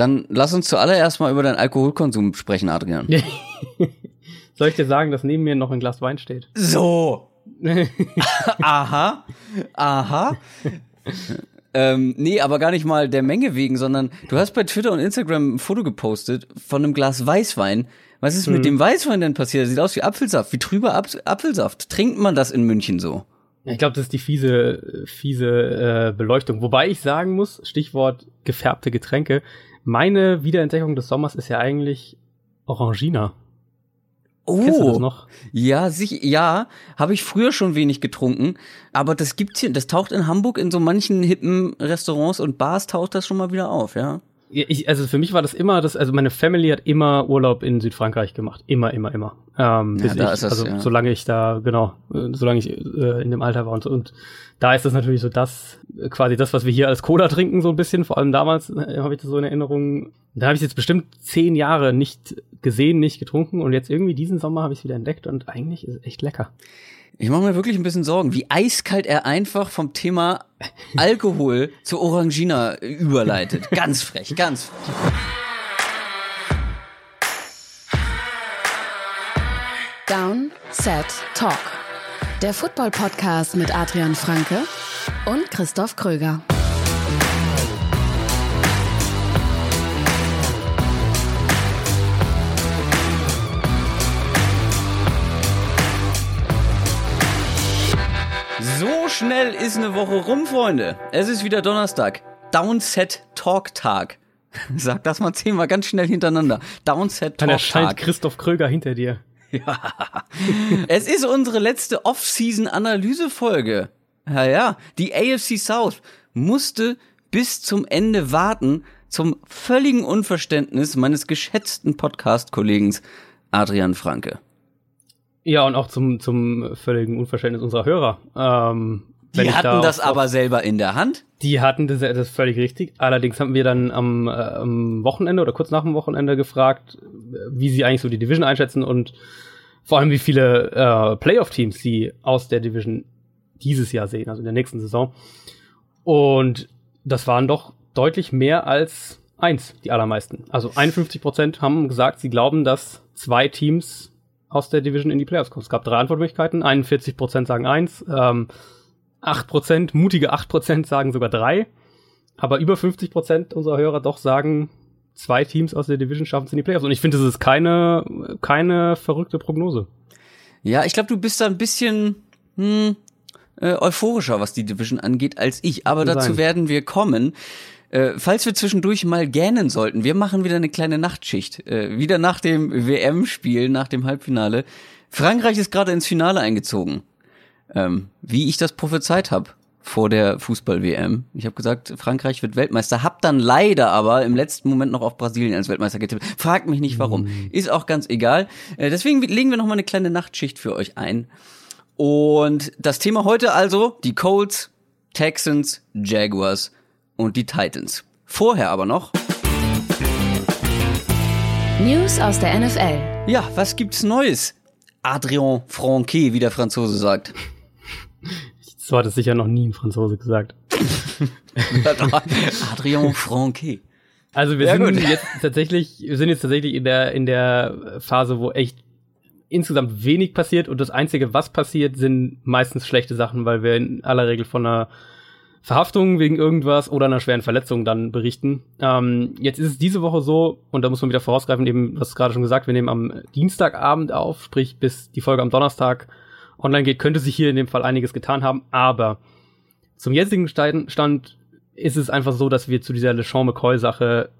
Dann lass uns zuallererst mal über deinen Alkoholkonsum sprechen, Adrian. Soll ich dir sagen, dass neben mir noch ein Glas Wein steht? So. aha. Aha. ähm, nee, aber gar nicht mal der Menge wegen, sondern du hast bei Twitter und Instagram ein Foto gepostet von einem Glas Weißwein. Was ist hm. mit dem Weißwein denn passiert? Sieht aus wie Apfelsaft, wie trüber Ap Apfelsaft. Trinkt man das in München so? Ich glaube, das ist die fiese, fiese äh, Beleuchtung. Wobei ich sagen muss, Stichwort gefärbte Getränke, meine Wiederentdeckung des Sommers ist ja eigentlich Orangina. Oh, Kennst du das noch? ja, sich, ja, habe ich früher schon wenig getrunken, aber das gibt's hier, das taucht in Hamburg in so manchen hippen Restaurants und Bars taucht das schon mal wieder auf, ja. Ich, also für mich war das immer, das, also meine Family hat immer Urlaub in Südfrankreich gemacht, immer, immer, immer. Ähm, bis ja, ich, das, also ja. solange ich da, genau, solange ich äh, in dem Alter war und so. Und da ist das natürlich so das, quasi das, was wir hier als Cola trinken, so ein bisschen. Vor allem damals äh, habe ich das so in Erinnerung. Da habe ich jetzt bestimmt zehn Jahre nicht gesehen, nicht getrunken und jetzt irgendwie diesen Sommer habe ich es wieder entdeckt und eigentlich ist es echt lecker. Ich mache mir wirklich ein bisschen Sorgen, wie eiskalt er einfach vom Thema Alkohol zu Orangina überleitet. Ganz frech, ganz frech. Down, Set, Talk. Der Football-Podcast mit Adrian Franke und Christoph Kröger. Schnell ist eine Woche rum, Freunde. Es ist wieder Donnerstag. Downset Talk Tag. Sag das mal zehnmal ganz schnell hintereinander. Downset Talk Tag. Dann erscheint Christoph Kröger hinter dir. Ja. es ist unsere letzte Off-Season-Analyse-Folge. Ja, ja. Die AFC South musste bis zum Ende warten, zum völligen Unverständnis meines geschätzten Podcast-Kollegen Adrian Franke. Ja, und auch zum, zum völligen Unverständnis unserer Hörer. Ähm, die hatten da das aber selber in der Hand. Die hatten das, das ist völlig richtig. Allerdings haben wir dann am, äh, am Wochenende oder kurz nach dem Wochenende gefragt, wie sie eigentlich so die Division einschätzen und vor allem wie viele äh, Playoff-Teams sie aus der Division dieses Jahr sehen, also in der nächsten Saison. Und das waren doch deutlich mehr als eins, die allermeisten. Also 51 Prozent haben gesagt, sie glauben, dass zwei Teams aus der Division in die Playoffs kommt. Es gab drei Antwortmöglichkeiten. 41 Prozent sagen eins, ähm, 8 Prozent, mutige 8 Prozent sagen sogar drei. Aber über 50 Prozent unserer Hörer doch sagen, zwei Teams aus der Division schaffen es in die Playoffs. Und ich finde, das ist keine, keine verrückte Prognose. Ja, ich glaube, du bist da ein bisschen hm, äh, euphorischer, was die Division angeht, als ich. Aber dazu sein. werden wir kommen. Äh, falls wir zwischendurch mal gähnen sollten, wir machen wieder eine kleine Nachtschicht. Äh, wieder nach dem WM-Spiel, nach dem Halbfinale. Frankreich ist gerade ins Finale eingezogen. Ähm, wie ich das prophezeit habe vor der Fußball-WM. Ich habe gesagt, Frankreich wird Weltmeister, hab dann leider aber im letzten Moment noch auf Brasilien als Weltmeister getippt. Fragt mich nicht warum. Mhm. Ist auch ganz egal. Äh, deswegen legen wir noch mal eine kleine Nachtschicht für euch ein. Und das Thema heute also die Colts, Texans, Jaguars und die Titans. Vorher aber noch. News aus der NFL. Ja, was gibt's Neues? Adrien Franquet, wie der Franzose sagt. So hat es sicher noch nie ein Franzose gesagt. Adrien Franquet. Also wir ja, sind gut. jetzt tatsächlich, wir sind jetzt tatsächlich in der, in der Phase, wo echt insgesamt wenig passiert und das einzige, was passiert, sind meistens schlechte Sachen, weil wir in aller Regel von einer Verhaftung wegen irgendwas oder einer schweren Verletzung dann berichten. Ähm, jetzt ist es diese Woche so, und da muss man wieder vorausgreifen, eben, was gerade schon gesagt, wir nehmen am Dienstagabend auf, sprich bis die Folge am Donnerstag online geht, könnte sich hier in dem Fall einiges getan haben, aber zum jetzigen Stand ist es einfach so, dass wir zu dieser LeSean McCoy-Sache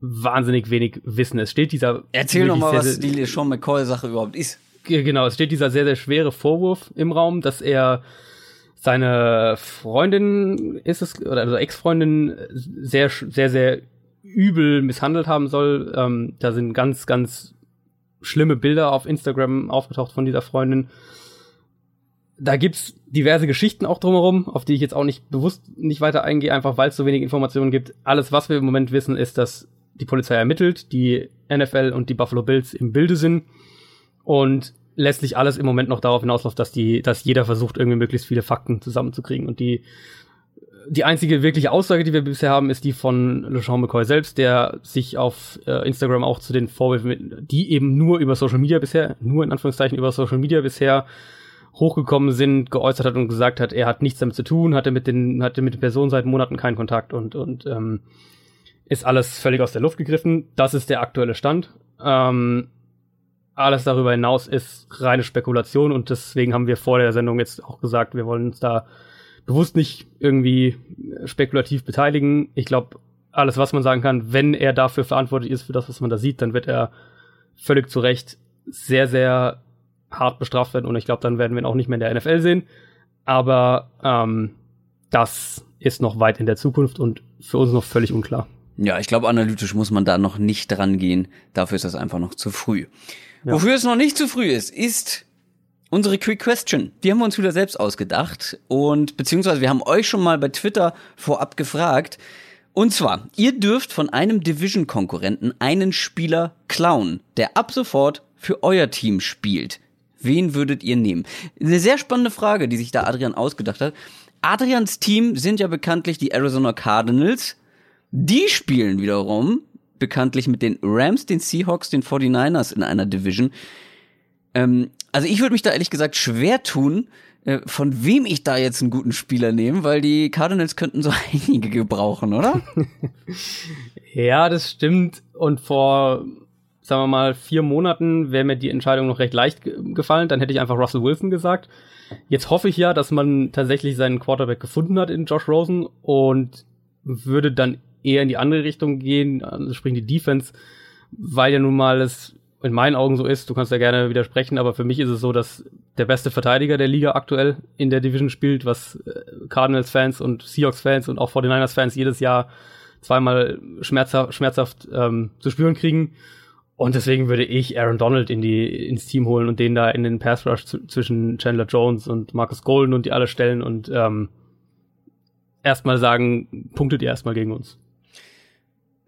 wahnsinnig wenig wissen. Es steht dieser. Erzähl noch mal, was die LeSean McCoy-Sache überhaupt ist. Genau, es steht dieser sehr, sehr schwere Vorwurf im Raum, dass er seine Freundin ist es, oder also Ex-Freundin sehr, sehr, sehr übel misshandelt haben soll. Ähm, da sind ganz, ganz schlimme Bilder auf Instagram aufgetaucht von dieser Freundin. Da gibt's diverse Geschichten auch drumherum, auf die ich jetzt auch nicht bewusst nicht weiter eingehe, einfach weil es so wenig Informationen gibt. Alles, was wir im Moment wissen, ist, dass die Polizei ermittelt, die NFL und die Buffalo Bills im Bilde sind und letztlich alles im Moment noch darauf hinausläuft, dass die, dass jeder versucht, irgendwie möglichst viele Fakten zusammenzukriegen. Und die die einzige wirkliche Aussage, die wir bisher haben, ist die von LeSean McCoy selbst, der sich auf äh, Instagram auch zu den Vorwürfen, die eben nur über Social Media bisher, nur in Anführungszeichen über Social Media bisher hochgekommen sind, geäußert hat und gesagt hat, er hat nichts damit zu tun, hatte mit den, hatte mit den Personen seit Monaten keinen Kontakt und, und ähm, ist alles völlig aus der Luft gegriffen. Das ist der aktuelle Stand. Ähm, alles darüber hinaus ist reine Spekulation und deswegen haben wir vor der Sendung jetzt auch gesagt, wir wollen uns da bewusst nicht irgendwie spekulativ beteiligen. Ich glaube, alles, was man sagen kann, wenn er dafür verantwortlich ist, für das, was man da sieht, dann wird er völlig zu Recht sehr, sehr hart bestraft werden und ich glaube, dann werden wir ihn auch nicht mehr in der NFL sehen. Aber ähm, das ist noch weit in der Zukunft und für uns noch völlig unklar. Ja, ich glaube, analytisch muss man da noch nicht dran gehen. Dafür ist das einfach noch zu früh. Ja. Wofür es noch nicht zu früh ist, ist unsere Quick Question. Die haben wir uns wieder selbst ausgedacht und beziehungsweise wir haben euch schon mal bei Twitter vorab gefragt. Und zwar, ihr dürft von einem Division-Konkurrenten einen Spieler klauen, der ab sofort für euer Team spielt. Wen würdet ihr nehmen? Eine sehr spannende Frage, die sich da Adrian ausgedacht hat. Adrians Team sind ja bekanntlich die Arizona Cardinals. Die spielen wiederum bekanntlich mit den Rams, den Seahawks, den 49ers in einer Division. Ähm, also ich würde mich da ehrlich gesagt schwer tun, äh, von wem ich da jetzt einen guten Spieler nehme, weil die Cardinals könnten so einige gebrauchen, oder? ja, das stimmt. Und vor, sagen wir mal, vier Monaten wäre mir die Entscheidung noch recht leicht gefallen. Dann hätte ich einfach Russell Wilson gesagt. Jetzt hoffe ich ja, dass man tatsächlich seinen Quarterback gefunden hat in Josh Rosen und würde dann eher in die andere Richtung gehen, also sprich die Defense, weil ja nun mal es in meinen Augen so ist, du kannst ja gerne widersprechen, aber für mich ist es so, dass der beste Verteidiger der Liga aktuell in der Division spielt, was äh, Cardinals-Fans und Seahawks-Fans und auch 49ers-Fans jedes Jahr zweimal schmerzhaft, schmerzhaft ähm, zu spüren kriegen. Und deswegen würde ich Aaron Donald in die, ins Team holen und den da in den Pass Rush zwischen Chandler Jones und Marcus Golden und die alle stellen und ähm, erstmal sagen, punktet ihr erstmal gegen uns.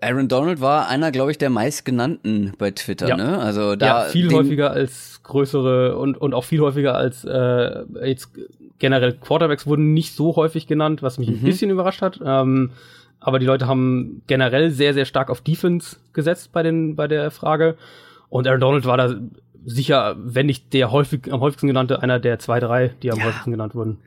Aaron Donald war einer, glaube ich, der meistgenannten bei Twitter, ja. ne? Also da ja, viel häufiger als größere und und auch viel häufiger als äh, jetzt generell Quarterbacks wurden nicht so häufig genannt, was mich mhm. ein bisschen überrascht hat. Ähm, aber die Leute haben generell sehr sehr stark auf Defense gesetzt bei den bei der Frage und Aaron Donald war da sicher, wenn nicht der häufig am häufigsten genannte, einer der zwei drei, die am ja. häufigsten genannt wurden.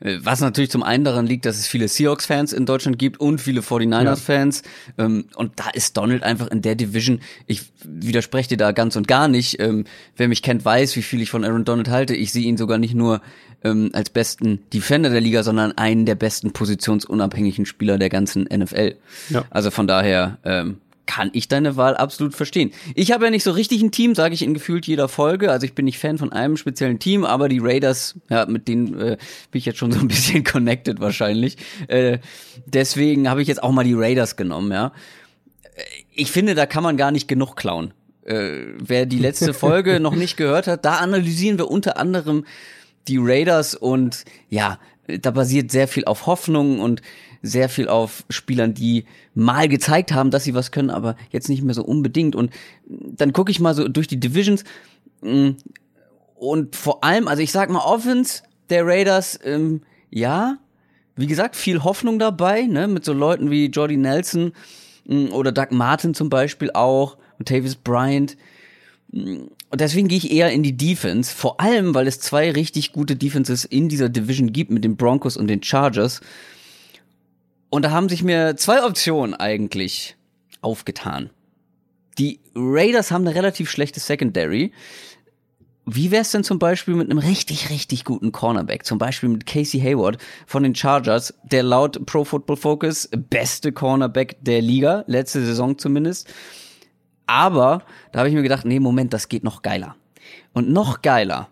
Äh, was natürlich zum einen daran liegt, dass es viele Seahawks-Fans in Deutschland gibt und viele 49ers-Fans. Ja. Ähm, und da ist Donald einfach in der Division, ich widerspreche dir da ganz und gar nicht. Ähm, wer mich kennt, weiß, wie viel ich von Aaron Donald halte. Ich sehe ihn sogar nicht nur ähm, als besten Defender der Liga, sondern einen der besten positionsunabhängigen Spieler der ganzen NFL. Ja. Also von daher, kann ich deine Wahl absolut verstehen. Ich habe ja nicht so richtig ein Team, sage ich in gefühlt jeder Folge. Also ich bin nicht Fan von einem speziellen Team, aber die Raiders, ja, mit denen äh, bin ich jetzt schon so ein bisschen connected wahrscheinlich. Äh, deswegen habe ich jetzt auch mal die Raiders genommen, ja. Ich finde, da kann man gar nicht genug klauen. Äh, wer die letzte Folge noch nicht gehört hat, da analysieren wir unter anderem die Raiders und ja, da basiert sehr viel auf Hoffnung und sehr viel auf Spielern, die mal gezeigt haben, dass sie was können, aber jetzt nicht mehr so unbedingt. Und dann gucke ich mal so durch die Divisions mm, und vor allem, also ich sag mal, Offense der Raiders, ähm, ja, wie gesagt, viel Hoffnung dabei, ne, mit so Leuten wie Jordy Nelson mm, oder Doug Martin zum Beispiel auch und Tavis Bryant. Mm, und deswegen gehe ich eher in die Defense, vor allem, weil es zwei richtig gute Defenses in dieser Division gibt mit den Broncos und den Chargers. Und da haben sich mir zwei Optionen eigentlich aufgetan. Die Raiders haben eine relativ schlechte Secondary. Wie wär's denn zum Beispiel mit einem richtig, richtig guten Cornerback? Zum Beispiel mit Casey Hayward von den Chargers, der laut Pro Football Focus beste Cornerback der Liga, letzte Saison zumindest. Aber da habe ich mir gedacht, nee, Moment, das geht noch geiler. Und noch geiler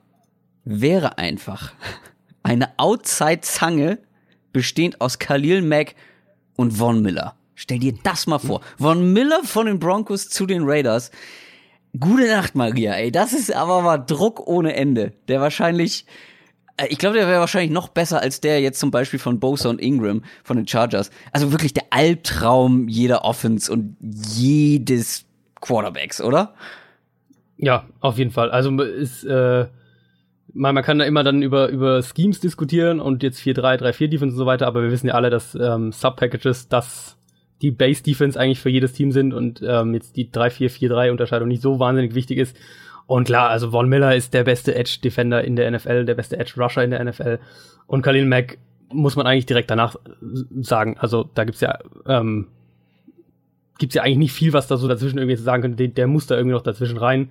wäre einfach eine Outside-Zange bestehend aus Khalil Mack und Von Miller. Stell dir das mal vor. Von Miller von den Broncos zu den Raiders. Gute Nacht, Maria, ey. Das ist aber mal Druck ohne Ende. Der wahrscheinlich, äh, ich glaube, der wäre wahrscheinlich noch besser als der jetzt zum Beispiel von Bosa und Ingram von den Chargers. Also wirklich der Albtraum jeder Offense und jedes Quarterbacks, oder? Ja, auf jeden Fall. Also ist, äh, man, man kann da immer dann über, über Schemes diskutieren und jetzt 4-3, 3-4 Defense und so weiter, aber wir wissen ja alle, dass ähm, Sub-Packages das die Base-Defense eigentlich für jedes Team sind und ähm, jetzt die 3-4-4-3-Unterscheidung nicht so wahnsinnig wichtig ist. Und klar, also Von Miller ist der beste Edge-Defender in der NFL, der beste Edge-Rusher in der NFL. Und Khalil Mack muss man eigentlich direkt danach sagen. Also da gibt's ja ähm, gibt's ja eigentlich nicht viel, was da so dazwischen irgendwie zu sagen könnte. Der, der muss da irgendwie noch dazwischen rein.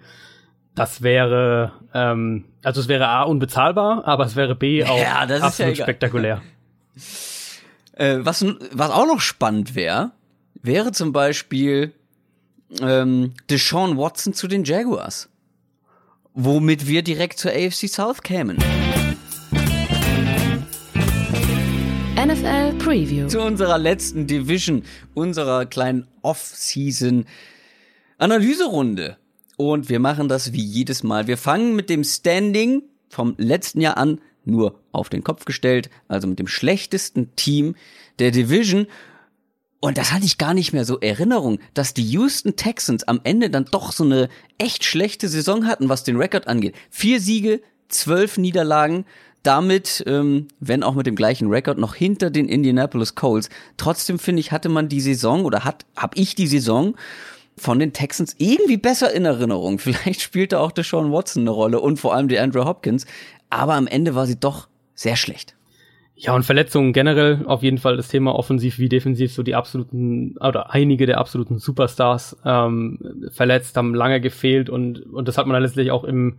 Das wäre, ähm, also es wäre A unbezahlbar, aber es wäre B auch ja, absolut ja spektakulär. Äh, was, was auch noch spannend wäre, wäre zum Beispiel ähm, Deshaun Watson zu den Jaguars. Womit wir direkt zur AFC South kämen. NFL Preview. Zu unserer letzten Division, unserer kleinen Off-Season Analyserunde. Und wir machen das wie jedes Mal. Wir fangen mit dem Standing vom letzten Jahr an, nur auf den Kopf gestellt, also mit dem schlechtesten Team der Division. Und das hatte ich gar nicht mehr so Erinnerung, dass die Houston Texans am Ende dann doch so eine echt schlechte Saison hatten, was den Rekord angeht. Vier Siege, zwölf Niederlagen, damit, ähm, wenn auch mit dem gleichen Rekord, noch hinter den Indianapolis Colts. Trotzdem finde ich, hatte man die Saison oder hat, hab ich die Saison von den Texans irgendwie besser in Erinnerung. Vielleicht spielte auch der Sean Watson eine Rolle und vor allem der Andrew Hopkins. Aber am Ende war sie doch sehr schlecht. Ja, und Verletzungen generell auf jeden Fall das Thema offensiv wie defensiv, so die absoluten, oder einige der absoluten Superstars ähm, verletzt, haben lange gefehlt und, und das hat man dann letztlich auch im,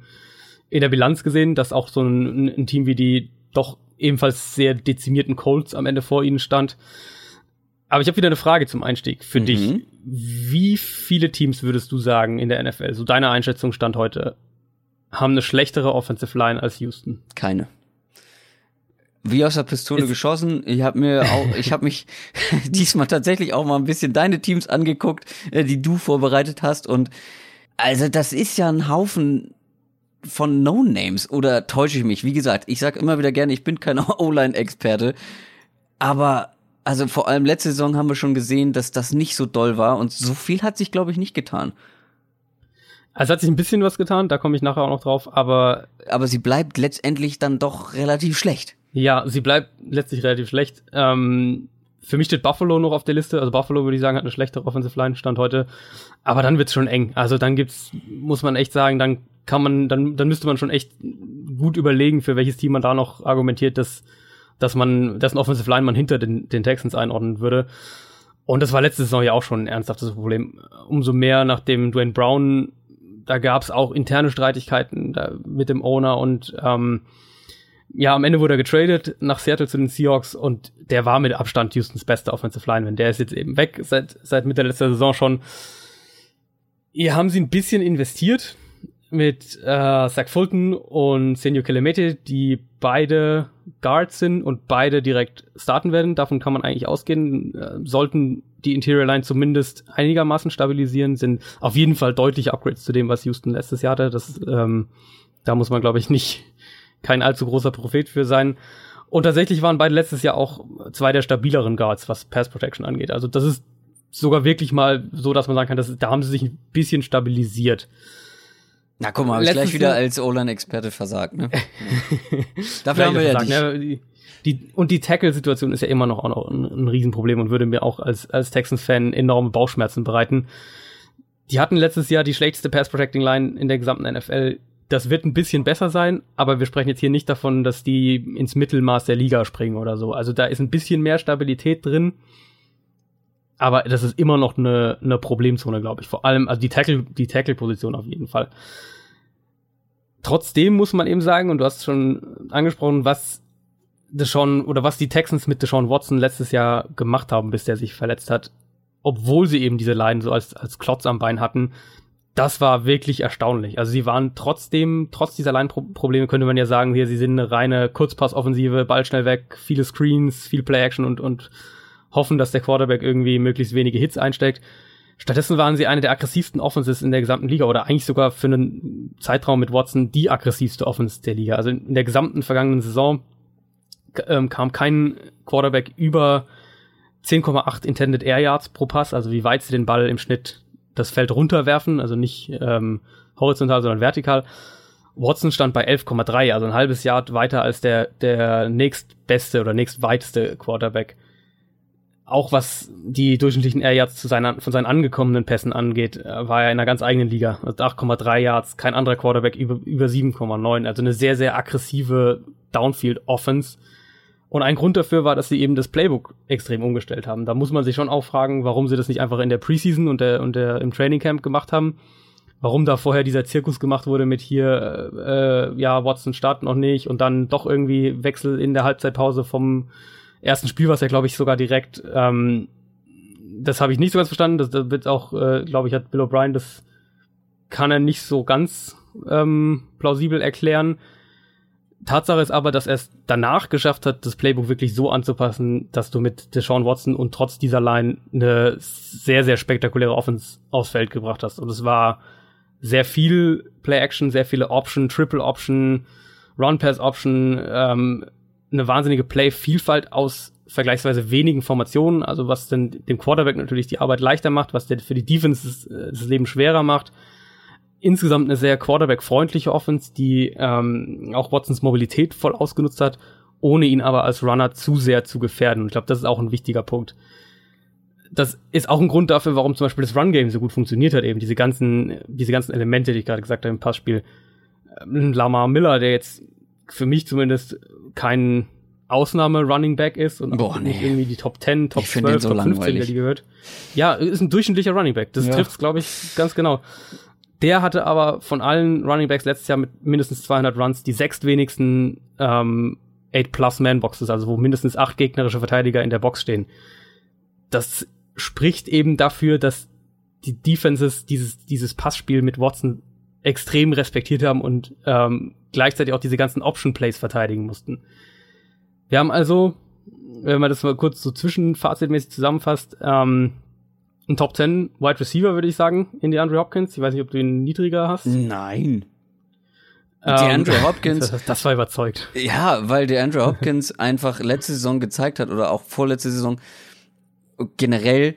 in der Bilanz gesehen, dass auch so ein, ein Team wie die doch ebenfalls sehr dezimierten Colts am Ende vor ihnen stand. Aber ich habe wieder eine Frage zum Einstieg für mhm. dich. Wie viele Teams würdest du sagen in der NFL, so deine Einschätzung stand heute, haben eine schlechtere Offensive Line als Houston? Keine. Wie aus der Pistole Ist geschossen. Ich habe mir auch, ich habe mich diesmal tatsächlich auch mal ein bisschen deine Teams angeguckt, äh, die du vorbereitet hast und also das ist ja ein Haufen von No-Names oder täusche ich mich? Wie gesagt, ich sag immer wieder gerne, ich bin kein O-Line-Experte, aber also vor allem letzte Saison haben wir schon gesehen, dass das nicht so doll war und so viel hat sich, glaube ich, nicht getan. Also hat sich ein bisschen was getan, da komme ich nachher auch noch drauf, aber. Aber sie bleibt letztendlich dann doch relativ schlecht. Ja, sie bleibt letztlich relativ schlecht. Ähm, für mich steht Buffalo noch auf der Liste. Also Buffalo würde ich sagen, hat eine schlechtere Offensive Line Stand heute. Aber dann wird's schon eng. Also dann gibt's, muss man echt sagen, dann kann man, dann, dann müsste man schon echt gut überlegen, für welches Team man da noch argumentiert, dass, dass man, dessen Offensive Line man hinter den, den Texans einordnen würde. Und das war letzte Saison ja auch schon ein ernsthaftes Problem. Umso mehr nachdem Dwayne Brown, da gab's auch interne Streitigkeiten da mit dem Owner und ähm, ja, am Ende wurde er getradet nach Seattle zu den Seahawks und der war mit Abstand Houstons bester Offensive Lineman. Der ist jetzt eben weg seit, seit Mitte letzter Saison schon. Hier haben sie ein bisschen investiert mit äh, Zach Fulton und Senor Kelemete, die beide Guards sind und beide direkt starten werden. Davon kann man eigentlich ausgehen. Äh, sollten die Interior Line zumindest einigermaßen stabilisieren, sind auf jeden Fall deutliche Upgrades zu dem, was Houston letztes Jahr hatte. Das, ähm, da muss man, glaube ich, nicht kein allzu großer Prophet für sein. Und tatsächlich waren beide letztes Jahr auch zwei der stabileren Guards, was Pass Protection angeht. Also das ist sogar wirklich mal so, dass man sagen kann, dass, da haben sie sich ein bisschen stabilisiert. Na guck mal, habe ich gleich wieder als O-Line-Experte versagt, ne? Dafür haben wir ja dich. Ne? Die, und die Tackle-Situation ist ja immer noch, auch noch ein, ein Riesenproblem und würde mir auch als, als Texans-Fan enorme Bauchschmerzen bereiten. Die hatten letztes Jahr die schlechteste Pass-Protecting-Line in der gesamten NFL. Das wird ein bisschen besser sein, aber wir sprechen jetzt hier nicht davon, dass die ins Mittelmaß der Liga springen oder so. Also da ist ein bisschen mehr Stabilität drin. Aber das ist immer noch eine, eine Problemzone, glaube ich. Vor allem, also die Tackle, die Tackle-Position auf jeden Fall. Trotzdem muss man eben sagen, und du hast schon angesprochen, was Deshaun oder was die Texans mit Deshaun Watson letztes Jahr gemacht haben, bis der sich verletzt hat, obwohl sie eben diese Leiden so als, als Klotz am Bein hatten, das war wirklich erstaunlich. Also sie waren trotzdem, trotz dieser Line-Probleme könnte man ja sagen, hier, sie sind eine reine Kurzpass-Offensive, Ball schnell weg, viele Screens, viel Play-Action und, und hoffen, dass der Quarterback irgendwie möglichst wenige Hits einsteckt. Stattdessen waren sie eine der aggressivsten Offenses in der gesamten Liga oder eigentlich sogar für einen Zeitraum mit Watson die aggressivste Offense der Liga. Also in der gesamten vergangenen Saison ähm, kam kein Quarterback über 10,8 Intended Air Yards pro Pass, also wie weit sie den Ball im Schnitt das Feld runterwerfen, also nicht ähm, horizontal, sondern vertikal. Watson stand bei 11,3, also ein halbes Jahr weiter als der, der nächstbeste oder nächstweiteste Quarterback. Auch was die durchschnittlichen Air Yards zu seiner, von seinen angekommenen Pässen angeht, äh, war er in einer ganz eigenen Liga. Also 8,3 Yards, kein anderer Quarterback über, über 7,9. Also eine sehr, sehr aggressive Downfield Offense. Und ein Grund dafür war, dass sie eben das Playbook extrem umgestellt haben. Da muss man sich schon auch fragen, warum sie das nicht einfach in der Preseason und, der, und der, im Training Camp gemacht haben warum da vorher dieser Zirkus gemacht wurde mit hier, äh, ja, Watson startet noch nicht und dann doch irgendwie Wechsel in der Halbzeitpause vom ersten Spiel, was ja, glaube ich, sogar direkt, ähm, das habe ich nicht so ganz verstanden. Das, das wird auch, äh, glaube ich, hat Bill O'Brien, das kann er nicht so ganz ähm, plausibel erklären. Tatsache ist aber, dass er es danach geschafft hat, das Playbook wirklich so anzupassen, dass du mit Deshaun Watson und trotz dieser Line eine sehr, sehr spektakuläre Offense aufs Feld gebracht hast. Und es war sehr viel Play-Action, sehr viele Option, Triple-Option, Run-Pass-Option, ähm, eine wahnsinnige Play-Vielfalt aus vergleichsweise wenigen Formationen, also was denn dem Quarterback natürlich die Arbeit leichter macht, was der für die Defense das, äh, das Leben schwerer macht. Insgesamt eine sehr Quarterback-freundliche Offense, die ähm, auch Watsons Mobilität voll ausgenutzt hat, ohne ihn aber als Runner zu sehr zu gefährden. Und ich glaube, das ist auch ein wichtiger Punkt das ist auch ein Grund dafür, warum zum Beispiel das Run-Game so gut funktioniert hat, eben diese ganzen, diese ganzen Elemente, die ich gerade gesagt habe im Passspiel. Ähm, Lamar Miller, der jetzt für mich zumindest kein Ausnahme-Running Back ist und Boah, nicht nee. irgendwie die Top 10, Top Ich 12, so Top 15 langweilig. der Liga gehört. Ja, ist ein durchschnittlicher Running Back. Das Ja. trifft's, glaube ich, ganz genau. Der hatte aber von allen Running Backs letztes Jahr mit mindestens 200 Runs die sechstwenigsten ähm, 8-Plus-Man-Boxes, also wo mindestens acht gegnerische Verteidiger in der Box stehen. Das spricht eben dafür, dass die Defenses dieses, dieses Passspiel mit Watson extrem respektiert haben und ähm, gleichzeitig auch diese ganzen Option-Plays verteidigen mussten. Wir haben also, wenn man das mal kurz so zwischenfazitmäßig zusammenfasst, ähm, ein Top 10 Wide Receiver, würde ich sagen, in die Andrew Hopkins. Ich weiß nicht, ob du ihn niedriger hast. Nein. Ähm, DeAndre Hopkins. Das, das war überzeugt. Ja, weil der Andrew Hopkins einfach letzte Saison gezeigt hat oder auch vorletzte Saison generell,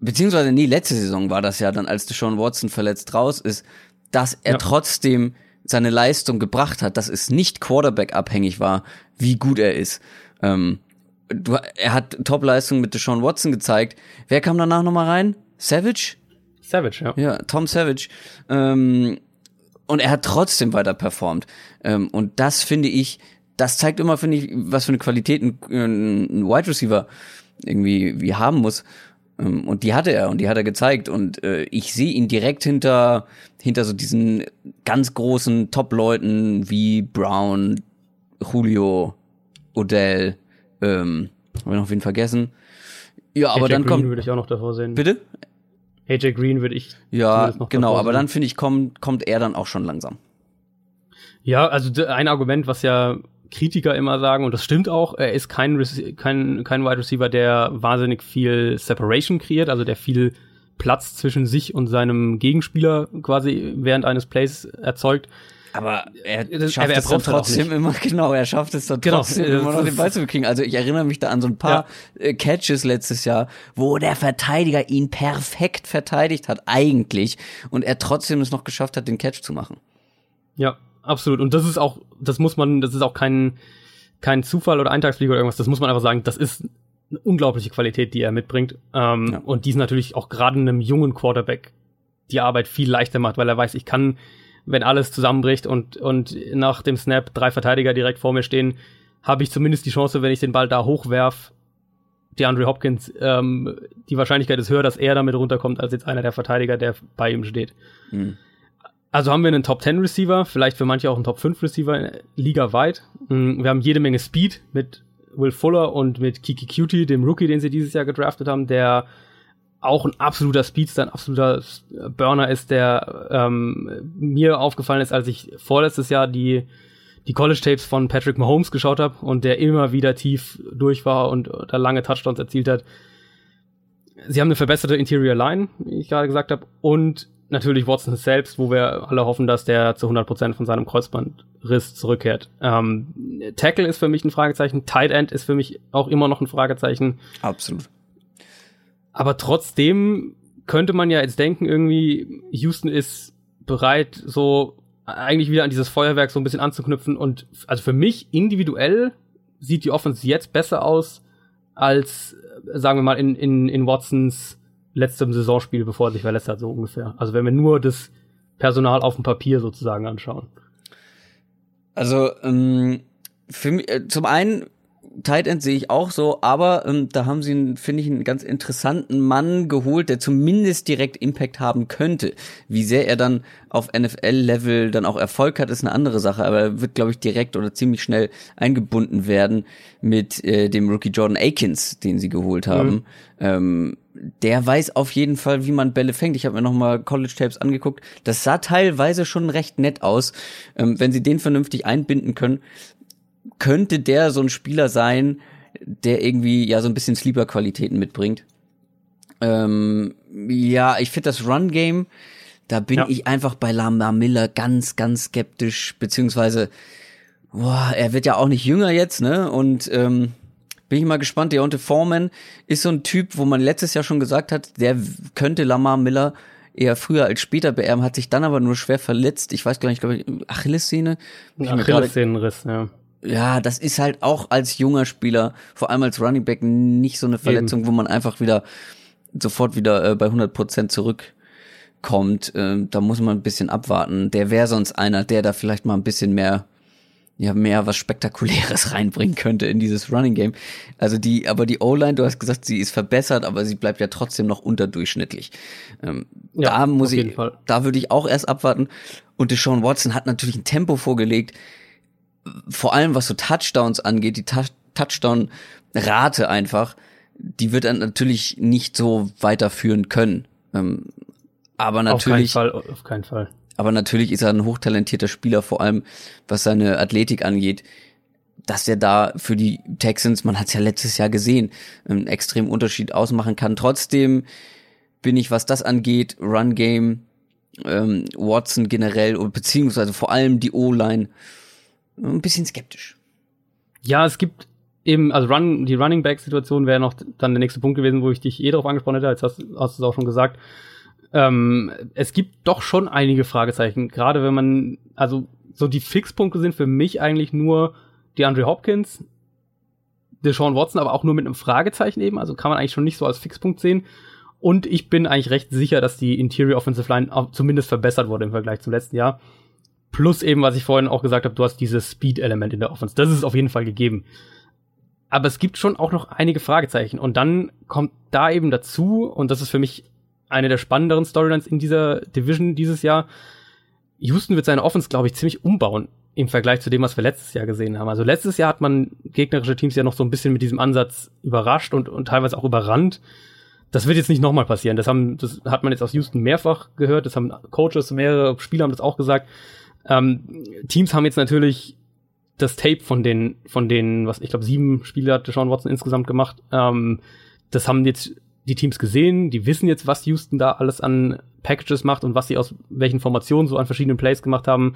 beziehungsweise nee, letzte Saison war das ja dann, als Deshaun Watson verletzt raus ist, dass er Ja. trotzdem seine Leistung gebracht hat, dass es nicht Quarterback abhängig war, wie gut er ist. Ähm, du, er hat Top-Leistung mit Deshaun Watson gezeigt. Wer kam danach nochmal rein? Savage? Savage, ja. Ja, Tom Savage. Ähm, und er hat trotzdem weiter performt. Ähm, und das finde ich, das zeigt immer, finde ich, was für eine Qualität ein, ein Wide Receiver irgendwie wie haben muss. Ähm, und die hatte er und die hat er gezeigt. Und äh, ich sehe ihn direkt hinter, hinter so diesen ganz großen Top-Leuten wie Brown, Julio, Odell, ähm, haben wir noch wen vergessen? Ja, aber AJ dann Green kommt. würde ich auch noch davor sehen. Bitte? AJ Green würde ich Ja, genau, aber sehen. dann finde ich, kommt, kommt er dann auch schon langsam. Ja, also ein Argument, was ja Kritiker immer sagen, und das stimmt auch, er ist kein, Rece- kein, kein Wide Receiver, der wahnsinnig viel Separation kreiert, also der viel Platz zwischen sich und seinem Gegenspieler quasi während eines Plays erzeugt. Aber er schafft aber er es dann trotzdem immer, genau, er schafft es dann Genau, trotzdem äh, immer noch das den Ball zu bekriegen. Also ich erinnere mich da an so ein paar äh, Catches letztes Jahr, wo der Verteidiger ihn perfekt verteidigt hat, eigentlich, und er trotzdem es noch geschafft hat, den Catch zu machen. Ja, absolut. Und das ist auch, das muss man, das ist auch kein, kein Zufall oder Eintagsflieger oder irgendwas, das muss man einfach sagen, das ist eine unglaubliche Qualität, die er mitbringt. Ähm, Ja. Und die ist natürlich auch gerade einem jungen Quarterback die Arbeit viel leichter macht, weil er weiß, ich kann, wenn alles zusammenbricht und, und nach dem Snap drei Verteidiger direkt vor mir stehen, habe ich zumindest die Chance, wenn ich den Ball da hochwerf, die Andre Hopkins, ähm, die Wahrscheinlichkeit ist höher, dass er damit runterkommt, als jetzt einer der Verteidiger, der bei ihm steht. Hm. Also haben wir einen Top 10 Receiver, vielleicht für manche auch einen Top 5 Receiver ligaweit. Mm, Wir haben jede Menge Speed mit Will Fuller und mit Kiki Cutie, dem Rookie, den sie dieses Jahr gedraftet haben, der auch ein absoluter Speedster, ein absoluter Burner ist, der ähm, mir aufgefallen ist, als ich vorletztes Jahr die, die College-Tapes von Patrick Mahomes geschaut habe und der immer wieder tief durch war und da lange Touchdowns erzielt hat. Sie haben eine verbesserte Interior Line, wie ich gerade gesagt habe, und natürlich Watson selbst, wo wir alle hoffen, dass der zu 100% von seinem Kreuzbandriss zurückkehrt. Ähm, Tackle ist für mich ein Fragezeichen, Tight End ist für mich auch immer noch ein Fragezeichen. Absolut. Aber trotzdem könnte man ja jetzt denken, irgendwie, Houston ist bereit, so eigentlich wieder an dieses Feuerwerk so ein bisschen anzuknüpfen und also für mich individuell sieht die Offense jetzt besser aus als sagen wir mal in in in Watsons letztem Saisonspiel, bevor er sich verletzt hat, so ungefähr. Also wenn wir nur das Personal auf dem Papier sozusagen anschauen. Also ähm, für mich, äh, zum einen Tight End sehe ich auch so, aber ähm, da haben sie, finde ich, einen ganz interessanten Mann geholt, der zumindest direkt Impact haben könnte. Wie sehr er dann auf NFL-Level dann auch Erfolg hat, ist eine andere Sache, aber er wird, glaube ich, direkt oder ziemlich schnell eingebunden werden mit äh, dem Rookie Jordan Akins, den sie geholt haben. Mhm. Ähm, der weiß auf jeden Fall, wie man Bälle fängt. Ich habe mir noch mal College Tapes angeguckt. Das sah teilweise schon recht nett aus. Ähm, wenn sie den vernünftig einbinden können, könnte der so ein Spieler sein, der irgendwie ja so ein bisschen Sleeper-Qualitäten mitbringt. Ähm, ja, ich finde das Run-Game, da bin ja. ich einfach bei Lamar Miller ganz, ganz skeptisch, beziehungsweise, boah, er wird ja auch nicht jünger jetzt, ne? Und ähm, bin ich mal gespannt. Deontay Foreman ist so ein Typ, wo man letztes Jahr schon gesagt hat, der könnte Lamar Miller eher früher als später beerben, hat sich dann aber nur schwer verletzt. Ich weiß gar nicht, glaube ich, Achillessehne. Achillessehnenriss, ja ja, das ist halt auch als junger Spieler, vor allem als Running Back, nicht so eine Verletzung, Eben. wo man einfach wieder sofort wieder äh, bei 100 Prozent zurückkommt. Äh, da muss man ein bisschen abwarten. Der wäre sonst einer, der da vielleicht mal ein bisschen mehr ja mehr was spektakuläres reinbringen könnte in dieses Running Game. Also die, aber die O-Line, du hast gesagt, sie ist verbessert, aber sie bleibt ja trotzdem noch unterdurchschnittlich. Ähm, ja, da muss ich, Fall. da würde ich auch erst abwarten. Und Deshaun Watson hat natürlich ein Tempo vorgelegt, vor allem was so Touchdowns angeht, die Touchdown-Rate einfach, die wird dann natürlich nicht so weiterführen können. Ähm, aber natürlich. Auf keinen Fall, auf keinen Fall. Aber natürlich ist er ein hochtalentierter Spieler, vor allem was seine Athletik angeht, dass er da für die Texans, man hat es ja letztes Jahr gesehen, einen extremen Unterschied ausmachen kann. Trotzdem bin ich, was das angeht, Run Game, ähm, Watson generell, beziehungsweise vor allem die O-Line, ein bisschen skeptisch. Ja, es gibt eben, also Run, die Running Back Situation wäre noch dann der nächste Punkt gewesen, wo ich dich eh darauf angesprochen hätte, jetzt hast, hast du es auch schon gesagt. Ähm, es gibt doch schon einige Fragezeichen, gerade wenn man, also so die Fixpunkte sind für mich eigentlich nur die Andre Hopkins, Deshaun Watson, aber auch nur mit einem Fragezeichen eben, also kann man eigentlich schon nicht so als Fixpunkt sehen. Und ich bin eigentlich recht sicher, dass die Interior Offensive Line zumindest verbessert wurde im Vergleich zum letzten Jahr. Plus eben, was ich vorhin auch gesagt habe, du hast dieses Speed-Element in der Offense. Das ist auf jeden Fall gegeben. Aber es gibt schon auch noch einige Fragezeichen. Und dann kommt da eben dazu, und das ist für mich eine der spannenderen Storylines in dieser Division dieses Jahr. Houston wird seine Offense, glaube ich, ziemlich umbauen im Vergleich zu dem, was wir letztes Jahr gesehen haben. Also letztes Jahr hat man gegnerische Teams ja noch so ein bisschen mit diesem Ansatz überrascht und, und teilweise auch überrannt. Das wird jetzt nicht nochmal passieren. Das haben, das hat man jetzt aus Houston mehrfach gehört. Das haben Coaches, mehrere Spieler haben das auch gesagt. Ähm, Teams haben jetzt natürlich das Tape von den, von den, was ich glaube, sieben Spiele hat Sean Watson insgesamt gemacht. Ähm, das haben jetzt die Teams gesehen, die wissen jetzt, was Houston da alles an Packages macht und was sie aus welchen Formationen so an verschiedenen Plays gemacht haben.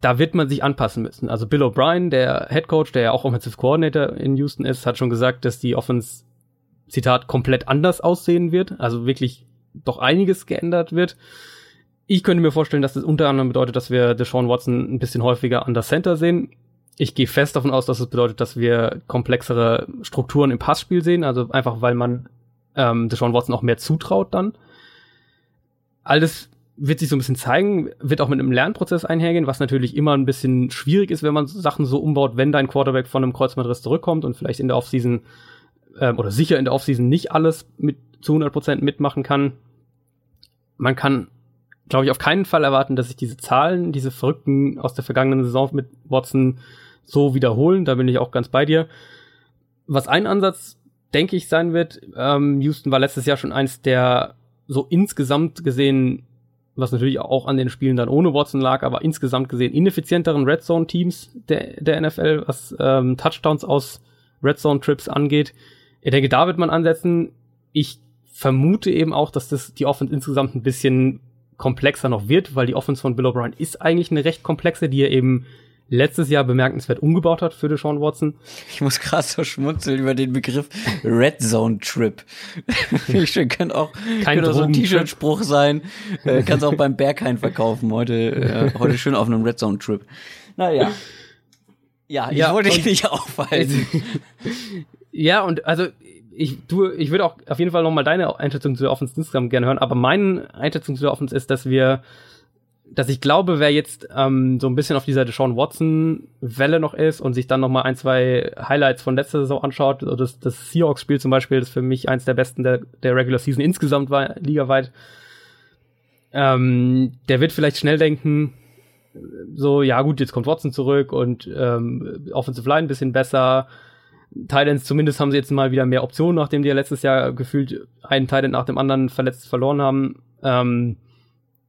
Da wird man sich anpassen müssen. Also Bill O'Brien, der Head Coach, der ja auch Offensive Coordinator in Houston ist, hat schon gesagt, dass die Offense, Zitat, komplett anders aussehen wird. Also wirklich doch einiges geändert wird. Ich könnte mir vorstellen, dass das unter anderem bedeutet, dass wir Deshaun Watson ein bisschen häufiger an der Center sehen. Ich gehe fest davon aus, dass es bedeutet, dass wir komplexere Strukturen im Passspiel sehen, also einfach weil man ähm, Deshaun Watson auch mehr zutraut dann. Alles wird sich so ein bisschen zeigen, wird auch mit einem Lernprozess einhergehen, was natürlich immer ein bisschen schwierig ist, wenn man Sachen so umbaut, wenn dein Quarterback von einem Kreuzbandriss zurückkommt und vielleicht in der Offseason ähm, oder sicher in der Offseason nicht alles mit zu 100 Prozent mitmachen kann. Man kann glaube ich, auf keinen Fall erwarten, dass sich diese Zahlen, diese verrückten aus der vergangenen Saison mit Watson so wiederholen. Da bin ich auch ganz bei dir. Was ein Ansatz, denke ich, sein wird, ähm, Houston war letztes Jahr schon eins der so insgesamt gesehen, was natürlich auch an den Spielen dann ohne Watson lag, aber insgesamt gesehen ineffizienteren Red Zone Teams der, der NFL, was ähm, Touchdowns aus Red Zone Trips angeht. Ich denke, da wird man ansetzen. Ich vermute eben auch, dass das die Offense insgesamt ein bisschen komplexer noch wird, weil die Offense von Bill O'Brien ist eigentlich eine recht komplexe, die er eben letztes Jahr bemerkenswert umgebaut hat für Deshaun Watson. Ich muss krass so schmunzeln über den Begriff Red Zone Trip. ich kann auch, Kein kann auch so ein T-Shirt-Spruch sein. Äh, Kannst auch beim Berghain verkaufen. Heute, äh, heute schön auf einem Red Zone Trip. Naja. Ja, ich ja, wollte dich nicht aufhalten. ja, und also ich, du, ich würde auch auf jeden Fall nochmal deine Einschätzung zu der Offense insgesamt gerne hören, aber meine Einschätzung zu der Offense ist, dass wir dass ich glaube, wer jetzt ähm, so ein bisschen auf dieser Deshaun Watson-Welle noch ist und sich dann noch mal ein, zwei Highlights von letzter Saison anschaut, also das, das Seahawks-Spiel zum Beispiel, das für mich eins der besten der, der Regular Season insgesamt war, ligaweit, ähm, der wird vielleicht schnell denken, so, ja gut, jetzt kommt Watson zurück und ähm, Offensive Line ein bisschen besser. Titans zumindest haben sie jetzt mal wieder mehr Optionen, nachdem die ja letztes Jahr gefühlt einen Titan nach dem anderen verletzt verloren haben. Ähm,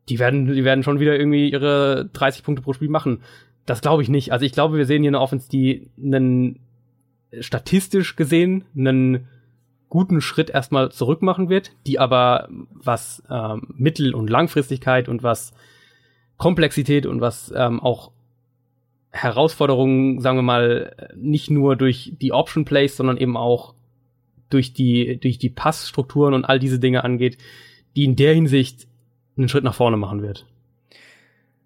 die werden, die werden schon wieder irgendwie ihre 30 Punkte pro Spiel machen. Das glaube ich nicht. Also ich glaube, wir sehen hier eine Offense, die einen statistisch gesehen einen guten Schritt erstmal zurück machen wird, die aber was ähm, Mittel- und Langfristigkeit und was Komplexität und was ähm, auch Herausforderungen, sagen wir mal, nicht nur durch die Option Plays, sondern eben auch durch die, durch die Passstrukturen und all diese Dinge angeht, die in der Hinsicht einen Schritt nach vorne machen wird.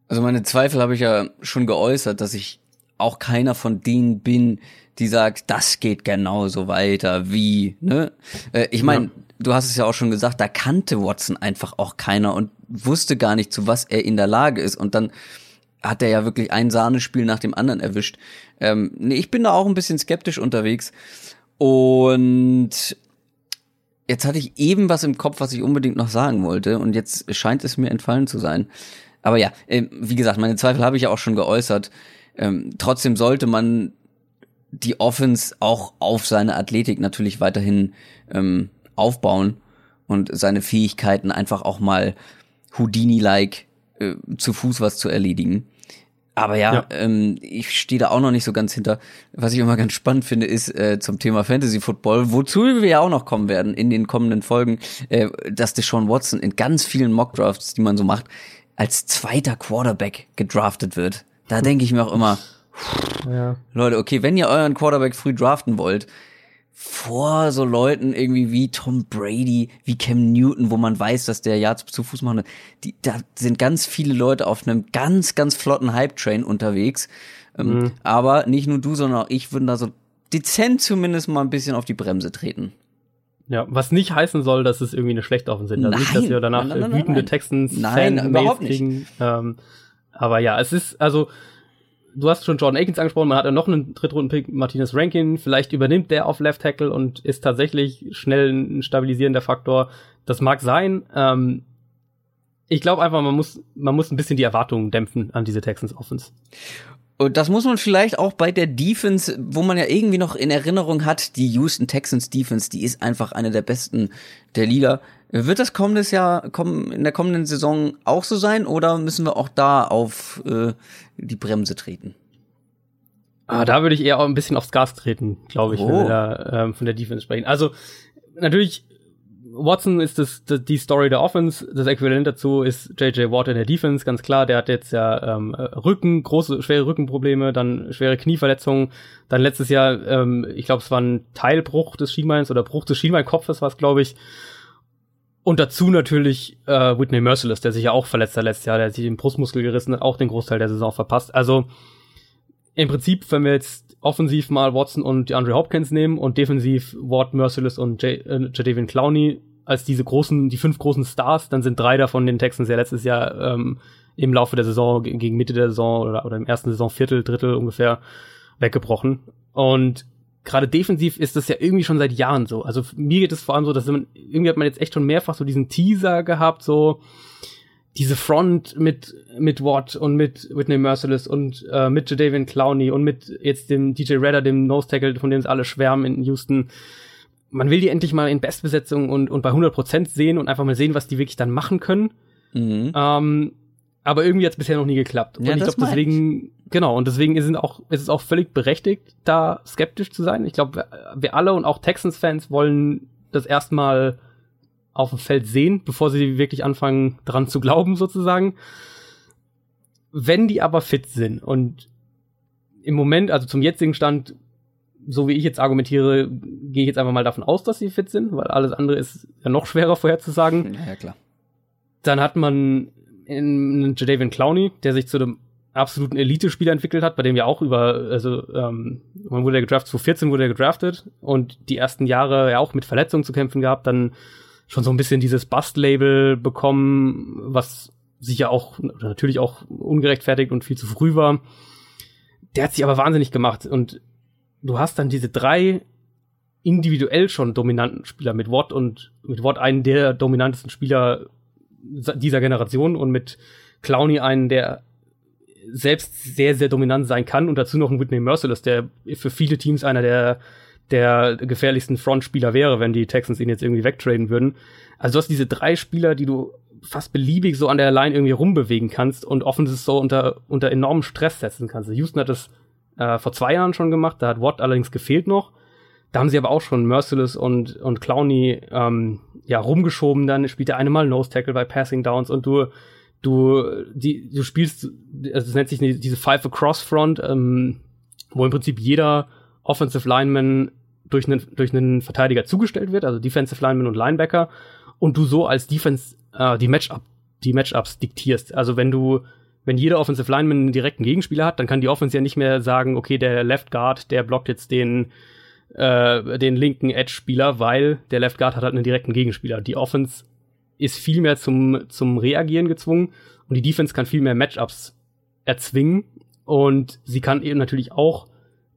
Also meine Zweifel habe ich ja schon geäußert, dass ich auch keiner von denen bin, die sagt, das geht genauso weiter wie, ne? Äh, ich meine, ja. du hast es ja auch schon gesagt, da kannte Watson einfach auch keiner und wusste gar nicht, zu was er in der Lage ist. Und dann hat er ja wirklich ein Sahnespiel nach dem anderen erwischt. Ähm, nee, ich bin da auch ein bisschen skeptisch unterwegs. Und Jetzt hatte ich eben was im Kopf, was ich unbedingt noch sagen wollte und jetzt scheint es mir entfallen zu sein. Aber ja, äh, wie gesagt, meine Zweifel habe ich ja auch schon geäußert. Ähm, trotzdem sollte man die Offense auch auf seine Athletik natürlich weiterhin ähm, aufbauen und seine Fähigkeiten einfach auch mal Houdini-like äh, zu Fuß was zu erledigen. Aber ja, ja. Ähm, ich stehe da auch noch nicht so ganz hinter. Was ich immer ganz spannend finde, ist äh, zum Thema Fantasy Football, wozu wir ja auch noch kommen werden in den kommenden Folgen, äh, dass Deshaun Watson in ganz vielen Mockdrafts, die man so macht, als zweiter Quarterback gedraftet wird. Da denke ich mir auch immer, ja. Leute, okay, wenn ihr euren Quarterback früh draften wollt, vor so Leuten irgendwie wie Tom Brady, wie Cam Newton, wo man weiß, dass der ja zu Fuß machen. Die, da sind ganz viele Leute auf einem ganz, ganz flotten Hype-Train unterwegs. Ähm, mhm. Aber nicht nur du, sondern auch ich würden da so dezent zumindest mal ein bisschen auf die Bremse treten. Ja, was nicht heißen soll, dass es irgendwie eine schlechte Offensive sind. Also nicht, dass wir danach nein, nein, wütende Texans nein, überhaupt nicht. kriegen. Ähm, aber ja, es ist, also du hast schon Jordan Akins angesprochen, man hat ja noch einen Drittrunden-Pick, Martinez Rankin, vielleicht übernimmt der auf Left Tackle und ist tatsächlich schnell ein stabilisierender Faktor. Das mag sein. Ähm, ich glaube einfach, man muss, man muss ein bisschen die Erwartungen dämpfen an diese Texans Offense. Und das muss man vielleicht auch bei der Defense, wo man ja irgendwie noch in Erinnerung hat, die Houston Texans Defense, die ist einfach eine der besten der Liga. Wird das kommendes Jahr, in der kommenden Saison auch so sein oder müssen wir auch da auf äh, die Bremse treten? Ah, da würde ich eher auch ein bisschen aufs Gas treten, glaube ich, oh. wenn wir oh. da ähm, von der Defense sprechen. Also natürlich, Watson ist das, das, die Story der Offense. Das Äquivalent dazu ist JJ Watt in der Defense, ganz klar. Der hat jetzt ja ähm, Rücken, große, schwere Rückenprobleme, dann schwere Knieverletzungen. Dann letztes Jahr, ähm, ich glaube, es war ein Teilbruch des Schienbeins oder Bruch des Schienbeinkopfes, war es, glaube ich. Und dazu natürlich äh, Whitney Merciless, der sich ja auch verletzt hat letztes Jahr, der sich den Brustmuskel gerissen hat, auch den Großteil der Saison verpasst. Also im Prinzip, wenn wir jetzt offensiv mal Watson und Andre Hopkins nehmen und defensiv Ward Merciless und J äh, Clowney als diese großen, die fünf großen Stars, dann sind drei davon den Texans ja letztes Jahr ähm, im Laufe der Saison, gegen Mitte der Saison oder, oder im ersten Saisonviertel, Drittel ungefähr weggebrochen. Und gerade defensiv ist das ja irgendwie schon seit Jahren so. Also mir geht es vor allem so, dass man, irgendwie hat man jetzt echt schon mehrfach so diesen Teaser gehabt, so diese Front mit mit Watt und mit Whitney Merciless und äh, mit Jadavian Clowney und mit jetzt dem DJ Redder, dem Nose Tackle, von dem es alle schwärmen in Houston. Man will die endlich mal in Bestbesetzung und, und bei 100% sehen und einfach mal sehen, was die wirklich dann machen können. Mhm. Ähm, aber irgendwie hat es bisher noch nie geklappt. Und ja, ich glaube, deswegen, genau, und deswegen ist es, auch, ist es auch völlig berechtigt, da skeptisch zu sein. Ich glaube, wir, wir, alle und auch Texans-Fans wollen das erstmal auf dem Feld sehen, bevor sie wirklich anfangen, dran zu glauben, sozusagen. Wenn die aber fit sind und im Moment, also zum jetzigen Stand, so wie ich jetzt argumentiere, gehe ich jetzt einfach mal davon aus, dass sie fit sind, weil alles andere ist ja noch schwerer vorherzusagen. Ja, ja klar. Dann hat man in Jadavian Clowney, der sich zu einem absoluten Elite-Spieler entwickelt hat, bei dem ja auch über, also ähm, man wurde ja gedraftet, 2014 wurde er gedraftet und die ersten Jahre ja auch mit Verletzungen zu kämpfen gehabt, dann schon so ein bisschen dieses Bust-Label bekommen, was sicher auch natürlich auch ungerechtfertigt und viel zu früh war. Der hat sich aber wahnsinnig gemacht und du hast dann diese drei individuell schon dominanten Spieler mit Watt und mit Watt einen der dominantesten Spieler dieser Generation und mit Clowney einen, der selbst sehr, sehr dominant sein kann und dazu noch ein Whitney Merciless, der für viele Teams einer der, der gefährlichsten Frontspieler wäre, wenn die Texans ihn jetzt irgendwie wegtraden würden. Also du hast diese drei Spieler, die du fast beliebig so an der Line irgendwie rumbewegen kannst und offensichtlich so unter, unter enormen Stress setzen kannst. Houston hat das äh, vor zwei Jahren schon gemacht, da hat Watt allerdings gefehlt noch. Da haben sie aber auch schon Merciless und, und Clowney ähm, ja, rumgeschoben, dann spielt der eine mal Nose Tackle bei Passing Downs und du, du, die, du spielst, also es nennt sich diese Five Across Front, ähm, wo im Prinzip jeder Offensive Lineman durch einen, durch einen Verteidiger zugestellt wird, also Defensive Lineman und Linebacker, und du so als Defense äh, die Matchup, die Matchups diktierst. Also wenn du, wenn jeder Offensive Lineman einen direkten Gegenspieler hat, dann kann die Offense ja nicht mehr sagen, okay, der Left Guard, der blockt jetzt den, äh, den linken Edge-Spieler, weil der Left Guard hat halt einen direkten Gegenspieler. Die Offense ist viel mehr zum, zum Reagieren gezwungen und die Defense kann viel mehr Matchups erzwingen und sie kann eben natürlich auch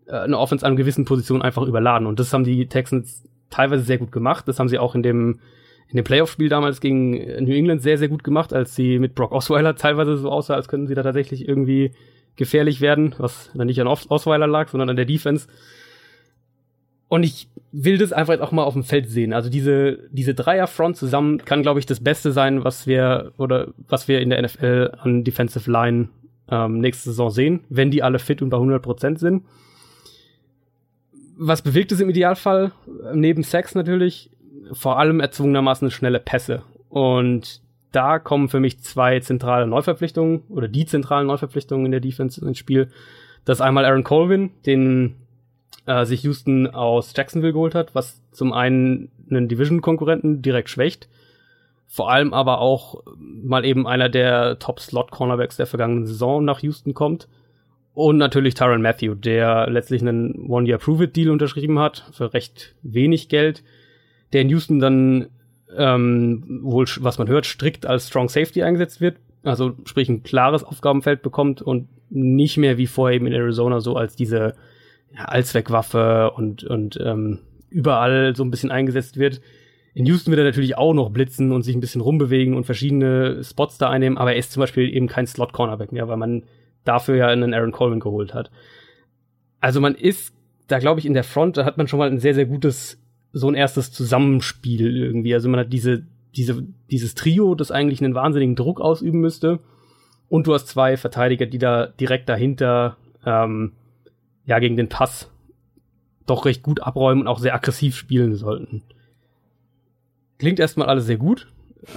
äh, eine Offense an gewissen Positionen einfach überladen und das haben die Texans teilweise sehr gut gemacht. Das haben sie auch in dem in dem Playoff-Spiel damals gegen New England sehr, sehr gut gemacht, als sie mit Brock Osweiler teilweise so aussah, als könnten sie da tatsächlich irgendwie gefährlich werden, was dann nicht an Osweiler lag, sondern an der Defense. Und ich will das einfach jetzt auch mal auf dem Feld sehen. Also diese, diese Dreierfront zusammen kann, glaube ich, das Beste sein, was wir, oder was wir in der NFL an Defensive Line ähm, nächste Saison sehen, wenn die alle fit und bei 100% sind. Was bewirkt es im Idealfall? Neben Sex natürlich vor allem erzwungenermaßen schnelle Pässe. Und da kommen für mich zwei zentrale Neuverpflichtungen oder die zentralen Neuverpflichtungen in der Defense ins Spiel. Das ist einmal Aaron Colvin, den äh, sich Houston aus Jacksonville geholt hat, was zum einen einen Division-Konkurrenten direkt schwächt, vor allem aber auch mal eben einer der Top-Slot-Cornerbacks der vergangenen Saison nach Houston kommt. Und natürlich Tyron Matthew, der letztlich einen One-Year-Prove-It-Deal unterschrieben hat für recht wenig Geld, der in Houston dann ähm, wohl, was man hört, strikt als Strong Safety eingesetzt wird. Also sprich ein klares Aufgabenfeld bekommt und nicht mehr wie vorher eben in Arizona so als diese Allzweckwaffe und, und ähm, überall so ein bisschen eingesetzt wird. In Houston wird er natürlich auch noch blitzen und sich ein bisschen rumbewegen und verschiedene Spots da einnehmen, aber er ist zum Beispiel eben kein Slot-Cornerback mehr, weil man dafür ja einen Aaron Coleman geholt hat. Also man ist da, glaube ich, in der Front, da hat man schon mal ein sehr, sehr gutes, so ein erstes Zusammenspiel irgendwie. Also man hat diese, diese, dieses Trio, das eigentlich einen wahnsinnigen Druck ausüben müsste. Und du hast zwei Verteidiger, die da direkt dahinter ähm, ja gegen den Pass doch recht gut abräumen und auch sehr aggressiv spielen sollten. Klingt erstmal alles sehr gut.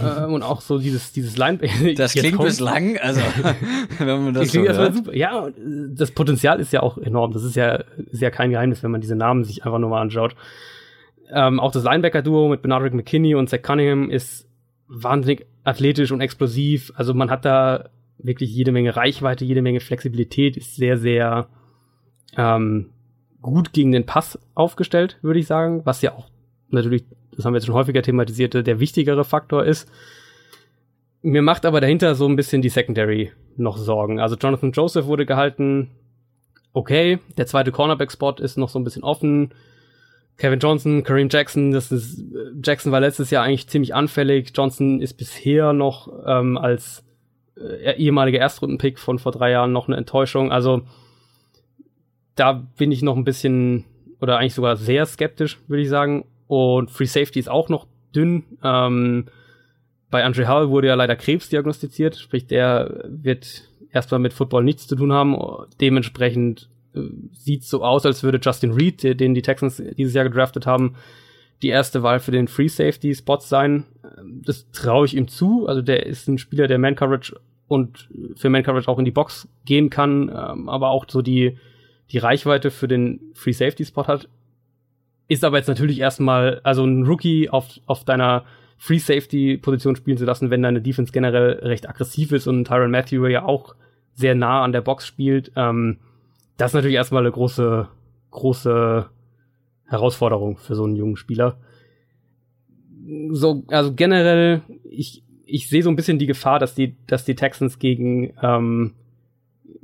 ähm, und auch so dieses, dieses Line. Das klingt bislang, also wenn man das, das so hört. Super. Ja, das Potenzial ist ja auch enorm. Das ist ja, ist ja kein Geheimnis, wenn man diese Namen sich einfach nur mal anschaut. Ähm, auch das Linebacker-Duo mit Benardrick McKinney und Zach Cunningham ist wahnsinnig athletisch und explosiv. Also man hat da wirklich jede Menge Reichweite, jede Menge Flexibilität, ist sehr, sehr ähm, gut gegen den Pass aufgestellt, würde ich sagen, was ja auch natürlich, das haben wir jetzt schon häufiger thematisiert, der wichtigere Faktor ist. Mir macht aber dahinter so ein bisschen die Secondary noch Sorgen. Also Jonathan Joseph wurde gehalten, okay, der zweite Cornerback-Spot ist noch so ein bisschen offen. Kevin Johnson, Kareem Jackson, das ist Jackson war letztes Jahr eigentlich ziemlich anfällig. Johnson ist bisher noch ähm, als äh, ehemaliger Erstrundenpick von vor drei Jahren noch eine Enttäuschung. Also da bin ich noch ein bisschen oder eigentlich sogar sehr skeptisch, würde ich sagen. Und Free Safety ist auch noch dünn. Ähm, bei Andre Hall wurde ja leider Krebs diagnostiziert, sprich, der wird erstmal mit Football nichts zu tun haben. Dementsprechend äh, sieht so aus, als würde Justin Reed, den die Texans dieses Jahr gedraftet haben, die erste Wahl für den Free Safety Spot sein. Das traue ich ihm zu. Also der ist ein Spieler, der Man Coverage und für Man Coverage auch in die Box gehen kann, ähm, aber auch so die die Reichweite für den Free Safety Spot hat. Ist aber jetzt natürlich erstmal, also ein Rookie auf, auf deiner Free Safety Position spielen zu lassen, wenn deine Defense generell recht aggressiv ist und Tyron Matthew ja auch sehr nah an der Box spielt, ähm, das ist natürlich erstmal eine große, große Herausforderung für so einen jungen Spieler. So, also generell, ich, ich sehe so ein bisschen die Gefahr, dass die, dass die Texans gegen, ähm,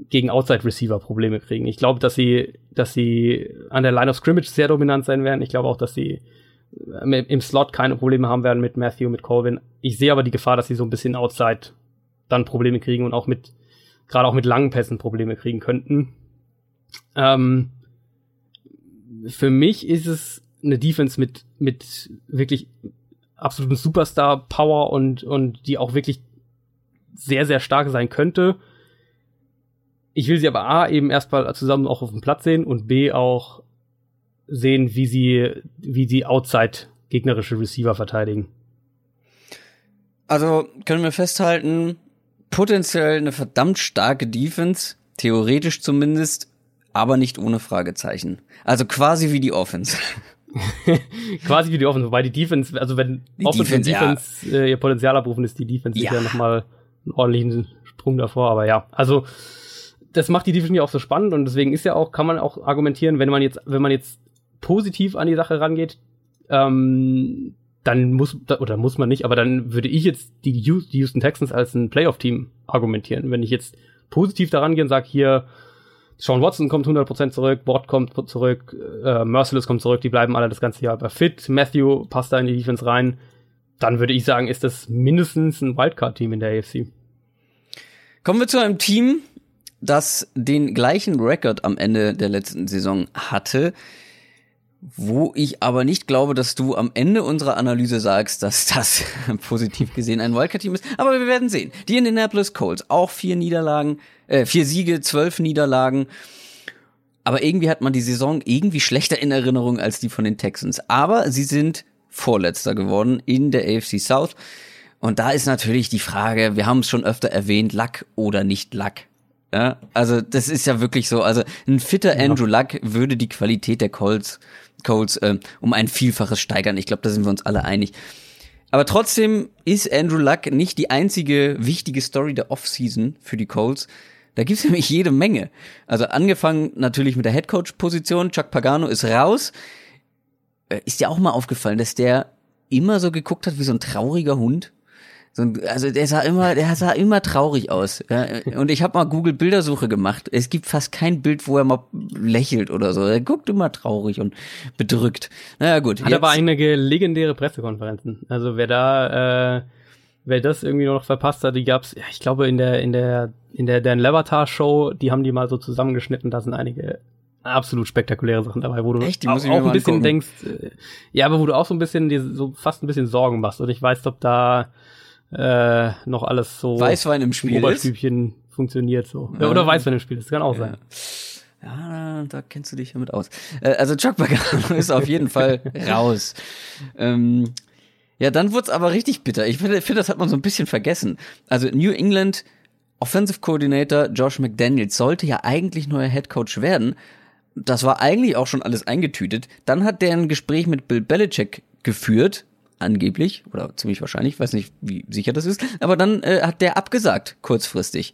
gegen Outside Receiver Probleme kriegen. Ich glaube, dass sie, dass sie an der Line of Scrimmage sehr dominant sein werden. Ich glaube auch, dass sie äh, im Slot keine Probleme haben werden mit Matthew, mit Colvin. Ich sehe aber die Gefahr, dass sie so ein bisschen Outside dann Probleme kriegen und auch mit, gerade auch mit langen Pässen Probleme kriegen könnten. Ähm, für mich ist es eine Defense mit, mit wirklich absoluten Superstar-Power und, und die auch wirklich sehr, sehr stark sein könnte. Ich will sie aber A eben erstmal zusammen auch auf dem Platz sehen und B auch sehen, wie sie, wie sie outside gegnerische Receiver verteidigen. Also können wir festhalten, potenziell eine verdammt starke Defense, theoretisch zumindest, aber nicht ohne Fragezeichen. Also quasi wie die Offense. quasi wie die Offense, wobei die Defense, also wenn die Offense Defense, Defense ja. äh, ihr Potenzial abrufen, ist die Defense ja. sicher nochmal einen ordentlichen Sprung davor, aber ja, also das macht die Division ja auch so spannend und deswegen ist ja auch, kann man auch argumentieren, wenn man jetzt, wenn man jetzt positiv an die Sache rangeht, ähm, dann muss, oder muss man nicht, aber dann würde ich jetzt die Houston Texans als ein Playoff-Team argumentieren. Wenn ich jetzt positiv daran gehe und sage, hier, Sean Watson kommt 100% zurück, Watt kommt zurück, äh, Merciless kommt zurück, die bleiben alle das ganze Jahr fit, Matthew passt da in die Defense rein, dann würde ich sagen, ist das mindestens ein Wildcard-Team in der AFC. Kommen wir zu einem Team, das den gleichen Rekord am Ende der letzten Saison hatte, wo ich aber nicht glaube, dass du am Ende unserer Analyse sagst, dass das positiv gesehen ein Wildcard-Team ist. Aber wir werden sehen. Die Indianapolis Colts, auch vier Niederlagen, äh, vier Siege, zwölf Niederlagen. Aber irgendwie hat man die Saison irgendwie schlechter in Erinnerung als die von den Texans. Aber sie sind Vorletzter geworden in der AFC South. Und da ist natürlich die Frage, wir haben es schon öfter erwähnt, Luck oder nicht Luck. Ja, also das ist ja wirklich so. Also ein fitter Andrew Luck würde die Qualität der Colts Colts äh, um ein Vielfaches steigern. Ich glaube, da sind wir uns alle einig. Aber trotzdem ist Andrew Luck nicht die einzige wichtige Story der Offseason für die Colts. Da gibt's nämlich jede Menge. Also angefangen natürlich mit der Headcoach-Position. Chuck Pagano ist raus. Äh, ist dir auch mal aufgefallen, dass der immer so geguckt hat wie so ein trauriger Hund? So ein, also der sah immer, der sah immer traurig aus. Ja? Und ich habe mal Google Bildersuche gemacht. Es gibt fast kein Bild, wo er mal lächelt oder so. Er guckt immer traurig und bedrückt. Naja gut. Hat aber einige legendäre Pressekonferenzen. Also wer da, äh, wer das irgendwie noch verpasst hat, die gab's, ja, ich glaube in der in der in der Dan Levatar Show, die haben die mal so zusammengeschnitten. Da sind einige absolut spektakuläre Sachen dabei, wo du Echt? Auch, auch ein bisschen angucken. denkst, äh, ja, aber wo du auch so ein bisschen dir so fast ein bisschen Sorgen machst. Und ich weiß, ob da äh, noch alles so Weißwein im Spiel im Oberstübchen ist. funktioniert so. Ja. Oder Weißwein im Spiel, das kann auch ja. sein. Ja, da kennst du dich ja mit aus. Äh, also Chuck Pagano ist auf jeden Fall raus. Ähm, ja, dann wurde es aber richtig bitter. Ich finde, find, das hat man so ein bisschen vergessen. Also New England Offensive Coordinator Josh McDaniels sollte ja eigentlich neuer Head Coach werden. Das war eigentlich auch schon alles eingetütet. Dann hat der ein Gespräch mit Bill Belichick geführt, angeblich, oder ziemlich wahrscheinlich, weiß nicht, wie sicher das ist, aber dann äh, hat der abgesagt, kurzfristig.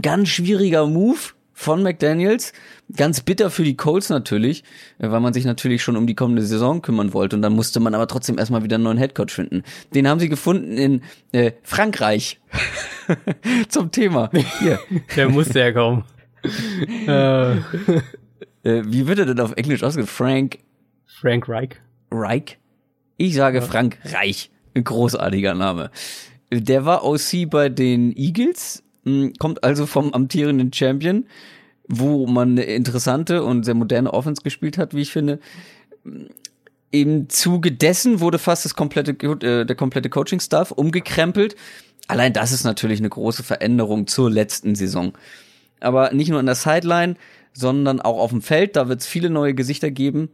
Ganz schwieriger Move von McDaniels, ganz bitter für die Colts natürlich, äh, weil man sich natürlich schon um die kommende Saison kümmern wollte und dann musste man aber trotzdem erstmal wieder einen neuen Headcoach finden. Den haben sie gefunden in äh, Frankreich. Zum Thema. Hier. Der musste ja kommen. äh, wie wird er denn auf Englisch ausgesprochen? Frank. Frank Reich. Reich? Ich sage ja. Frank Reich. Ein großartiger Name. Der war OC bei den Eagles, hm, kommt also vom amtierenden Champion, wo man eine interessante und sehr moderne Offense gespielt hat, wie ich finde. Im Zuge dessen wurde fast das komplette, äh, der komplette Coaching-Staff umgekrempelt. Allein das ist natürlich eine große Veränderung zur letzten Saison. Aber nicht nur an der Sideline, sondern auch auf dem Feld. Da wird es viele neue Gesichter geben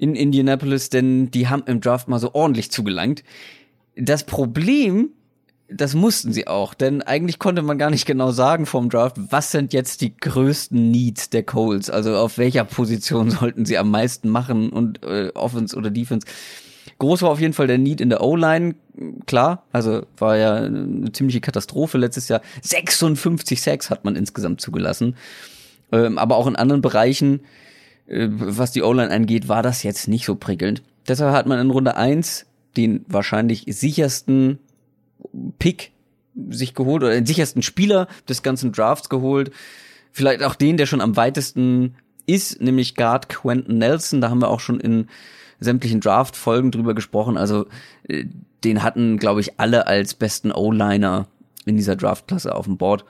in Indianapolis, denn die haben im Draft mal so ordentlich zugelangt. Das Problem das mussten sie auch, denn eigentlich konnte man gar nicht genau sagen vom Draft, was sind jetzt die größten Needs der Coles, also auf welcher Position sollten sie am meisten machen und äh, Offense oder Defense. Groß war auf jeden Fall der Need in der O-Line, klar, also war ja eine ziemliche Katastrophe letztes Jahr. 56 Sacks hat man insgesamt zugelassen, ähm, aber auch in anderen Bereichen, was die O-Line angeht, war das jetzt nicht so prickelnd. Deshalb hat man in Runde eins den wahrscheinlich sichersten Pick sich geholt oder den sichersten Spieler des ganzen Drafts geholt. Vielleicht auch den, der schon am weitesten ist, nämlich Guard Quentin Nelson. Da haben wir auch schon in sämtlichen Draft-Folgen drüber gesprochen. Also äh, den hatten, glaube ich, alle als besten O-Liner in dieser Draftklasse auf dem Board.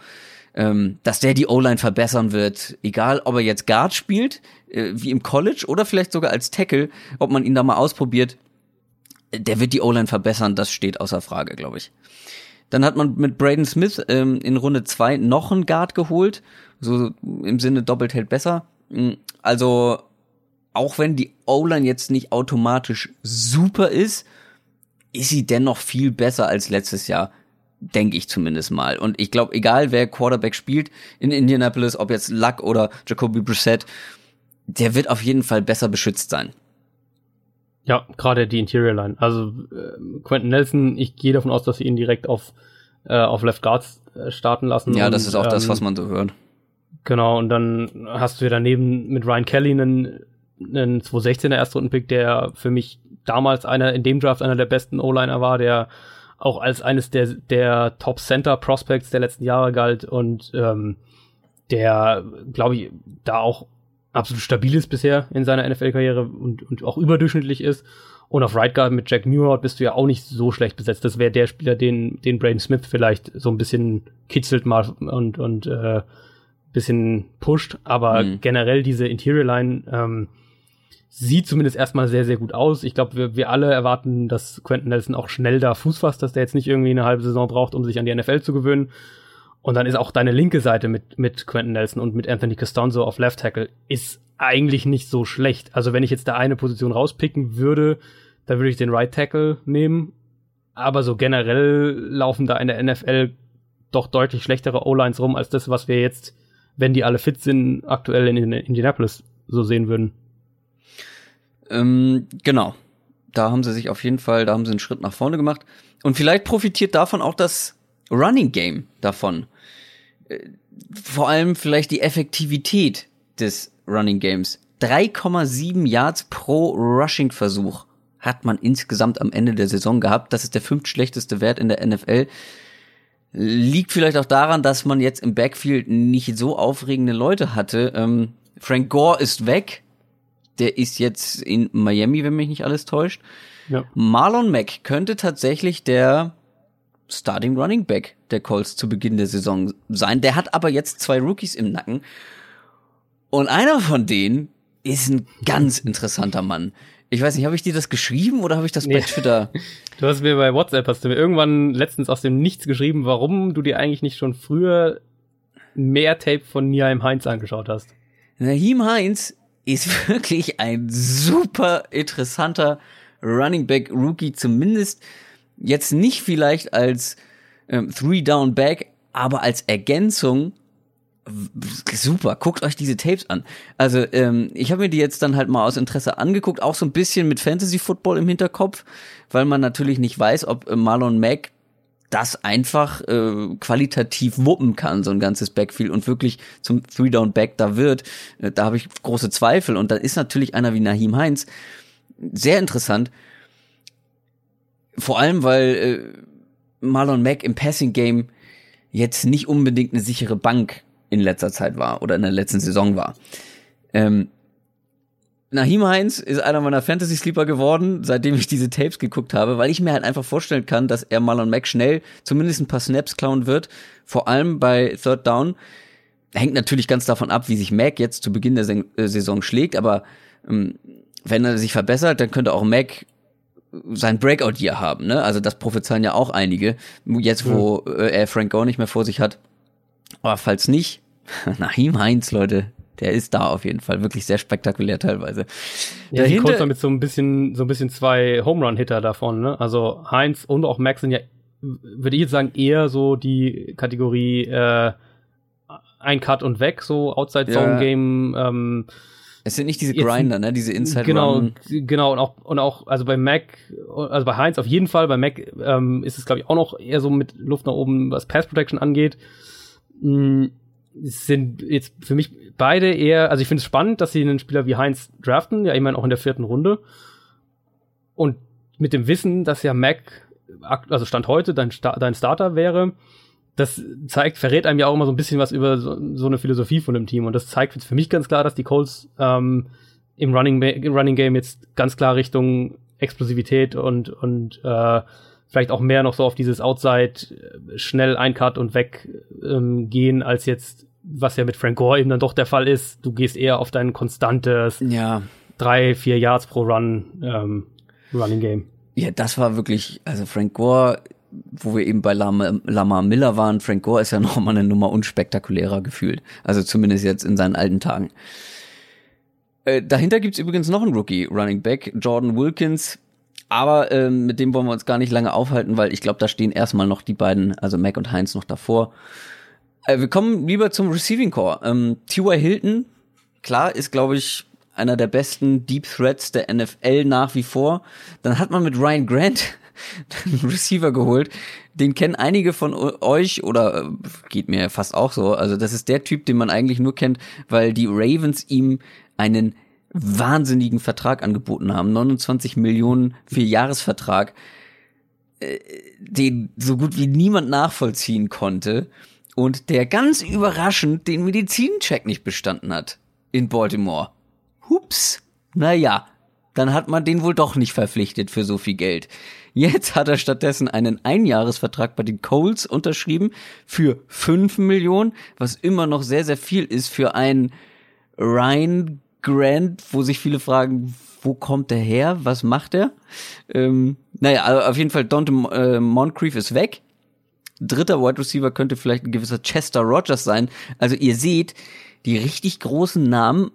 Ähm, dass der die O-Line verbessern wird, egal ob er jetzt Guard spielt, äh, wie im College, oder vielleicht sogar als Tackle, ob man ihn da mal ausprobiert, der wird die O-Line verbessern, das steht außer Frage, glaube ich. Dann hat man mit Braden Smith ähm, in Runde zwei noch einen Guard geholt, so im Sinne doppelt hält besser. Mm, also auch wenn die O-Line jetzt nicht automatisch super ist, ist sie dennoch viel besser als letztes Jahr, denke ich zumindest mal. Und ich glaube, egal wer Quarterback spielt in Indianapolis, ob jetzt Luck oder Jacoby Brissett, der wird auf jeden Fall besser beschützt sein. Ja, gerade die Interior Line. Also äh, Quentin Nelson, ich gehe davon aus, dass sie ihn direkt auf, äh, auf Left Guards äh, starten lassen. Ja, und, das ist auch ähm, das, was man so hört. Genau, und dann hast du ja daneben mit Ryan Kelly einen, einen 216er Erstrundenpick, der für mich damals einer in dem Draft einer der besten O-Liner war, der auch als eines der, der Top Center Prospects der letzten Jahre galt und ähm, der, glaube ich, da auch absolut stabil ist bisher in seiner NFL-Karriere und, und auch überdurchschnittlich ist. Und auf Right Guard mit Jack Muirhead bist du ja auch nicht so schlecht besetzt. Das wäre der Spieler, den, den Braden Smith vielleicht so ein bisschen kitzelt mal und, und äh, bisschen pusht. Aber mhm. generell diese Interior Line ähm, sieht zumindest erstmal sehr, sehr gut aus. Ich glaube, wir, wir alle erwarten, dass Quentin Nelson auch schnell da Fuß fasst, dass der jetzt nicht irgendwie eine halbe Saison braucht, um sich an die NFL zu gewöhnen. Und dann ist auch deine linke Seite mit, mit Quentin Nelson und mit Anthony Costanzo auf Left Tackle ist eigentlich nicht so schlecht. Also wenn ich jetzt da eine Position rauspicken würde, dann würde ich den Right Tackle nehmen. Aber so generell laufen da in der NFL doch deutlich schlechtere O-Lines rum als das, was wir jetzt, wenn die alle fit sind, aktuell in Indianapolis so sehen würden. Ähm, genau. Da haben sie sich auf jeden Fall, da haben sie einen Schritt nach vorne gemacht. Und vielleicht profitiert davon auch das Running Game davon. Äh, vor allem vielleicht die Effektivität des Running Games. 3,7 Yards pro Rushing-Versuch hat man insgesamt am Ende der Saison gehabt. Das ist der fünftschlechteste Wert in der NFL. Liegt vielleicht auch daran, dass man jetzt im Backfield nicht so aufregende Leute hatte. Ähm, Frank Gore ist weg. Der ist jetzt in Miami, wenn mich nicht alles täuscht. Ja. Marlon Mack könnte tatsächlich der Starting Running Back der Colts zu Beginn der Saison sein. Der hat aber jetzt zwei Rookies im Nacken. Und einer von denen ist ein ganz interessanter Mann. Ich weiß nicht, habe ich dir das geschrieben oder habe ich das nee. bei Twitter? Du hast mir bei WhatsApp, hast du mir irgendwann letztens aus dem Nichts geschrieben, warum du dir eigentlich nicht schon früher mehr Tape von Niheim Heinz angeschaut hast. Naheem Heinz ist wirklich ein super interessanter Running Back Rookie, zumindest Jetzt nicht vielleicht als ähm, Three-Down-Back, aber als Ergänzung super, guckt euch diese Tapes an. Also ähm, ich habe mir die jetzt dann halt mal aus Interesse angeguckt, auch so ein bisschen mit Fantasy Football im Hinterkopf, weil man natürlich nicht weiß, ob äh, Marlon Mack das einfach äh, qualitativ wuppen kann, so ein ganzes Backfield und wirklich zum Three-Down-Back da wird. Äh, da habe ich große Zweifel und da ist natürlich einer wie Nahim Heinz sehr interessant, vor allem, weil äh, Marlon Mack im Passing Game jetzt nicht unbedingt eine sichere Bank in letzter Zeit war oder in der letzten Saison war. Ähm, Nahim Heinz ist einer meiner Fantasy Sleeper geworden, seitdem ich diese Tapes geguckt habe, weil ich mir halt einfach vorstellen kann, dass er Marlon Mack schnell zumindest ein paar Snaps klauen wird, vor allem bei Third Down. Hängt natürlich ganz davon ab, wie sich Mack jetzt zu Beginn der äh, Saison schlägt, aber ähm, wenn er sich verbessert, dann könnte auch Mack sein Breakout-Year haben, ne? Also das prophezeien ja auch einige, jetzt wo mhm. er Frank Gore nicht mehr vor sich hat. Aber falls nicht, Nahim Heinz, Leute, der ist da auf jeden Fall wirklich sehr spektakulär teilweise. Ja, Dahinter, die Colts mit so ein bisschen, so ein bisschen zwei Home Run Hitter davon, ne? Also Heinz und auch Max sind ja würde ich jetzt sagen, eher so die Kategorie äh, ein Cut und weg, so Outside Zone Game. Ähm, es sind nicht diese Grinder, ne, diese Inside genau, Run. Genau, und auch, und auch, also bei Mac, also bei Heinz auf jeden Fall, bei Mac ähm, ist es, glaube ich, auch noch eher so mit Luft nach oben, was Pass Protection angeht. Mhm, es sind jetzt für mich beide eher, also ich finde es spannend, dass sie einen Spieler wie Heinz draften, ja immerhin auch in der vierten Runde. Und mit dem Wissen, dass ja Mac, also Stand heute, dein, Sta dein Starter wäre, das zeigt, verrät einem ja auch immer so ein bisschen was über so, so eine Philosophie von dem Team. Und das zeigt jetzt für mich ganz klar, dass die Colts ähm, im Running, im Running Game jetzt ganz klar Richtung Explosivität und, und äh, vielleicht auch mehr noch so auf dieses Outside schnell ein Cut und weg ähm, gehen, als jetzt, was ja mit Frank Gore eben dann doch der Fall ist. Du gehst eher auf dein konstantes ja. drei, vier Yards pro Run ähm, Running Game. Ja, das war wirklich, also Frank Gore wo wir eben bei Lama, Lama Miller waren, Frank Gore ist ja noch mal eine Nummer unspektakulärer gefühlt. Also zumindest jetzt in seinen alten Tagen. Äh, dahinter gibt's übrigens noch einen Rookie Running Back, Jordan Wilkins. Aber ähm, mit dem wollen wir uns gar nicht lange aufhalten, weil ich glaube, da stehen erstmal noch die beiden, also Mac und Heinz noch davor. Äh, wir kommen lieber zum Receiving Core. Ähm, T.Y. Hilton, klar, ist glaube ich einer der besten Deep Threats der NFL nach wie vor. Dann hat man mit Ryan Grant einen Receiver geholt. Den kennen einige von euch oder äh, geht mir fast auch so. Also das ist der Typ, den man eigentlich nur kennt, weil die Ravens ihm einen wahnsinnigen Vertrag angeboten haben. 29 Millionen für Jahresvertrag, äh, den so gut wie niemand nachvollziehen konnte und der ganz überraschend den Medizincheck nicht bestanden hat in Baltimore. Hups. Naja, dann hat man den wohl doch nicht verpflichtet für so viel Geld. Jetzt hat er stattdessen einen Einjahresvertrag bei den Coles unterschrieben für 5 Millionen, was immer noch sehr, sehr viel ist für einen Ryan Grant, wo sich viele fragen, wo kommt der her? Was macht er? Ähm, naja, also auf jeden Fall Dante äh, Moncrief ist weg. Dritter Wide Receiver könnte vielleicht ein gewisser Chester Rogers sein. Also ihr seht, die richtig großen Namen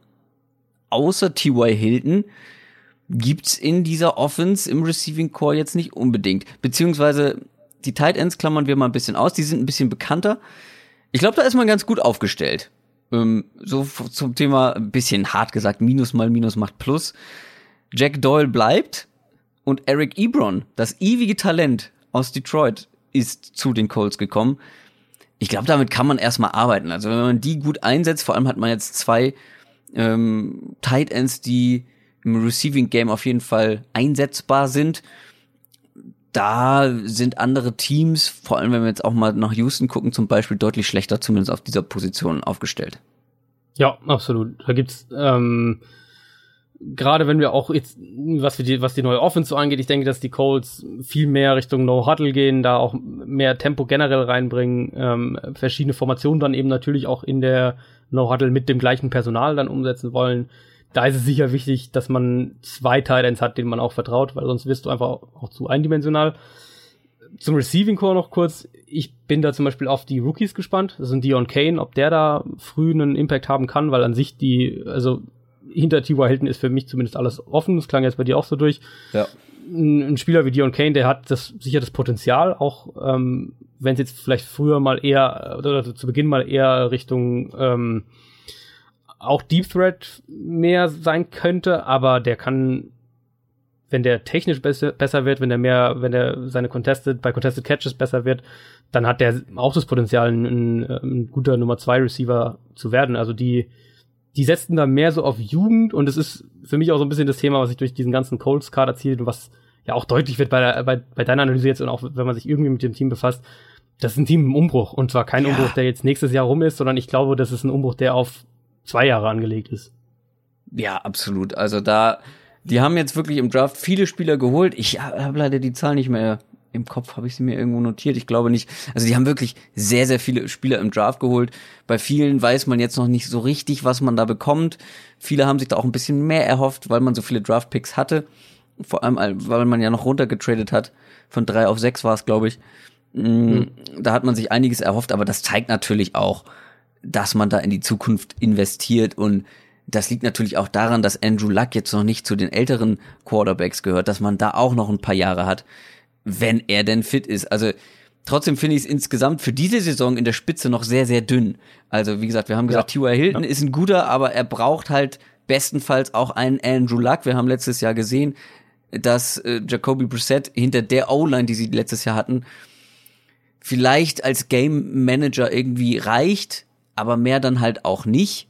außer T.Y. Hilton gibt's in dieser Offense im Receiving Core jetzt nicht unbedingt. Beziehungsweise die Tight Ends klammern wir mal ein bisschen aus, die sind ein bisschen bekannter. Ich glaube, da ist man ganz gut aufgestellt. Ähm, so zum Thema ein bisschen hart gesagt, Minus mal Minus macht Plus. Jack Doyle bleibt und Eric Ebron, das ewige Talent aus Detroit, ist zu den Colts gekommen. Ich glaube, damit kann man erstmal arbeiten. Also wenn man die gut einsetzt, vor allem hat man jetzt zwei ähm, Tight Ends, die im Receiving Game auf jeden Fall einsetzbar sind. Da sind andere Teams, vor allem wenn wir jetzt auch mal nach Houston gucken, zum Beispiel deutlich schlechter, zumindest auf dieser Position aufgestellt. Ja, absolut. Da gibt's ähm, gerade wenn wir auch jetzt, was, wir die, was die neue Offense so angeht, ich denke, dass die Colts viel mehr Richtung No-Huddle gehen, da auch mehr Tempo generell reinbringen, ähm, verschiedene Formationen dann eben natürlich auch in der No-Huddle mit dem gleichen Personal dann umsetzen wollen da ist es sicher wichtig, dass man zwei Titans hat, denen man auch vertraut, weil sonst wirst du einfach auch zu eindimensional. Zum Receiving Core noch kurz. Ich bin da zum Beispiel auf die Rookies gespannt. Das sind Dion Kane, ob der da früh einen Impact haben kann, weil an sich die, also hinter T.Y. Hilton ist für mich zumindest alles offen. Das klang jetzt bei dir auch so durch. Ja. Ein, ein Spieler wie Dion Kane, der hat das sicher das Potenzial, auch ähm, wenn es jetzt vielleicht früher mal eher oder zu Beginn mal eher Richtung ähm, auch Deep Threat mehr sein könnte, aber der kann, wenn der technisch besser, besser wird, wenn der mehr, wenn der seine Contested, bei Contested Catches besser wird, dann hat der auch das Potenzial, ein, ein, guter Nummer 2 Receiver zu werden. Also die, die setzen da mehr so auf Jugend und es ist für mich auch so ein bisschen das Thema, was sich durch diesen ganzen Colts Card erzielt und was ja auch deutlich wird bei, der, bei, bei deiner Analyse jetzt und auch wenn man sich irgendwie mit dem Team befasst. Das ist ein Team im Umbruch und zwar kein ja. Umbruch, der jetzt nächstes Jahr rum ist, sondern ich glaube, das ist ein Umbruch, der auf zwei Jahre angelegt ist. Ja, absolut. Also da, die haben jetzt wirklich im Draft viele Spieler geholt. Ich habe leider die Zahl nicht mehr im Kopf, habe ich sie mir irgendwo notiert. Ich glaube nicht. Also die haben wirklich sehr, sehr viele Spieler im Draft geholt. Bei vielen weiß man jetzt noch nicht so richtig, was man da bekommt. Viele haben sich da auch ein bisschen mehr erhofft, weil man so viele Draft-Picks hatte. Vor allem, weil man ja noch runtergetradet hat. Von drei auf sechs war es, glaube ich. Mhm. Da hat man sich einiges erhofft, aber das zeigt natürlich auch, dass man da in die Zukunft investiert und das liegt natürlich auch daran, dass Andrew Luck jetzt noch nicht zu den älteren Quarterbacks gehört, dass man da auch noch ein paar Jahre hat. wenn er denn fit ist. Also trotzdem finde ich es insgesamt für diese Saison in der Spitze noch sehr, sehr dünn. Also wie gesagt, wir haben gesagt, ja. T.Y. Hilton ja. ist ein guter, aber er braucht halt bestenfalls auch einen Andrew Luck. Wir haben letztes Jahr gesehen, dass äh, Jacoby Brissett hinter der O-Line, die sie letztes Jahr hatten, vielleicht als Game Manager irgendwie reicht, aber mehr dann halt auch nicht.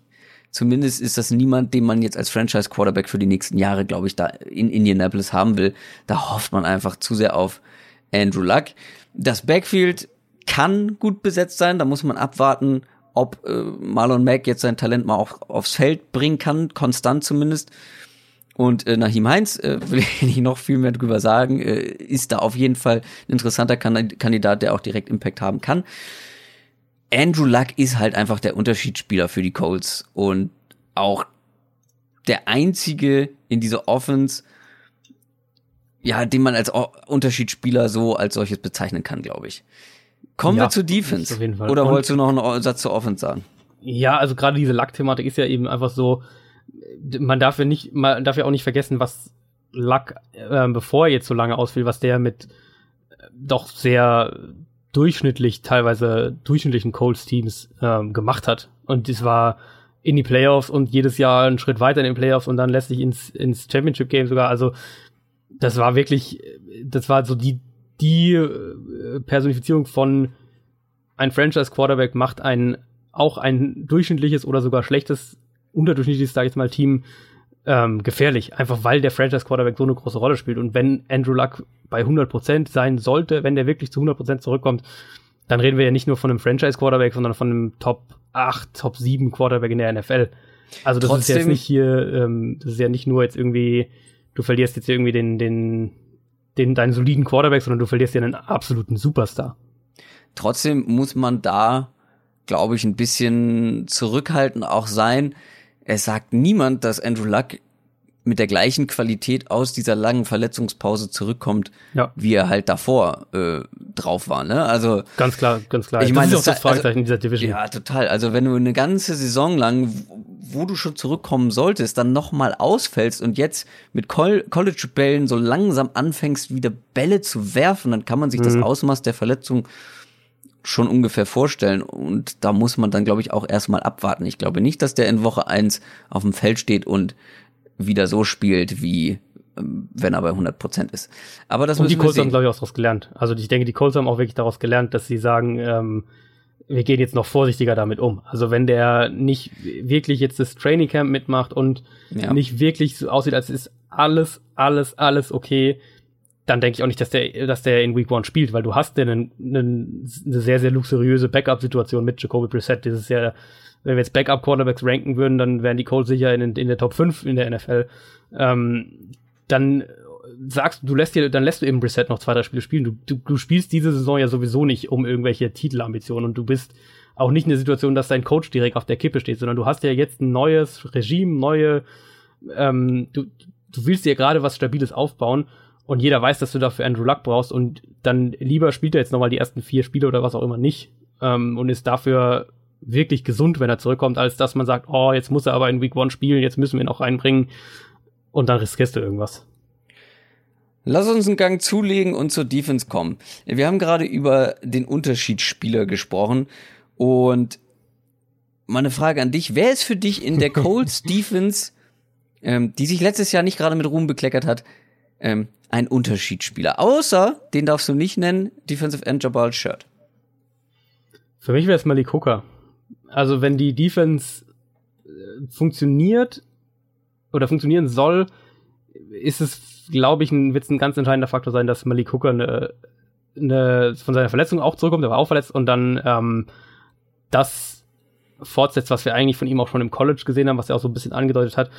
Zumindest ist das niemand, den man jetzt als Franchise Quarterback für die nächsten Jahre, glaube ich, da in Indianapolis haben will. Da hofft man einfach zu sehr auf Andrew Luck. Das Backfield kann gut besetzt sein, da muss man abwarten, ob äh, Marlon Mack jetzt sein Talent mal auch aufs Feld bringen kann, konstant zumindest. Und äh, Nahim Heinz, äh, will ich nicht noch viel mehr drüber sagen, äh, ist da auf jeden Fall ein interessanter Kandidat, der auch direkt Impact haben kann. Andrew Luck ist halt einfach der Unterschiedsspieler für die Colts und auch der einzige in dieser Offense, ja, den man als o Unterschiedsspieler so als solches bezeichnen kann, glaube ich. Kommen ja, wir zur Defense. Oder wolltest du noch einen Satz zur Offense sagen? Ja, also gerade diese Luck-Thematik ist ja eben einfach so, man darf ja nicht, man darf ja auch nicht vergessen, was Luck, äh, bevor er jetzt so lange ausfiel, was der mit doch sehr durchschnittlich, teilweise durchschnittlichen Colts-Teams ähm, gemacht hat. Und es war in die Playoffs und jedes Jahr einen Schritt weiter in den Playoffs und dann letztlich ins, ins Championship-Game sogar. Also das war wirklich, das war so die, die äh, Personifizierung von ein Franchise-Quarterback macht ein auch ein durchschnittliches oder sogar schlechtes unterdurchschnittliches, sage ich jetzt mal, Team ähm, gefährlich. Einfach weil der Franchise-Quarterback so eine große Rolle spielt. Und wenn Andrew Luck bei 100% sein sollte, wenn der wirklich zu 100% zurückkommt, dann reden wir ja nicht nur von einem Franchise-Quarterback, sondern von einem Top 8, Top 7 Quarterback in der NFL. Also das Trotzdem, ist jetzt nicht hier, ähm, das ist ja nicht nur jetzt irgendwie, du verlierst jetzt irgendwie den, den, den, deinen soliden Quarterback, sondern du verlierst ja einen absoluten Superstar. Trotzdem muss man da, glaube ich, ein bisschen zurückhaltend auch sein, es sagt niemand, dass Andrew Luck mit der gleichen Qualität aus dieser langen Verletzungspause zurückkommt, ja. wie er halt davor äh, drauf war. Ne? Also ganz klar, ganz klar. Ich meine, das ist auch das Fragezeichen also, dieser Division. Ja, total. Also wenn du eine ganze Saison lang, wo du schon zurückkommen solltest, dann nochmal ausfällst und jetzt mit College-Bällen so langsam anfängst, wieder Bälle zu werfen, dann kann man sich mhm. das Ausmaß der Verletzung schon ungefähr vorstellen. Und da muss man dann, glaube ich, auch erstmal abwarten. Ich glaube nicht, dass der in Woche eins auf dem Feld steht und wieder so spielt, wie ähm, wenn er bei 100 Prozent ist. Aber das Und die Colts haben, glaube ich, auch daraus gelernt. Also ich denke, die Colts haben auch wirklich daraus gelernt, dass sie sagen, ähm, wir gehen jetzt noch vorsichtiger damit um. Also wenn der nicht wirklich jetzt das Training Camp mitmacht und ja. nicht wirklich so aussieht, als ist alles, alles, alles okay, dann denke ich auch nicht, dass der, dass der in Week One spielt, weil du hast ja eine, eine sehr, sehr luxuriöse Backup-Situation mit Jacoby Brissett. Das ist ja, wenn wir jetzt Backup-Quarterbacks ranken würden, dann wären die Colts sicher in, in der Top 5 in der NFL. Ähm, dann sagst du, lässt dir, dann lässt du eben Brissett noch zwei, drei Spiele spielen. Du, du, du spielst diese Saison ja sowieso nicht um irgendwelche Titelambitionen und du bist auch nicht in der Situation, dass dein Coach direkt auf der Kippe steht, sondern du hast ja jetzt ein neues Regime, neue, ähm, du, du willst dir gerade was Stabiles aufbauen und jeder weiß, dass du dafür Andrew Luck brauchst und dann lieber spielt er jetzt nochmal die ersten vier Spiele oder was auch immer nicht ähm, und ist dafür wirklich gesund, wenn er zurückkommt, als dass man sagt, oh, jetzt muss er aber in Week One spielen, jetzt müssen wir ihn auch reinbringen und dann riskierst du irgendwas. Lass uns einen Gang zulegen und zur Defense kommen. Wir haben gerade über den Unterschiedsspieler gesprochen und meine Frage an dich, wer ist für dich in der Colts Defense, ähm, die sich letztes Jahr nicht gerade mit Ruhm bekleckert hat, ähm, ein Unterschiedsspieler. Außer, den darfst du nicht nennen, Defensive End Jabal Shirt. Für mich wäre es Malik Hooker. Also wenn die Defense äh, funktioniert oder funktionieren soll, ist es, glaube ich, ein, wird es ein ganz entscheidender Faktor sein, dass Malik Hooker eine, eine, von seiner Verletzung auch zurückkommt, er war auch verletzt und dann ähm, das fortsetzt, was wir eigentlich von ihm auch schon im College gesehen haben, was er auch so ein bisschen angedeutet hat,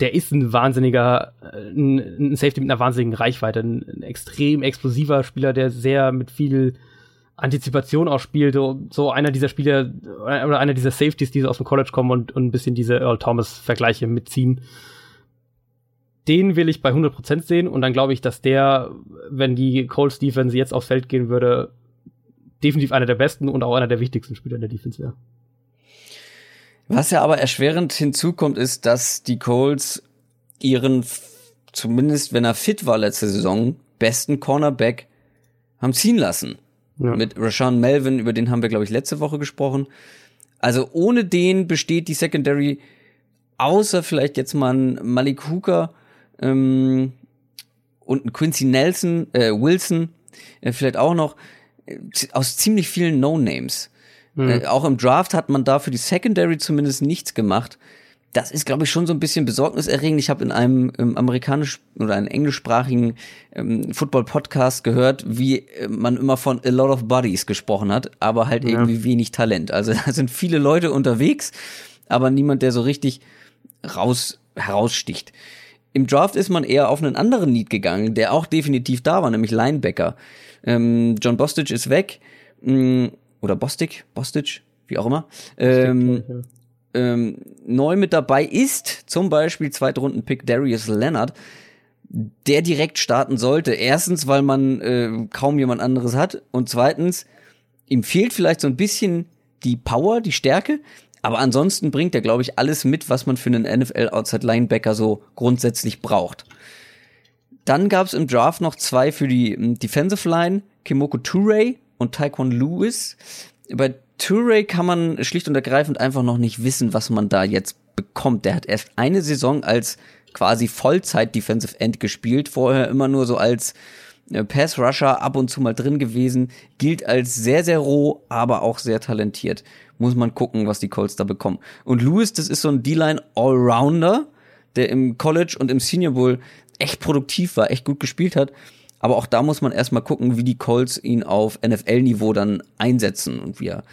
der ist ein wahnsinniger, äh, ein, ein Safety mit einer wahnsinnigen Reichweite, ein, ein, extrem explosiver Spieler, der sehr mit viel Antizipation auch spielt, so einer dieser Spieler oder einer dieser Safeties, die so aus dem College kommen und, und ein bisschen diese Earl Thomas Vergleiche mitziehen. Den will ich bei 100% sehen und dann glaube ich, dass der, wenn die Colts Defense jetzt aufs Feld gehen würde, definitiv einer der besten und auch einer der wichtigsten Spieler in der Defense wäre. Was ja aber erschwerend hinzukommt, ist, dass die Colts ihren, zumindest wenn er fit war letzte Saison, besten Cornerback haben ziehen lassen. Ja. Mit Rashawn Melvin, über den haben wir, glaube ich, letzte Woche gesprochen. Also ohne den besteht die Secondary, außer vielleicht jetzt mal ein Malik Hooker ähm, und ein Quincy Nelson, äh, Wilson, äh, vielleicht auch noch, äh, aus ziemlich vielen No-Names. Mhm. Äh, auch im Draft hat man da für die Secondary zumindest nichts gemacht das ist, glaube ich, schon so ein bisschen besorgniserregend. Ich habe in einem ähm, amerikanisch oder einem englischsprachigen ähm, Football-Podcast gehört, wie äh, man immer von a lot of bodies gesprochen hat, aber halt ja. irgendwie wenig Talent. Also da sind viele Leute unterwegs, aber niemand, der so richtig raus heraussticht. Im Draft ist man eher auf einen anderen Need gegangen, der auch definitiv da war, nämlich Linebacker. Ähm, John Bostich ist weg. Oder Bostic, Bostich, wie auch immer. Ähm, ähm, neu mit dabei ist zum Beispiel Zweitrunden-Pick Darius Leonard, der direkt starten sollte. Erstens, weil man äh, kaum jemand anderes hat und zweitens, ihm fehlt vielleicht so ein bisschen die Power, die Stärke, aber ansonsten bringt er, glaube ich, alles mit, was man für einen NFL Outside Linebacker so grundsätzlich braucht. Dann gab es im Draft noch zwei für die um, Defensive Line, Kimoko Toure und Taekwon Lewis. Bei Toure kann man schlicht und ergreifend einfach noch nicht wissen, was man da jetzt bekommt. Der hat erst eine Saison als quasi Vollzeit Defensive End gespielt, vorher immer nur so als äh, Pass Rusher ab und zu mal drin gewesen, gilt als sehr, sehr roh, aber auch sehr talentiert. Muss man gucken, was die Colts da bekommen. Und Lewis, das ist so ein D-Line Allrounder, der im College und im Senior Bowl echt produktiv war, echt gut gespielt hat. Aber auch da muss man erstmal gucken, wie die Colts ihn auf NFL-Niveau dann einsetzen und wie er,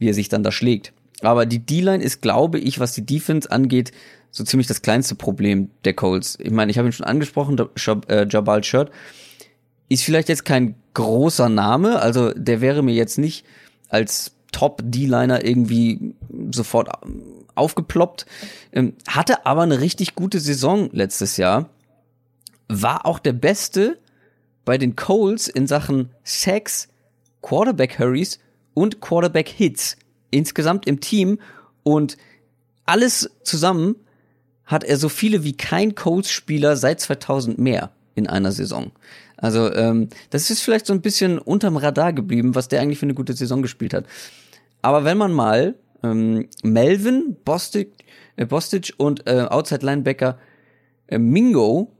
wie er sich dann da schlägt. Aber die D-Line ist, glaube ich, was die Defense angeht, so ziemlich das kleinste Problem der Colts. Ich meine, ich habe ihn schon angesprochen, äh, Jabal Shirt ist vielleicht jetzt kein großer Name, also der wäre mir jetzt nicht als Top-D-Liner irgendwie sofort aufgeploppt, ähm, hatte aber eine richtig gute Saison letztes Jahr, war auch der Beste bei den Coles in Sachen Sacks, Quarterback Hurries und Quarterback Hits insgesamt im Team und alles zusammen hat er so viele wie kein Colts-Spieler seit 2000 mehr in einer Saison. Also ähm, das ist vielleicht so ein bisschen unterm Radar geblieben, was der eigentlich für eine gute Saison gespielt hat. Aber wenn man mal ähm, Melvin, Bostic, äh, Bostic und äh, Outside Linebacker äh, Mingo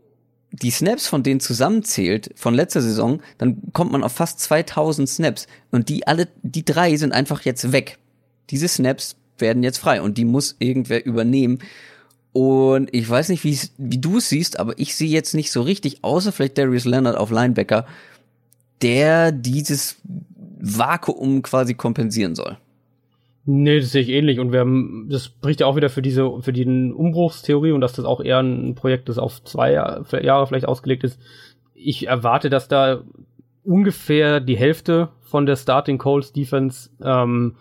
die Snaps von denen zusammenzählt von letzter Saison, dann kommt man auf fast 2000 Snaps. Und die alle, die drei sind einfach jetzt weg. Diese Snaps werden jetzt frei und die muss irgendwer übernehmen. Und ich weiß nicht, wie du es siehst, aber ich sehe jetzt nicht so richtig, außer vielleicht Darius Leonard auf Linebacker, der dieses Vakuum quasi kompensieren soll. Nee, das sehe ich ähnlich. Und wir haben, das spricht ja auch wieder für diese, für die Umbruchstheorie und dass das auch eher ein Projekt ist, auf zwei Jahre vielleicht ausgelegt ist. Ich erwarte, dass da ungefähr die Hälfte von der Starting Coles Defense ähm,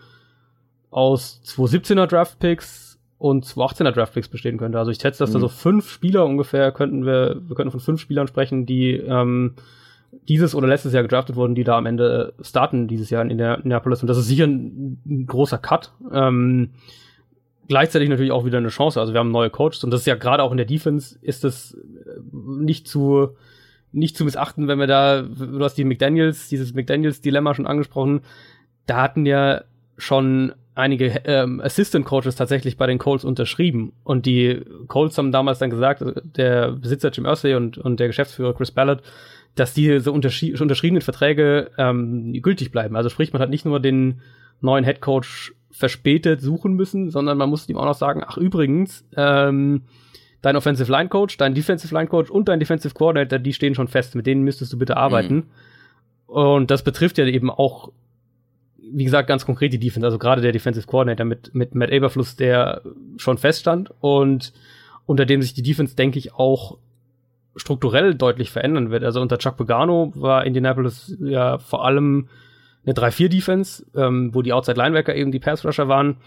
aus 217er Draft Picks und 218er Draft Picks bestehen könnte. Also ich schätze, dass mhm. da so fünf Spieler ungefähr könnten wir, wir könnten von fünf Spielern sprechen, die ähm, dieses oder letztes Jahr gedraftet wurden, die da am Ende äh, starten dieses Jahr in der Neapolis. Und das ist sicher ein, ein großer Cut. Ähm, gleichzeitig natürlich auch wieder eine Chance. Also wir haben neue Coaches und das ist ja gerade auch in der Defense ist das äh, nicht zu nicht zu missachten, wenn wir da, du hast die McDaniels, dieses McDaniels-Dilemma schon angesprochen, da hatten ja schon einige ähm, Assistant Coaches tatsächlich bei den Colts unterschrieben und die Colts haben damals dann gesagt, der Besitzer Jim Irsay und, und der Geschäftsführer Chris Ballard, dass diese unterschri unterschriebenen Verträge ähm, gültig bleiben. Also sprich, man hat nicht nur den neuen Head Coach verspätet suchen müssen, sondern man muss ihm auch noch sagen, ach übrigens, ähm, dein Offensive Line Coach, dein Defensive Line Coach und dein Defensive Coordinator, die stehen schon fest, mit denen müsstest du bitte arbeiten. Mhm. Und das betrifft ja eben auch, wie gesagt, ganz konkret die Defense, also gerade der Defensive Coordinator mit, mit Matt Aberfluss, der schon feststand und unter dem sich die Defense, denke ich, auch strukturell deutlich verändern wird. Also unter Chuck Pagano war Indianapolis ja vor allem eine 3-4-Defense, ähm, wo die Outside Linebacker eben die Pass Rusher waren.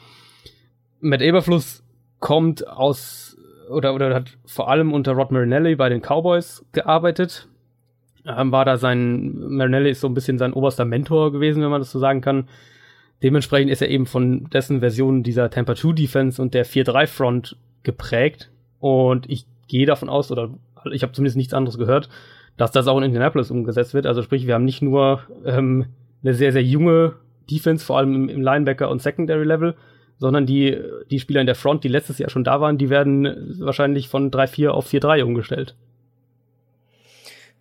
Matt Eberfluss kommt aus oder oder hat vor allem unter Rod Marinelli bei den Cowboys gearbeitet. Ähm, war da sein Marinelli ist so ein bisschen sein oberster Mentor gewesen, wenn man das so sagen kann. Dementsprechend ist er eben von dessen Version dieser Tampa 2 Defense und der 4-3 Front geprägt und ich gehe davon aus oder ich habe zumindest nichts anderes gehört, dass das auch in Indianapolis umgesetzt wird. Also sprich, wir haben nicht nur ähm, eine sehr, sehr junge Defense, vor allem im, im Linebacker und Secondary Level, sondern die, die Spieler in der Front, die letztes Jahr schon da waren, die werden wahrscheinlich von 3-4 auf 4-3 umgestellt.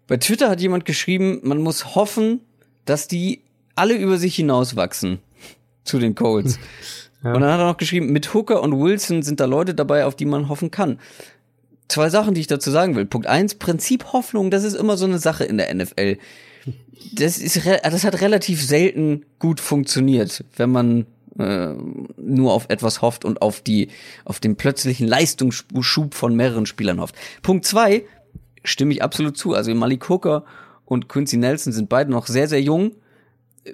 Bei Twitter hat jemand geschrieben, man muss hoffen, dass die alle über sich hinauswachsen zu den Colts. Ja. Und dann hat er noch geschrieben, mit Hooker und Wilson sind da Leute dabei, auf die man hoffen kann. Zwei Sachen, die ich dazu sagen will. Punkt eins, Prinzip Hoffnung, das ist immer so eine Sache in der NFL. Das ist, das hat relativ selten gut funktioniert, wenn man äh, nur auf etwas hofft und auf die, auf den plötzlichen Leistungsschub von mehreren Spielern hofft. Punkt zwei, stimme ich absolut zu. Also Malik Hooker und Quincy Nelson sind beide noch sehr, sehr jung.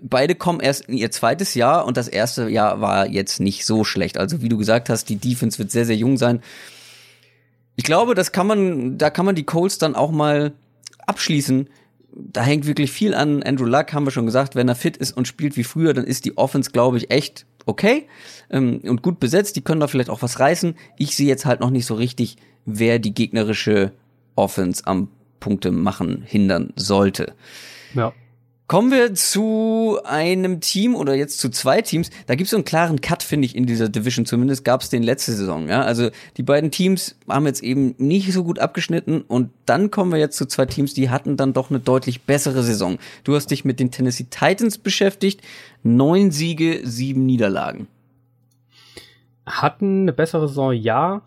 Beide kommen erst in ihr zweites Jahr und das erste Jahr war jetzt nicht so schlecht. Also wie du gesagt hast, die Defense wird sehr, sehr jung sein. Ich glaube, das kann man, da kann man die Colts dann auch mal abschließen. Da hängt wirklich viel an Andrew Luck, haben wir schon gesagt. Wenn er fit ist und spielt wie früher, dann ist die Offense, glaube ich, echt okay ähm, und gut besetzt. Die können da vielleicht auch was reißen. Ich sehe jetzt halt noch nicht so richtig, wer die gegnerische Offense am Punkte machen hindern sollte. Ja. Kommen wir zu einem Team oder jetzt zu zwei Teams. Da gibt es so einen klaren Cut, finde ich, in dieser Division. Zumindest gab es den letzte Saison. Ja? Also die beiden Teams haben jetzt eben nicht so gut abgeschnitten. Und dann kommen wir jetzt zu zwei Teams, die hatten dann doch eine deutlich bessere Saison. Du hast dich mit den Tennessee Titans beschäftigt. Neun Siege, sieben Niederlagen. Hatten eine bessere Saison, ja.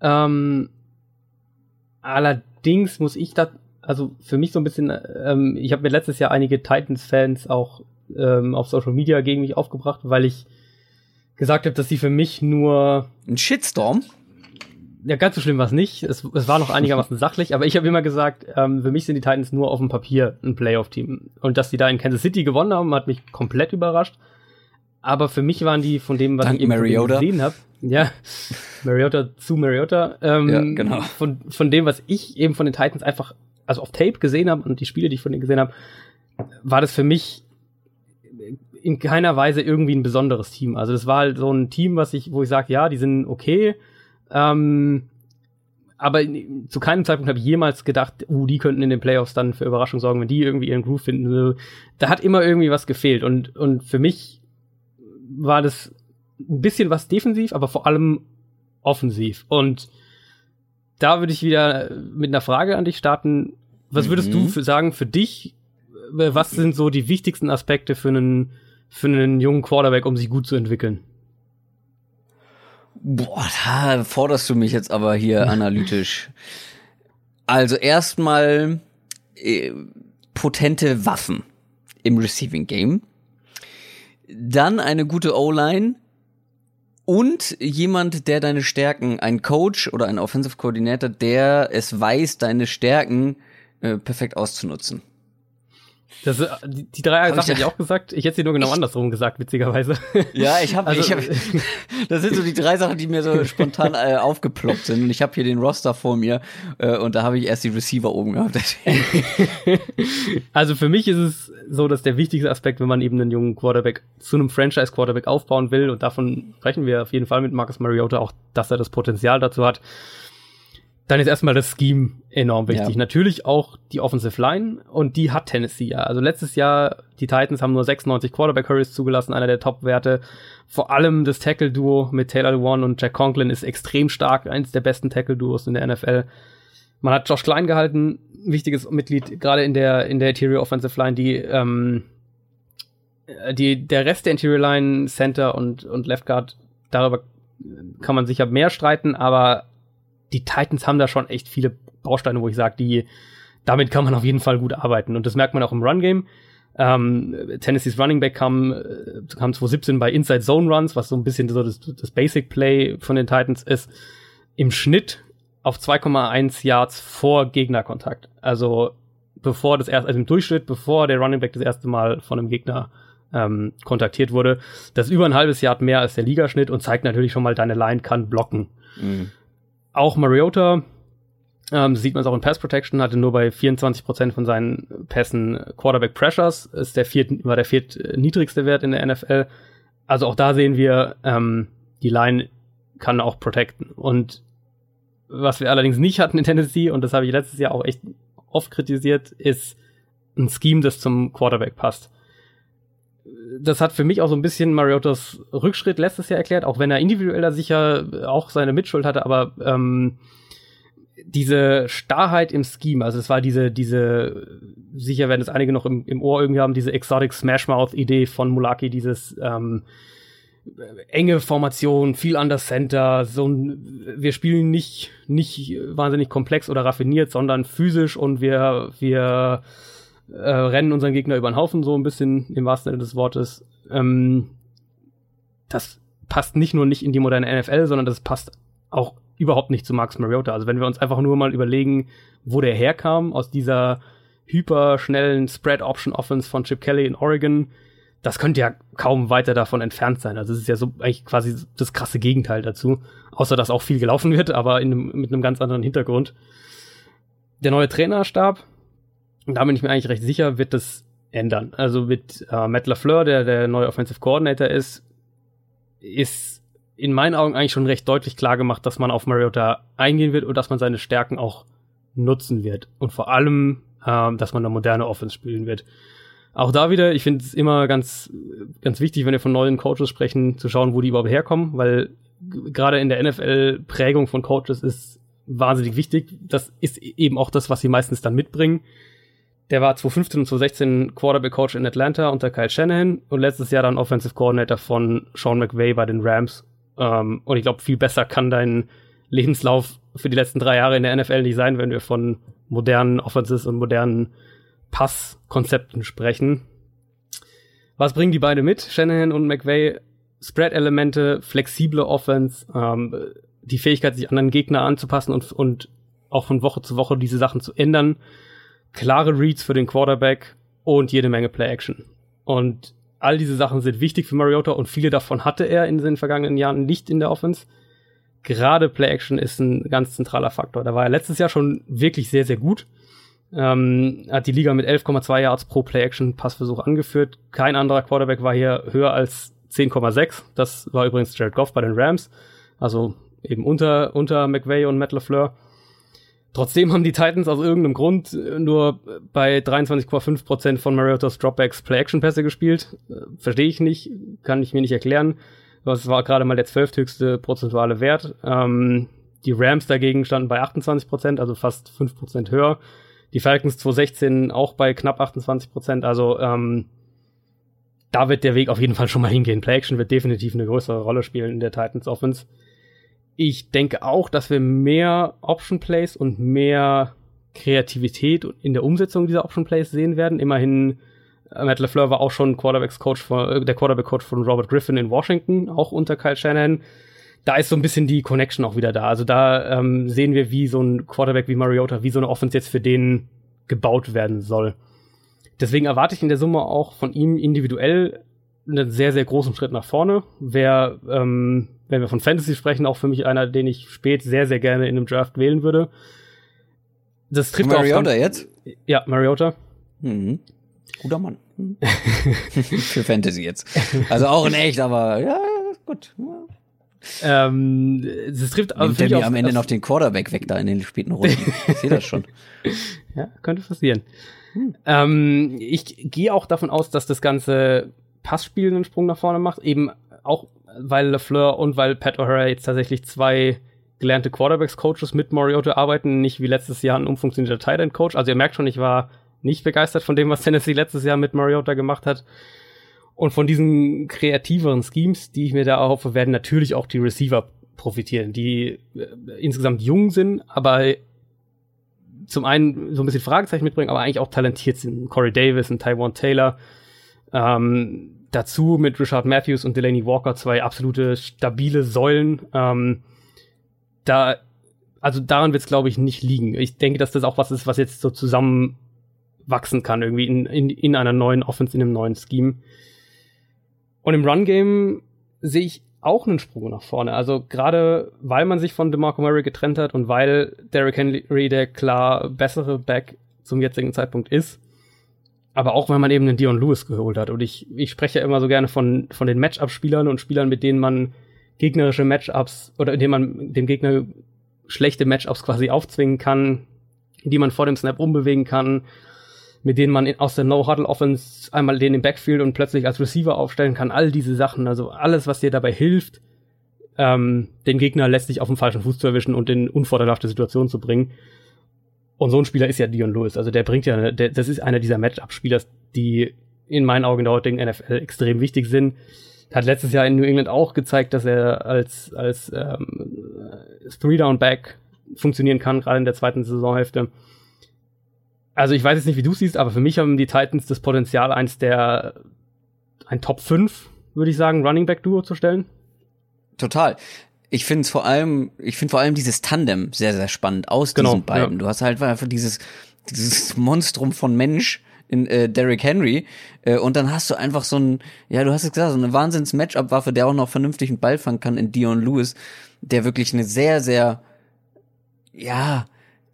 Ähm, allerdings muss ich da also für mich so ein bisschen, ähm, ich habe mir letztes Jahr einige Titans-Fans auch ähm, auf Social Media gegen mich aufgebracht, weil ich gesagt habe, dass sie für mich nur ein Shitstorm. Ja, ganz so schlimm war es nicht. Es, es war noch einigermaßen sachlich, aber ich habe immer gesagt, ähm, für mich sind die Titans nur auf dem Papier ein Playoff-Team. Und dass die da in Kansas City gewonnen haben, hat mich komplett überrascht. Aber für mich waren die von dem, was Dank ich eben gesehen habe, ja, Mariota zu Mariota, ähm, ja, genau. von, von dem, was ich eben von den Titans einfach also auf Tape gesehen habe und die Spiele, die ich von denen gesehen habe, war das für mich in keiner Weise irgendwie ein besonderes Team. Also das war halt so ein Team, was ich, wo ich sage, ja, die sind okay. Ähm, aber zu keinem Zeitpunkt habe ich jemals gedacht, uh, die könnten in den Playoffs dann für Überraschung sorgen, wenn die irgendwie ihren Groove finden. Da hat immer irgendwie was gefehlt. Und, und für mich war das ein bisschen was defensiv, aber vor allem offensiv. Und da würde ich wieder mit einer Frage an dich starten. Was würdest mhm. du für sagen für dich? Äh, was sind so die wichtigsten Aspekte für einen, für einen jungen Quarterback, um sich gut zu entwickeln? Boah, da forderst du mich jetzt aber hier analytisch. Also erstmal äh, potente Waffen im Receiving Game. Dann eine gute O-Line und jemand, der deine Stärken, ein Coach oder ein Offensive Coordinator, der es weiß, deine Stärken äh, perfekt auszunutzen. Das, äh, die, die drei hab Sachen hätte ich auch gesagt. Ich hätte sie nur genau ich, andersrum gesagt, witzigerweise. Ja, ich habe, also, ich hab, das sind so die drei Sachen, die mir so spontan äh, aufgeploppt sind. Und ich habe hier den Roster vor mir äh, und da habe ich erst die Receiver oben gehabt. also für mich ist es so, dass der wichtigste Aspekt, wenn man eben einen jungen Quarterback zu einem Franchise-Quarterback aufbauen will, und davon sprechen wir auf jeden Fall mit Marcus Mariota auch, dass er das Potenzial dazu hat, dann ist erstmal das Scheme enorm wichtig. Ja. Natürlich auch die Offensive Line und die hat Tennessee ja. Also letztes Jahr, die Titans haben nur 96 Quarterback Hurries zugelassen, einer der Top-Werte. Vor allem das Tackle-Duo mit Taylor Lewan und Jack Conklin ist extrem stark, eins der besten Tackle-Duos in der NFL. Man hat Josh Klein gehalten, wichtiges Mitglied, gerade in der, in der Interior Offensive Line, die, ähm, die, der Rest der Interior Line, Center und, und Left Guard, darüber kann man sicher mehr streiten, aber die Titans haben da schon echt viele Bausteine, wo ich sage, die, damit kann man auf jeden Fall gut arbeiten. Und das merkt man auch im Run-Game. Ähm, Tennessees Running Back kam, äh, kam 2017 bei Inside Zone Runs, was so ein bisschen so das, das Basic Play von den Titans ist, im Schnitt auf 2,1 Yards vor Gegnerkontakt. Also bevor das erste, also im Durchschnitt, bevor der Running Back das erste Mal von einem Gegner ähm, kontaktiert wurde. Das ist über ein halbes Yard mehr als der Ligaschnitt und zeigt natürlich schon mal, deine Line kann blocken. Mhm. Auch Mariota, ähm, sieht man es auch in Pass Protection, hatte nur bei 24% von seinen Pässen Quarterback Pressures, ist der viert, war der viert niedrigste Wert in der NFL. Also auch da sehen wir, ähm, die Line kann auch protecten. Und was wir allerdings nicht hatten in Tennessee, und das habe ich letztes Jahr auch echt oft kritisiert, ist ein Scheme, das zum Quarterback passt. Das hat für mich auch so ein bisschen Mariotas Rückschritt letztes Jahr erklärt, auch wenn er individuell da sicher auch seine Mitschuld hatte, aber ähm, diese Starrheit im Scheme, also es war diese, diese, sicher werden es einige noch im, im Ohr irgendwie haben, diese Exotic Smashmouth-Idee von Mulaki, dieses ähm, enge Formation, viel an das Center, so ein, wir spielen nicht, nicht wahnsinnig komplex oder raffiniert, sondern physisch und wir, wir äh, rennen unseren Gegner über den Haufen, so ein bisschen im wahrsten Sinne des Wortes. Ähm, das passt nicht nur nicht in die moderne NFL, sondern das passt auch überhaupt nicht zu Max Mariota. Also wenn wir uns einfach nur mal überlegen, wo der herkam, aus dieser hyperschnellen Spread-Option-Offense von Chip Kelly in Oregon, das könnte ja kaum weiter davon entfernt sein. Also es ist ja so eigentlich quasi das krasse Gegenteil dazu. Außer dass auch viel gelaufen wird, aber in mit einem ganz anderen Hintergrund. Der neue Trainerstab, da bin ich mir eigentlich recht sicher, wird das ändern. Also mit äh, Matt LaFleur, der der neue Offensive Coordinator ist, ist in meinen Augen eigentlich schon recht deutlich klar gemacht, dass man auf Mariota eingehen wird und dass man seine Stärken auch nutzen wird. Und vor allem, ähm, dass man eine moderne Offense spielen wird. Auch da wieder, ich finde es immer ganz, ganz wichtig, wenn wir von neuen Coaches sprechen, zu schauen, wo die überhaupt herkommen, weil gerade in der NFL Prägung von Coaches ist wahnsinnig wichtig. Das ist eben auch das, was sie meistens dann mitbringen. Der war 2015 und 2016 Quarterback Coach in Atlanta unter Kyle Shanahan und letztes Jahr dann Offensive Coordinator von Sean McVay bei den Rams. Ähm, und ich glaube, viel besser kann dein Lebenslauf für die letzten drei Jahre in der NFL nicht sein, wenn wir von modernen Offenses und modernen Passkonzepten sprechen. Was bringen die beide mit, Shanahan und McVay? Spread-Elemente, flexible Offense, ähm, die Fähigkeit, sich anderen Gegner anzupassen und, und auch von Woche zu Woche diese Sachen zu ändern, klare Reads für den Quarterback und jede Menge Play-Action. Und all diese Sachen sind wichtig für Mariota und viele davon hatte er in den vergangenen Jahren nicht in der Offense. Gerade Play-Action ist ein ganz zentraler Faktor. Da war er letztes Jahr schon wirklich sehr, sehr gut. Ähm, hat die Liga mit 11,2 Yards pro Play-Action-Passversuch angeführt. Kein anderer Quarterback war hier höher als 10,6. Das war übrigens Jared Goff bei den Rams. Also eben unter, unter McVay und Matt LaFleur. Trotzdem haben die Titans aus irgendeinem Grund nur bei 23,5% von Mariotas Dropbacks Play-Action-Pässe gespielt. Verstehe ich nicht, kann ich mir nicht erklären. Das war gerade mal der zwölfthöchste prozentuale Wert. Ähm, die Rams dagegen standen bei 28%, also fast 5% höher. Die Falcons 2016 auch bei knapp 28 Prozent. Also ähm, da wird der Weg auf jeden Fall schon mal hingehen. Play Action wird definitiv eine größere Rolle spielen in der Titans Offense. Ich denke auch, dass wir mehr Option Plays und mehr Kreativität in der Umsetzung dieser Option Plays sehen werden. Immerhin, äh, Matt LeFleur war auch schon Quarterbacks Coach von, äh, der Quarterback Coach von Robert Griffin in Washington, auch unter Kyle Shanahan da ist so ein bisschen die Connection auch wieder da. Also da ähm, sehen wir, wie so ein Quarterback wie Mariota, wie so eine Offense jetzt für den gebaut werden soll. Deswegen erwarte ich in der Summe auch von ihm individuell einen sehr, sehr großen Schritt nach vorne. Wer, ähm, wenn wir von Fantasy sprechen, auch für mich einer, den ich spät sehr, sehr gerne in einem Draft wählen würde. Das trifft Mariota auch dann, jetzt? Ja, Mariota. Mhm. Guter Mann. für Fantasy jetzt. Also auch in echt, aber ja, gut. Ähm, das trifft aber der mir am Ende noch den Quarterback weg da in den späten Runden. ich sehe das schon. Ja, könnte passieren. Hm. Ähm, ich gehe auch davon aus, dass das ganze Passspiel einen Sprung nach vorne macht, eben auch weil LeFleur und weil Pat O'Hara jetzt tatsächlich zwei gelernte Quarterbacks-Coaches mit Mariota arbeiten, nicht wie letztes Jahr ein umfunktionierter Tight End-Coach. Also ihr merkt schon, ich war nicht begeistert von dem, was Tennessee letztes Jahr mit Mariota gemacht hat. Und von diesen kreativeren Schemes, die ich mir da erhoffe, werden natürlich auch die Receiver profitieren, die äh, insgesamt jung sind, aber zum einen so ein bisschen Fragezeichen mitbringen, aber eigentlich auch talentiert sind. Corey Davis und Taiwan Taylor. Ähm, dazu mit Richard Matthews und Delaney Walker zwei absolute stabile Säulen. Ähm, da, also daran wird es, glaube ich, nicht liegen. Ich denke, dass das auch was ist, was jetzt so zusammen wachsen kann, irgendwie in, in, in einer neuen Offense, in einem neuen Scheme. Und im Run-Game sehe ich auch einen Sprung nach vorne. Also gerade weil man sich von DeMarco Murray getrennt hat und weil Derrick Henry der klar bessere Back zum jetzigen Zeitpunkt ist, aber auch weil man eben einen Dion Lewis geholt hat. Und ich, ich spreche ja immer so gerne von, von den Matchup-Spielern und Spielern, mit denen man gegnerische Matchups oder indem man dem Gegner schlechte Matchups quasi aufzwingen kann. die man vor dem Snap umbewegen kann, mit denen man aus der No-Huddle-Offense einmal den im Backfield und plötzlich als Receiver aufstellen kann. All diese Sachen, also alles, was dir dabei hilft, ähm, den Gegner letztlich auf dem falschen Fuß zu erwischen und in unvorteilhafte Situationen zu bringen. Und so ein Spieler ist ja Dion Lewis. Also der bringt ja, der, das ist einer dieser Matchup-Spieler, die in meinen Augen in der heutigen NFL extrem wichtig sind. Hat letztes Jahr in New England auch gezeigt, dass er als, als ähm, Three-Down-Back funktionieren kann, gerade in der zweiten Saisonhälfte. Also ich weiß jetzt nicht, wie du siehst, aber für mich haben die Titans das Potenzial, eins der ein Top 5, würde ich sagen, Running Back Duo zu stellen. Total. Ich finde es vor allem, ich finde vor allem dieses Tandem sehr, sehr spannend aus genau, diesen beiden. Ja. Du hast halt einfach dieses, dieses Monstrum von Mensch in äh, Derrick Henry äh, und dann hast du einfach so ein, ja, du hast es gesagt, so eine Wahnsinns Matchup-Waffe, der auch noch vernünftig einen Ball fangen kann in Dion Lewis, der wirklich eine sehr, sehr, ja,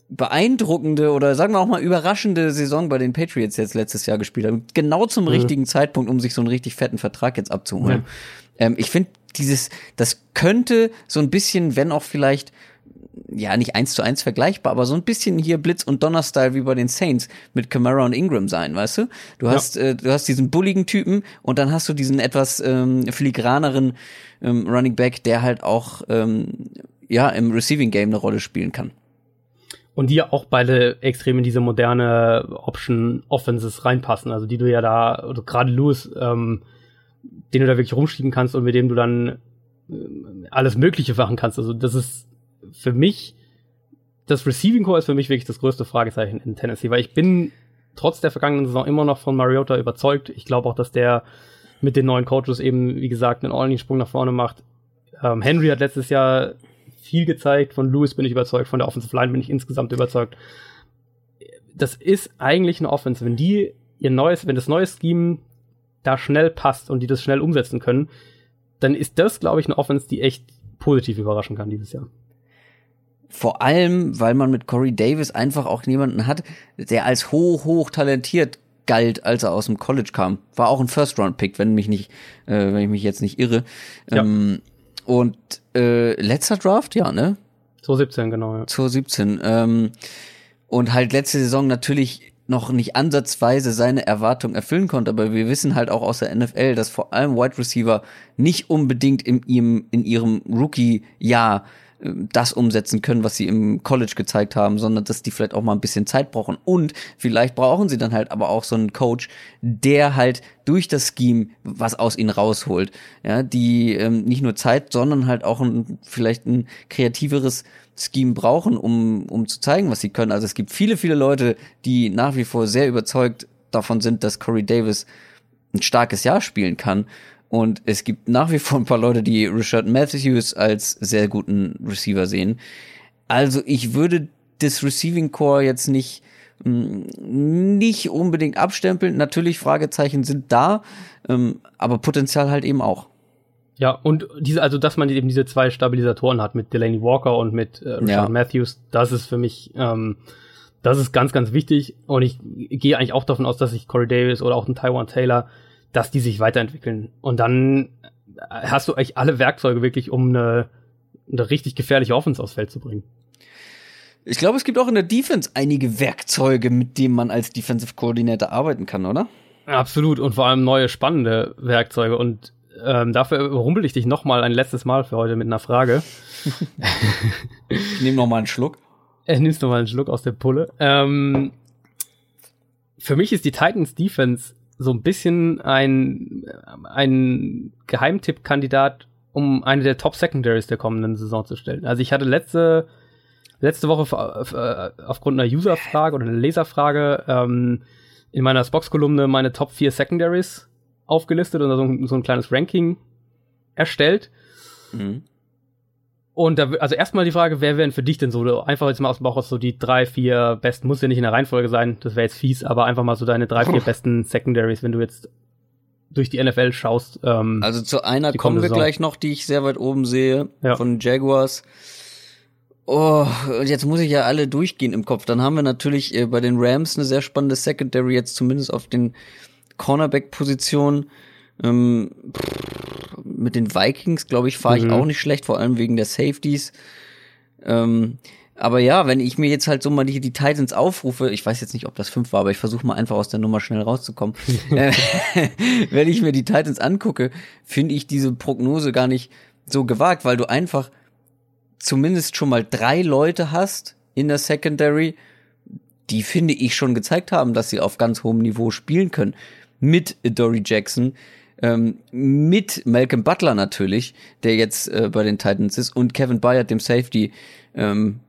beeindruckende oder sagen wir auch mal überraschende Saison bei den Patriots jetzt letztes Jahr gespielt hat. Genau zum mhm. richtigen Zeitpunkt, um sich so einen richtig fetten Vertrag jetzt abzuholen. Ja. Ähm, ich finde dieses, das könnte so ein bisschen, wenn auch vielleicht ja, nicht eins zu eins vergleichbar, aber so ein bisschen hier Blitz- und Donner-Style wie bei den Saints mit Camara und Ingram sein, weißt du? Du hast, ja. äh, du hast diesen bulligen Typen und dann hast du diesen etwas ähm, filigraneren ähm, Running Back, der halt auch ähm, ja im Receiving Game eine Rolle spielen kann. Und die ja auch beide extrem in diese moderne Option Offenses reinpassen, also die du ja da, also gerade Lewis, ähm, den du da wirklich rumschieben kannst und mit dem du dann äh, alles Mögliche machen kannst. Also das ist für mich, das Receiving Core ist für mich wirklich das größte Fragezeichen in Tennessee, weil ich bin trotz der vergangenen Saison immer noch von Mariota überzeugt. Ich glaube auch, dass der mit den neuen Coaches eben, wie gesagt, einen ordentlichen Sprung nach vorne macht. Ähm, Henry hat letztes Jahr viel gezeigt. Von Lewis bin ich überzeugt. Von der Offensive Line bin ich insgesamt überzeugt. Das ist eigentlich eine Offense. Wenn die ihr neues, wenn das neue Scheme da schnell passt und die das schnell umsetzen können, dann ist das, glaube ich, eine Offense, die echt positiv überraschen kann dieses Jahr. Vor allem, weil man mit Corey Davis einfach auch jemanden hat, der als hoch, hoch talentiert galt, als er aus dem College kam. War auch ein First-Round-Pick, wenn mich nicht, äh, wenn ich mich jetzt nicht irre. Ja. Ähm, und äh, letzter Draft, ja, ne? 2017, genau, ja. 2017. Ähm, und halt letzte Saison natürlich noch nicht ansatzweise seine Erwartung erfüllen konnte, aber wir wissen halt auch aus der NFL, dass vor allem Wide Receiver nicht unbedingt in ihrem, in ihrem Rookie-Jahr äh, das umsetzen können, was sie im College gezeigt haben, sondern dass die vielleicht auch mal ein bisschen Zeit brauchen. Und vielleicht brauchen sie dann halt aber auch so einen Coach, der halt durch das Scheme was aus ihnen rausholt. Ja, die ähm, nicht nur Zeit, sondern halt auch ein, vielleicht ein kreativeres Scheme brauchen, um, um zu zeigen, was sie können. Also es gibt viele, viele Leute, die nach wie vor sehr überzeugt davon sind, dass Corey Davis ein starkes Jahr spielen kann. Und es gibt nach wie vor ein paar Leute, die Richard Matthews als sehr guten Receiver sehen. Also ich würde das Receiving Core jetzt nicht mm, nicht unbedingt abstempeln. Natürlich Fragezeichen sind da, ähm, aber Potenzial halt eben auch. Ja, und diese, also dass man eben diese zwei Stabilisatoren hat mit Delaney Walker und mit äh, Richard ja. Matthews, das ist für mich, ähm, das ist ganz, ganz wichtig. Und ich gehe eigentlich auch davon aus, dass sich Corey Davis oder auch ein Taiwan Taylor, dass die sich weiterentwickeln. Und dann hast du eigentlich alle Werkzeuge wirklich, um eine, eine richtig gefährliche Offense aufs Feld zu bringen. Ich glaube, es gibt auch in der Defense einige Werkzeuge, mit denen man als Defensive Coordinator arbeiten kann, oder? Absolut und vor allem neue spannende Werkzeuge und ähm, dafür überrumpel ich dich noch mal ein letztes Mal für heute mit einer Frage. ich nehme noch mal einen Schluck. Er nimmst noch mal einen Schluck aus der Pulle. Ähm, für mich ist die Titans Defense so ein bisschen ein, ein Geheimtipp-Kandidat, um eine der Top Secondaries der kommenden Saison zu stellen. Also ich hatte letzte, letzte Woche aufgrund einer User-Frage oder einer Leserfrage ähm, in meiner Spox-Kolumne meine Top 4 Secondaries aufgelistet und so ein, so ein kleines Ranking erstellt. Mhm. Und da, also erstmal die Frage, wer wären für dich denn so, einfach jetzt mal aus dem Bauch aus so die drei, vier besten, muss ja nicht in der Reihenfolge sein, das wäre jetzt fies, aber einfach mal so deine drei, vier besten Secondaries, wenn du jetzt durch die NFL schaust. Ähm, also zu einer kommen wir Saison. gleich noch, die ich sehr weit oben sehe, ja. von Jaguars. Oh, jetzt muss ich ja alle durchgehen im Kopf. Dann haben wir natürlich äh, bei den Rams eine sehr spannende Secondary, jetzt zumindest auf den Cornerback-Position. Ähm, mit den Vikings, glaube ich, fahre ich mhm. auch nicht schlecht, vor allem wegen der Safeties. Ähm, Aber ja, wenn ich mir jetzt halt so mal die, die Titans aufrufe, ich weiß jetzt nicht, ob das fünf war, aber ich versuche mal einfach aus der Nummer schnell rauszukommen. Äh, wenn ich mir die Titans angucke, finde ich diese Prognose gar nicht so gewagt, weil du einfach zumindest schon mal drei Leute hast in der Secondary, die finde ich schon gezeigt haben, dass sie auf ganz hohem Niveau spielen können. Mit Dory Jackson, ähm, mit Malcolm Butler natürlich, der jetzt äh, bei den Titans ist, und Kevin Byard, dem Safety. Ähm,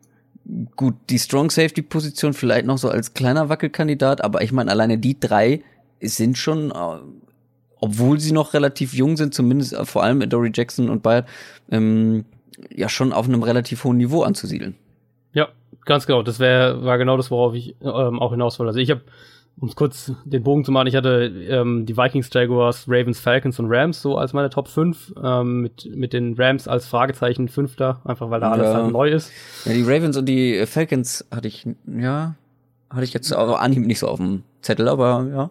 gut, die Strong Safety Position vielleicht noch so als kleiner Wackelkandidat, aber ich meine, alleine die drei sind schon, äh, obwohl sie noch relativ jung sind, zumindest äh, vor allem Dory Jackson und Bayard, ähm, ja schon auf einem relativ hohen Niveau anzusiedeln. Ja, ganz genau. Das wäre war genau das, worauf ich ähm, auch hinaus wollte. Also ich habe um es kurz den Bogen zu machen, ich hatte ähm, die Vikings, Jaguars, Ravens, Falcons und Rams so als meine Top 5, ähm, mit, mit den Rams als Fragezeichen Fünfter, einfach weil da alles halt neu ist. Ja, die Ravens und die Falcons hatte ich, ja, hatte ich jetzt auch Anhieb nicht so auf dem Zettel, aber ja.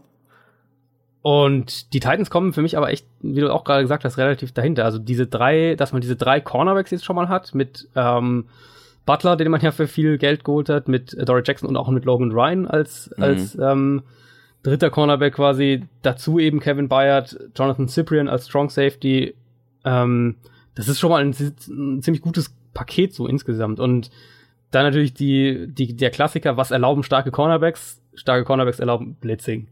Und die Titans kommen für mich aber echt, wie du auch gerade gesagt hast, relativ dahinter. Also diese drei, dass man diese drei Cornerbacks jetzt schon mal hat, mit ähm, Butler, den man ja für viel Geld geholt hat, mit Dory Jackson und auch mit Logan Ryan als, mhm. als ähm, dritter Cornerback quasi. Dazu eben Kevin Byard, Jonathan Cyprian als Strong Safety. Ähm, das ist schon mal ein, ein, ziemlich gutes Paket so insgesamt. Und dann natürlich die, die, der Klassiker, was erlauben starke Cornerbacks? Starke Cornerbacks erlauben Blitzing.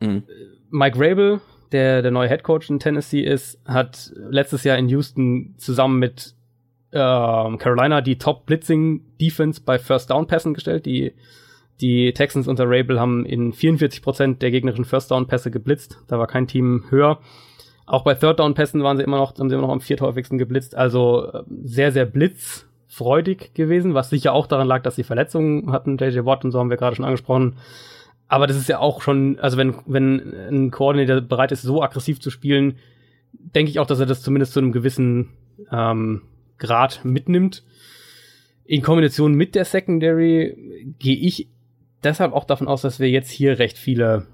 Mhm. Mike Rabel, der der neue Head Coach in Tennessee ist, hat letztes Jahr in Houston zusammen mit ähm, Carolina die Top-Blitzing-Defense bei First-Down-Pässen gestellt. Die, die Texans unter Rabel haben in 44% der gegnerischen First-Down-Pässe geblitzt. Da war kein Team höher. Auch bei Third-Down-Pässen waren sie immer noch, haben sie immer noch am vierthäufigsten geblitzt. Also äh, sehr, sehr blitzfreudig gewesen, was sicher auch daran lag, dass sie Verletzungen hatten. JJ Watt und so haben wir gerade schon angesprochen. Aber das ist ja auch schon, also wenn, wenn ein Koordinator bereit ist, so aggressiv zu spielen, denke ich auch, dass er das zumindest zu einem gewissen ähm, Grad mitnimmt. In Kombination mit der Secondary gehe ich deshalb auch davon aus, dass wir jetzt hier recht viele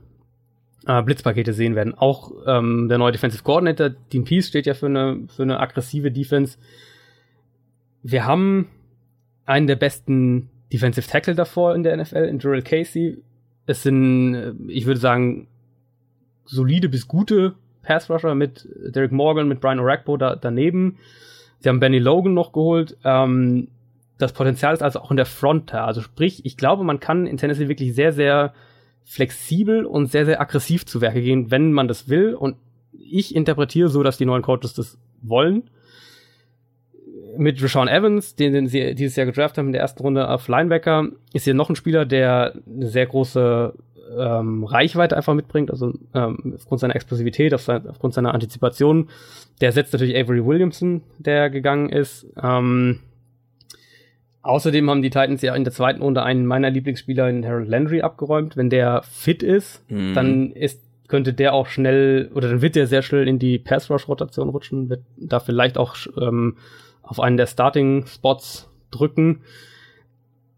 äh, Blitzpakete sehen werden. Auch ähm, der neue Defensive Coordinator, Dean Peace, steht ja für eine, für eine aggressive Defense. Wir haben einen der besten Defensive Tackle davor in der NFL, in Gerald Casey. Es sind, äh, ich würde sagen, solide bis gute Pass Rusher mit Derek Morgan, mit Brian Orakpo da, daneben. Sie haben Benny Logan noch geholt. Ähm, das Potenzial ist also auch in der Front da. Also sprich, ich glaube, man kann in Tennessee wirklich sehr, sehr flexibel und sehr, sehr aggressiv zu Werke gehen, wenn man das will. Und ich interpretiere so, dass die neuen Coaches das wollen. Mit Rashawn Evans, den, den sie dieses Jahr gedraft haben in der ersten Runde auf Linebacker, ist hier noch ein Spieler, der eine sehr große ähm, Reichweite einfach mitbringt, also ähm, aufgrund seiner Explosivität, auf sein, aufgrund seiner Antizipation. Der setzt natürlich Avery Williamson, der gegangen ist. Ähm, außerdem haben die Titans ja in der zweiten Runde einen meiner Lieblingsspieler in Harold Landry abgeräumt. Wenn der fit ist, mhm. dann ist könnte der auch schnell oder dann wird der sehr schnell in die Pass Rush Rotation rutschen, wird da vielleicht auch ähm, auf einen der Starting Spots drücken.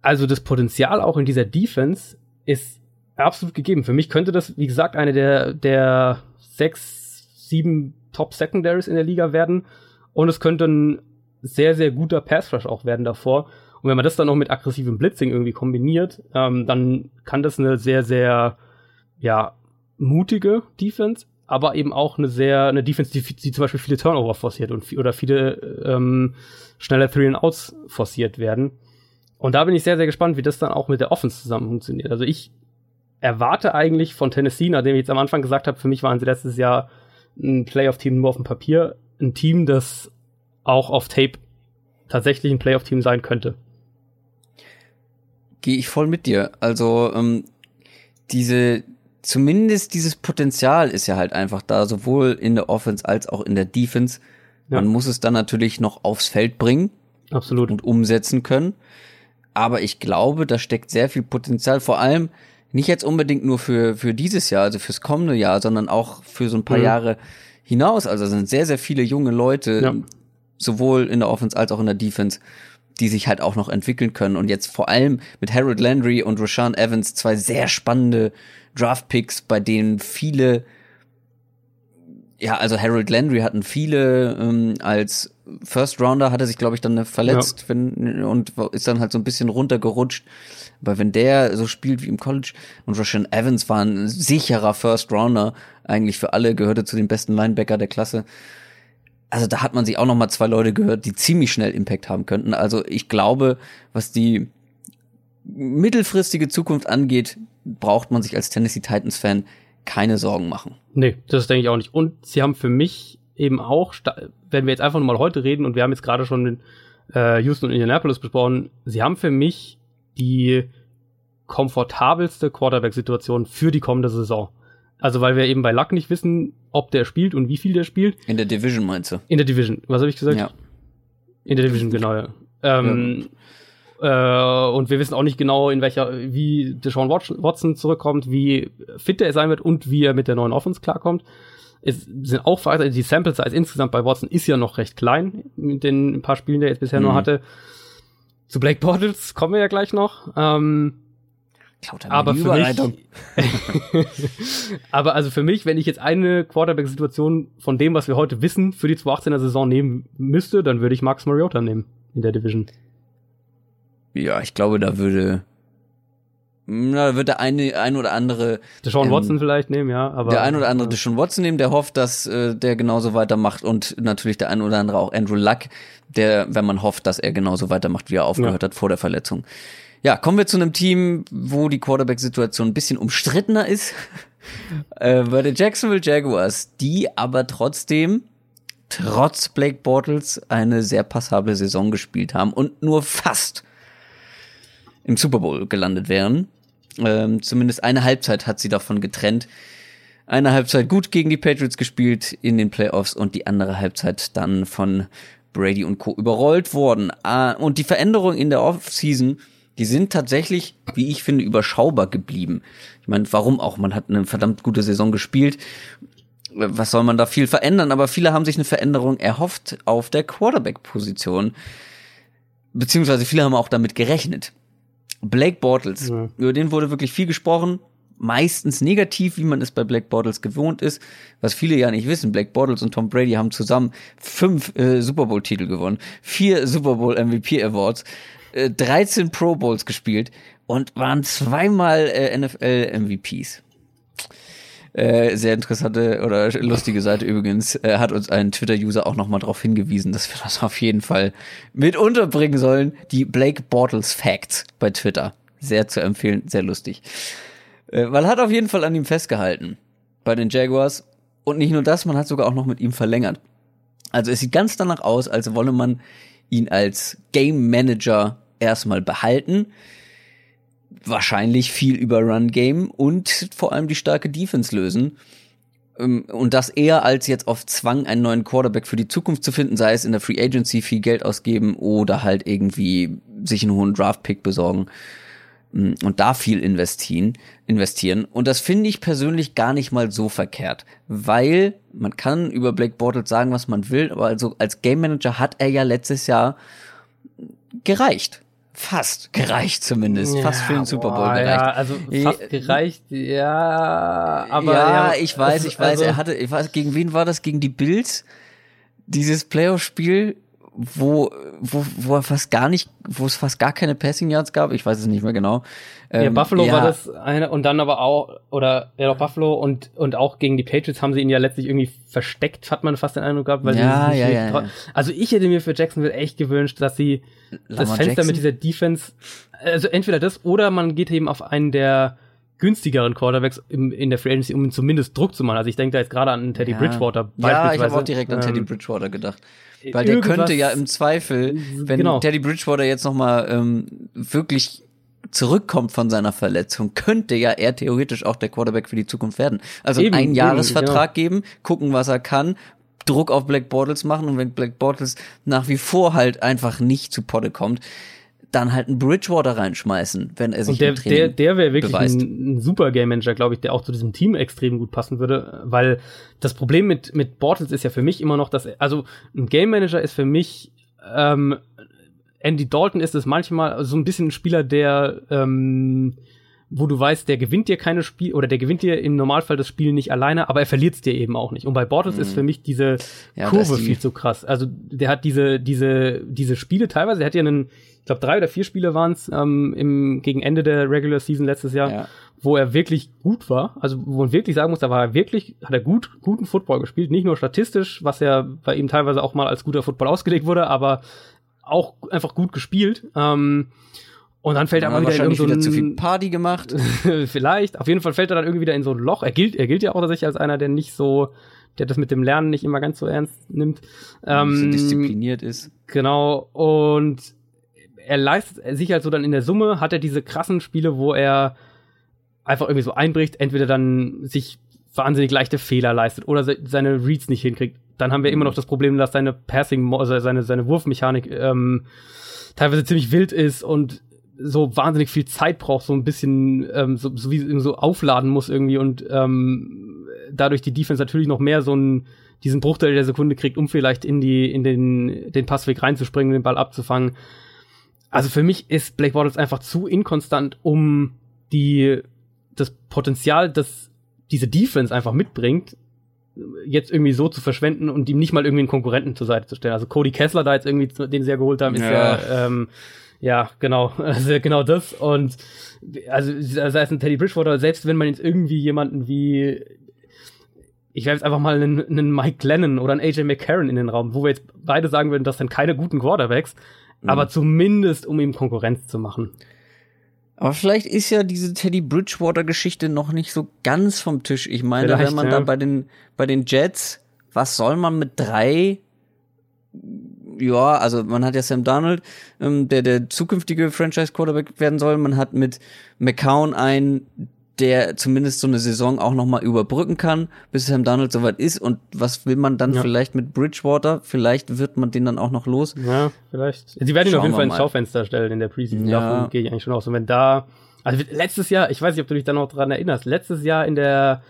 Also das Potenzial auch in dieser Defense ist absolut gegeben. Für mich könnte das, wie gesagt, eine der, der sechs, sieben Top Secondaries in der Liga werden. Und es könnte ein sehr, sehr guter Pass Rush auch werden davor. Und wenn man das dann noch mit aggressivem Blitzing irgendwie kombiniert, ähm, dann kann das eine sehr, sehr, ja, mutige Defense, aber eben auch eine sehr, eine Defense, die, die zum Beispiel viele Turnover forciert und oder viele ähm, schnelle Three and Outs forciert werden. Und da bin ich sehr, sehr gespannt, wie das dann auch mit der Offense zusammen funktioniert. Also ich erwarte eigentlich von Tennessee, nachdem ich jetzt am Anfang gesagt habe, für mich waren sie letztes Jahr ein Playoff-Team nur auf dem Papier, ein Team, das auch auf Tape tatsächlich ein Playoff-Team sein könnte. Gehe ich voll mit dir. Also ähm, diese, zumindest dieses Potenzial ist ja halt einfach da, sowohl in der Offense als auch in der Defense. Ja. Man muss es dann natürlich noch aufs Feld bringen. Absolut. Und umsetzen können. Aber ich glaube, da steckt sehr viel Potenzial. Vor allem, nicht jetzt unbedingt nur für, für dieses Jahr, also fürs kommende Jahr, sondern auch für so ein paar mhm. Jahre hinaus. Also sind sehr, sehr viele junge Leute, ja. sowohl in der Offense als auch in der Defense, die sich halt auch noch entwickeln können. Und jetzt vor allem mit Harold Landry und Rashawn Evans zwei sehr spannende Draft-Picks, bei denen viele ja, also Harold Landry hatten viele ähm, als First Rounder hat er sich, glaube ich, dann verletzt ja. wenn, und ist dann halt so ein bisschen runtergerutscht. Aber wenn der so spielt wie im College und Roshan Evans war ein sicherer First Rounder, eigentlich für alle, gehörte zu den besten Linebacker der Klasse. Also da hat man sich auch noch mal zwei Leute gehört, die ziemlich schnell Impact haben könnten. Also ich glaube, was die mittelfristige Zukunft angeht, braucht man sich als Tennessee Titans Fan keine Sorgen machen. Nee, das denke ich auch nicht. Und sie haben für mich eben auch, wenn wir jetzt einfach nur mal heute reden und wir haben jetzt gerade schon äh, Houston und Indianapolis besprochen, sie haben für mich die komfortabelste Quarterback-Situation für die kommende Saison. Also weil wir eben bei Luck nicht wissen, ob der spielt und wie viel der spielt. In der Division meinst du? In der Division. Was habe ich gesagt? Ja. In der Division, genau, ja. Ähm, ja. Äh, und wir wissen auch nicht genau, in welcher, wie Deshaun Watson zurückkommt, wie fit er sein wird und wie er mit der neuen Offense klarkommt. Es sind auch Fragezeichen, die Sample Size insgesamt bei Watson ist ja noch recht klein, mit den paar Spielen, die er jetzt bisher mhm. nur hatte. Zu Blake Bortles kommen wir ja gleich noch. Ähm, aber für mich, aber also für mich, wenn ich jetzt eine Quarterback-Situation von dem, was wir heute wissen, für die 2018er Saison nehmen müsste, dann würde ich Max Mariota nehmen in der Division. Ja, ich glaube, da würde na, da wird der eine ein oder andere Deshaun ähm, Watson vielleicht nehmen, ja, aber der ein oder andere Deshaun Watson nehmen, der hofft, dass äh, der genauso weitermacht und natürlich der ein oder andere auch Andrew Luck, der, wenn man hofft, dass er genauso weitermacht, wie er aufgehört ja. hat vor der Verletzung. Ja, kommen wir zu einem Team, wo die Quarterback-Situation ein bisschen umstrittener ist. äh, bei den Jacksonville Jaguars, die aber trotzdem trotz Blake Bortles eine sehr passable Saison gespielt haben und nur fast im Super Bowl gelandet wären. Ähm, zumindest eine Halbzeit hat sie davon getrennt. Eine Halbzeit gut gegen die Patriots gespielt in den Playoffs und die andere Halbzeit dann von Brady und Co. überrollt worden. Ah, und die Veränderungen in der Offseason, die sind tatsächlich, wie ich finde, überschaubar geblieben. Ich meine, warum auch? Man hat eine verdammt gute Saison gespielt. Was soll man da viel verändern? Aber viele haben sich eine Veränderung erhofft auf der Quarterback-Position. Beziehungsweise viele haben auch damit gerechnet. Blake Bortles, ja. über den wurde wirklich viel gesprochen, meistens negativ, wie man es bei Blake Bortles gewohnt ist. Was viele ja nicht wissen, Blake Bortles und Tom Brady haben zusammen fünf äh, Super Bowl-Titel gewonnen, vier Super Bowl MVP Awards, äh, 13 Pro Bowls gespielt und waren zweimal äh, NFL MVPs. Äh, sehr interessante oder lustige Seite übrigens, äh, hat uns ein Twitter-User auch nochmal darauf hingewiesen, dass wir das auf jeden Fall mit unterbringen sollen. Die Blake Bortles Facts bei Twitter. Sehr zu empfehlen, sehr lustig. Äh, weil hat auf jeden Fall an ihm festgehalten bei den Jaguars. Und nicht nur das, man hat sogar auch noch mit ihm verlängert. Also es sieht ganz danach aus, als wolle man ihn als Game Manager erstmal behalten wahrscheinlich viel über Run Game und vor allem die starke Defense lösen. Ähm, und das eher als jetzt auf Zwang einen neuen Quarterback für die Zukunft zu finden, sei es in der Free Agency viel Geld ausgeben oder halt irgendwie sich einen hohen Draft Pick besorgen mm, und da viel investieren, investieren. Und das finde ich persönlich gar nicht mal so verkehrt, weil man kann über Blake Bortles sagen, was man will, aber also als Game Manager hat er ja letztes Jahr gereicht fast gereicht zumindest, ja, fast für den Super Bowl boah, gereicht. Ja, also fast gereicht, ja, aber ja, ja ich weiß, ich weiß, also, er hatte, ich weiß, gegen wen war das? Gegen die Bills? Dieses Playoff-Spiel, wo, wo, wo er fast gar nicht, wo es fast gar keine Passing Yards gab, ich weiß es nicht mehr genau. Ähm, ja, Buffalo ja. war das eine und dann aber auch, oder ja doch Buffalo und, und auch gegen die Patriots haben sie ihn ja letztlich irgendwie versteckt, hat man fast den Eindruck gehabt, weil ja, ja, ja, ja, Also ich hätte mir für Jacksonville echt gewünscht, dass sie Lama das Fenster Jackson? mit dieser Defense, also entweder das oder man geht eben auf einen der günstigeren Quarterbacks im, in der Free Agency, um zumindest Druck zu machen. Also ich denke da jetzt gerade an Teddy ja. Bridgewater beispielsweise. Ja, ich habe auch direkt an ähm, Teddy Bridgewater gedacht. Weil der könnte ja im Zweifel, wenn genau. Teddy Bridgewater jetzt noch mal ähm, wirklich zurückkommt von seiner Verletzung, könnte ja er theoretisch auch der Quarterback für die Zukunft werden. Also eben, einen Jahresvertrag genau. geben, gucken, was er kann, Druck auf Black Bortles machen und wenn Black Bortles nach wie vor halt einfach nicht zu Potte kommt, dann halt einen Bridgewater reinschmeißen, wenn er sich und der, im Training der, der wäre wirklich ein, ein, super Game Manager, glaube ich, der auch zu diesem Team extrem gut passen würde, weil das Problem mit mit Bortles ist ja für mich immer noch, dass also ein Game Manager ist für mich ähm, Andy Dalton ist es manchmal so ein bisschen ein Spieler, der ähm, wo du weißt, der gewinnt dir keine Spiel oder der gewinnt dir im Normalfall das Spiel nicht alleine, aber er verliert es dir eben auch nicht. Und bei Bortles mhm. ist für mich diese ja, Kurve viel zu krass. Also der hat diese diese diese Spiele teilweise, der hat ja einen, ich glaube drei oder vier Spiele waren es ähm, im gegen Ende der Regular Season letztes Jahr, ja. wo er wirklich gut war. Also wo man wirklich sagen muss, da war er wirklich, hat er gut guten Football gespielt, nicht nur statistisch, was ja bei ihm teilweise auch mal als guter Football ausgelegt wurde, aber auch einfach gut gespielt. Ähm, und dann fällt er mal wieder in so ein, zu viel Party gemacht. vielleicht. Auf jeden Fall fällt er dann irgendwie wieder in so ein Loch. Er gilt, er gilt ja auch tatsächlich als einer, der nicht so, der das mit dem Lernen nicht immer ganz so ernst nimmt. Ähm, so diszipliniert ist. Genau. Und er leistet sich halt so dann in der Summe, hat er diese krassen Spiele, wo er einfach irgendwie so einbricht, entweder dann sich wahnsinnig leichte Fehler leistet oder seine Reads nicht hinkriegt. Dann haben wir immer noch das Problem, dass seine Passing, also seine, seine Wurfmechanik ähm, teilweise ziemlich wild ist und so wahnsinnig viel Zeit braucht, so ein bisschen ähm, so, so wie so aufladen muss irgendwie und ähm, dadurch die Defense natürlich noch mehr so einen diesen Bruchteil der Sekunde kriegt, um vielleicht in die in den den Passweg reinzuspringen, den Ball abzufangen. Also für mich ist Blake Bortles einfach zu inkonstant, um die das Potenzial, das diese Defense einfach mitbringt, jetzt irgendwie so zu verschwenden und ihm nicht mal irgendwie einen Konkurrenten zur Seite zu stellen. Also Cody Kessler da jetzt irgendwie den sie ja geholt haben, ist ja, ja ähm, ja, genau, also genau das. Und also sei es ein Teddy Bridgewater, selbst wenn man jetzt irgendwie jemanden wie ich werfe jetzt einfach mal einen, einen Mike Glennon oder einen AJ McCarron in den Raum, wo wir jetzt beide sagen würden, das sind keine guten Quarterbacks, mhm. aber zumindest um ihm Konkurrenz zu machen. Aber vielleicht ist ja diese Teddy Bridgewater-Geschichte noch nicht so ganz vom Tisch. Ich meine, vielleicht, wenn man ja. da bei den, bei den Jets, was soll man mit drei ja, also man hat ja Sam Darnold, ähm, der der zukünftige Franchise-Quarterback werden soll. Man hat mit McCown einen, der zumindest so eine Saison auch noch mal überbrücken kann, bis Sam Darnold soweit ist. Und was will man dann ja. vielleicht mit Bridgewater? Vielleicht wird man den dann auch noch los. Ja, vielleicht. Sie werden ihn Schauen auf jeden Fall ins Schaufenster stellen in der Preseason. Ja. Davon gehe ich eigentlich schon aus. Und wenn da, also letztes Jahr, ich weiß nicht, ob du dich da noch dran erinnerst, letztes Jahr in der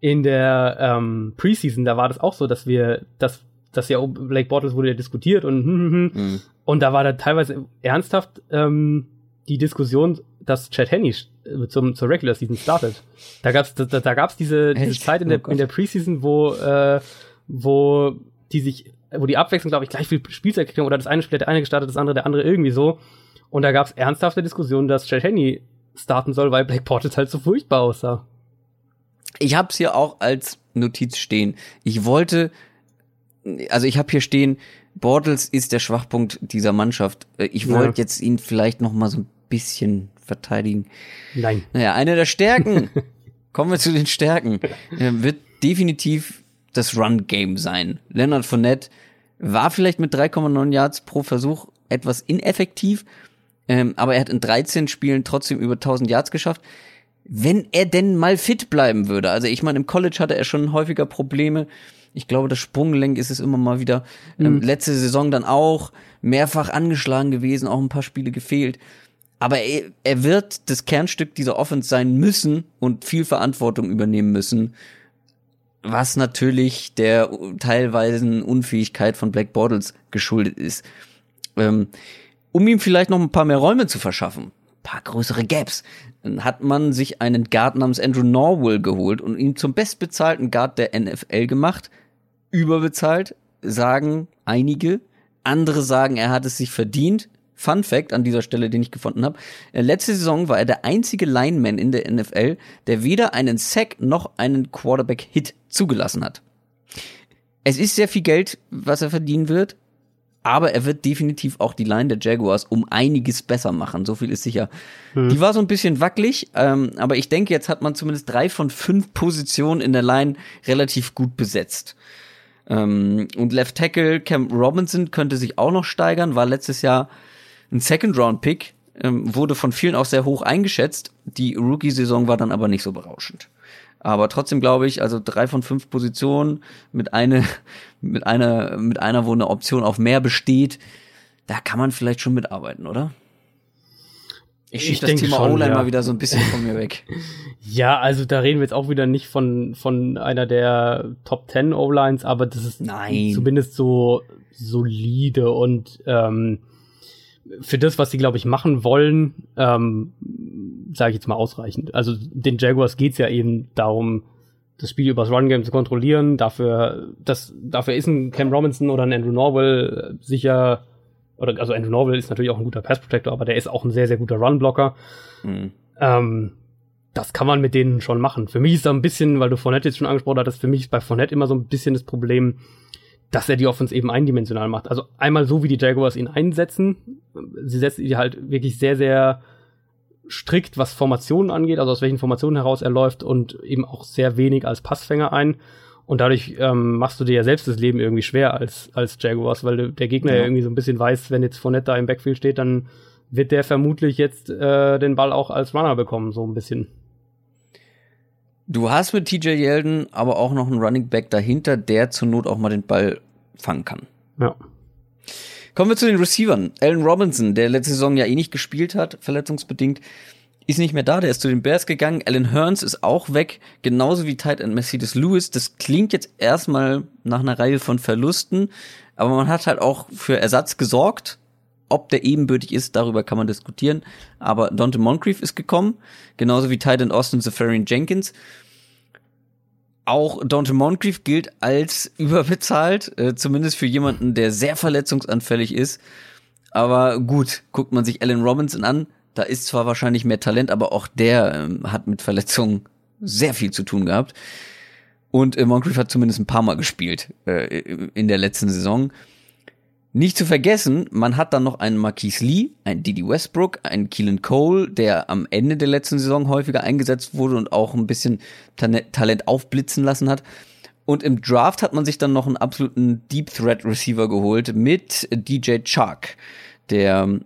in der ähm, Preseason, da war das auch so, dass wir, dass das ja Blake Bortles wurde ja diskutiert und hm, hm, hm. Mhm. und da war da teilweise ernsthaft ähm, die Diskussion, dass Chad Henney zum zur Regular Season startet. Da gab's da, da gab's diese, diese Zeit in der oh in der Preseason, wo äh, wo die sich wo die Abwechslung glaube ich gleich viel Spielzeit gekriegt haben oder das eine Spiel der eine gestartet, das andere der andere irgendwie so und da gab's ernsthafte Diskussionen, dass Chad Henney starten soll, weil Blake Bortles halt so furchtbar aussah. Ich hab's hier auch als Notiz stehen. Ich wollte also ich habe hier stehen, Bortles ist der Schwachpunkt dieser Mannschaft. Äh, ich wollte ja. jetzt ihn vielleicht noch mal so ein bisschen verteidigen. Nein. Naja, eine der Stärken, kommen wir zu den Stärken, äh, wird definitiv das Run-Game sein. Leonard Fournette war vielleicht mit 3,9 Yards pro Versuch etwas ineffektiv, ähm, aber er hat in 13 Spielen trotzdem über 1000 Yards geschafft. Wenn er denn mal fit bleiben würde, also ich meine, im College hatte er schon häufiger Probleme, ich glaube, das Sprunggelenk ist es immer mal wieder. Ähm, mhm. letzte Saison dann auch mehrfach angeschlagen gewesen, auch ein paar Spiele gefehlt. Aber er, er wird das Kernstück dieser Offense sein müssen und viel Verantwortung übernehmen müssen. Was natürlich der teilweisen Unfähigkeit von Black Bottles geschuldet ist. Ähm, um ihm vielleicht noch ein paar mehr Räume zu verschaffen, paar größere Gaps, hat man sich einen Guard namens Andrew Norwell geholt und ihn zum bestbezahlten Guard der NFL gemacht überbezahlt, sagen einige. Andere sagen, er hat es sich verdient. Fun Fact an dieser Stelle, den ich gefunden habe. Äh, letzte Saison war er der einzige Lineman in der NFL, der weder einen Sack noch einen Quarterback-Hit zugelassen hat. Es ist sehr viel Geld, was er verdienen wird, aber er wird definitiv auch die Line der Jaguars um einiges besser machen, so viel ist sicher. Hm. Die war so ein bisschen wackelig, ähm, aber ich denke, jetzt hat man zumindest drei von fünf Positionen in der Line relativ gut besetzt. Ähm, und Left Tackle Cam Robinson könnte sich auch noch steigern, war letztes Jahr ein Second-Round-Pick, ähm, wurde von vielen auch sehr hoch eingeschätzt. Die Rookie-Saison war dann aber nicht so berauschend. Aber trotzdem glaube ich, also drei von fünf Positionen mit eine, mit einer, mit einer, wo eine Option auf mehr besteht, da kann man vielleicht schon mitarbeiten, oder? Ich schiebe das Thema O-Line ja. mal wieder so ein bisschen von mir weg. Ja, also da reden wir jetzt auch wieder nicht von, von einer der Top 10 O-Lines, aber das ist Nein. zumindest so solide und ähm, für das, was sie, glaube ich, machen wollen, ähm, sage ich jetzt mal, ausreichend. Also den Jaguars geht's ja eben darum, das Spiel übers Run-Game zu kontrollieren. Dafür, das, dafür ist ein Cam Robinson oder ein Andrew Norwell sicher, oder also Andrew Norwell ist natürlich auch ein guter Pass-Protector, aber der ist auch ein sehr, sehr guter Run-Blocker. Mhm. Ähm, das kann man mit denen schon machen. Für mich ist da ein bisschen, weil du Fournette jetzt schon angesprochen hattest, für mich ist bei Fournette immer so ein bisschen das Problem, dass er die Offense eben eindimensional macht. Also einmal so, wie die Jaguars ihn einsetzen. Sie setzen ihn halt wirklich sehr, sehr strikt, was Formationen angeht, also aus welchen Formationen heraus er läuft und eben auch sehr wenig als Passfänger ein. Und dadurch ähm, machst du dir ja selbst das Leben irgendwie schwer als, als Jaguars, weil der Gegner ja. ja irgendwie so ein bisschen weiß, wenn jetzt Fournette da im Backfield steht, dann wird der vermutlich jetzt äh, den Ball auch als Runner bekommen, so ein bisschen. Du hast mit TJ Yeldon aber auch noch einen Running Back dahinter, der zur Not auch mal den Ball fangen kann. Ja. Kommen wir zu den Receivern. Allen Robinson, der letzte Saison ja eh nicht gespielt hat, verletzungsbedingt, ist nicht mehr da, der ist zu den Bears gegangen. Alan Hearns ist auch weg, genauso wie Tight End Mercedes Lewis. Das klingt jetzt erstmal nach einer Reihe von Verlusten, aber man hat halt auch für Ersatz gesorgt. Ob der ebenbürtig ist, darüber kann man diskutieren. Aber Dante Moncrief ist gekommen, genauso wie Titan Austin Zafarian Jenkins. Auch Dante Moncrief gilt als überbezahlt, äh, zumindest für jemanden, der sehr verletzungsanfällig ist. Aber gut, guckt man sich Allen Robinson an, da ist zwar wahrscheinlich mehr Talent, aber auch der ähm, hat mit Verletzungen sehr viel zu tun gehabt. Und äh, Moncrief hat zumindest ein paar Mal gespielt äh, in der letzten Saison. Nicht zu vergessen, man hat dann noch einen Marquise Lee, einen Didi Westbrook, einen Keelan Cole, der am Ende der letzten Saison häufiger eingesetzt wurde und auch ein bisschen Talent aufblitzen lassen hat. Und im Draft hat man sich dann noch einen absoluten Deep Threat Receiver geholt mit DJ Chark, der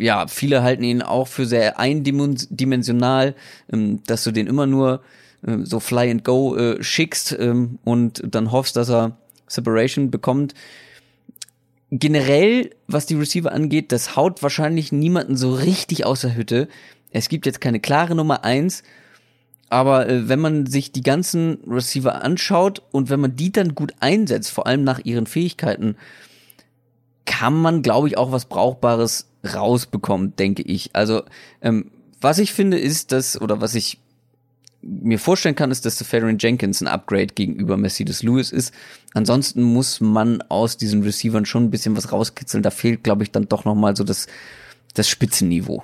ja, viele halten ihn auch für sehr eindimensional, ähm, dass du den immer nur ähm, so Fly and Go äh, schickst ähm, und dann hoffst, dass er Separation bekommt generell, was die Receiver angeht, das haut wahrscheinlich niemanden so richtig aus der Hütte. Es gibt jetzt keine klare Nummer eins, aber äh, wenn man sich die ganzen Receiver anschaut und wenn man die dann gut einsetzt, vor allem nach ihren Fähigkeiten, kann man, glaube ich, auch was Brauchbares rausbekommen, denke ich. Also, ähm, was ich finde, ist, dass, oder was ich mir vorstellen kann, ist, dass Safarian Jenkins ein Upgrade gegenüber Mercedes Lewis ist. Ansonsten muss man aus diesen Receivern schon ein bisschen was rauskitzeln. Da fehlt, glaube ich, dann doch noch mal so das, das Spitzenniveau.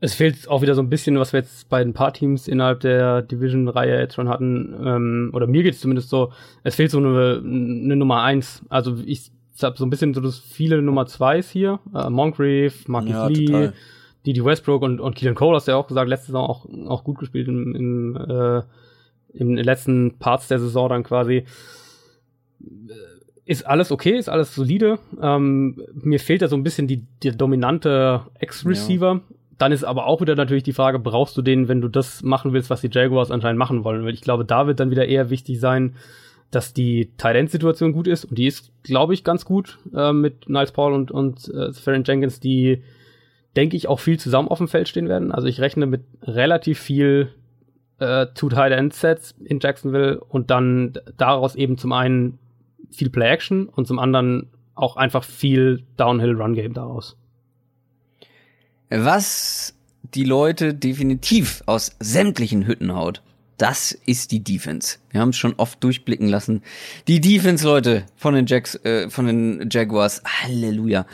Es fehlt auch wieder so ein bisschen, was wir jetzt bei ein paar Teams innerhalb der Division-Reihe jetzt schon hatten, ähm, oder mir geht es zumindest so, es fehlt so eine, eine Nummer eins. Also ich habe so ein bisschen so das viele Nummer zweis hier, äh, Moncrief, Marcus ja, Lee, total Didi Westbrook und, und Keelan Cole hast du ja auch gesagt, letzte Saison auch, auch gut gespielt im, im, äh, im letzten Parts der Saison dann quasi. Ist alles okay, ist alles solide. Ähm, mir fehlt da so ein bisschen die, die dominante Ex-Receiver. Ja. Dann ist aber auch wieder natürlich die Frage, brauchst du den, wenn du das machen willst, was die Jaguars anscheinend machen wollen? Weil ich glaube, da wird dann wieder eher wichtig sein, dass die Tight End Situation gut ist und die ist, glaube ich, ganz gut äh, mit Niles Paul und und äh, Farron Jenkins, die denke ich, auch viel zusammen auf dem Feld stehen werden. Also ich rechne mit relativ viel äh, Two-Tight-End-Sets in Jacksonville und dann daraus eben zum einen viel Play-Action und zum anderen auch einfach viel Downhill-Run-Game daraus. Was die Leute definitiv aus sämtlichen Hütten haut, das ist die Defense. Wir haben es schon oft durchblicken lassen. Die Defense, Leute, von den Jacks, äh, von den Jaguars. Halleluja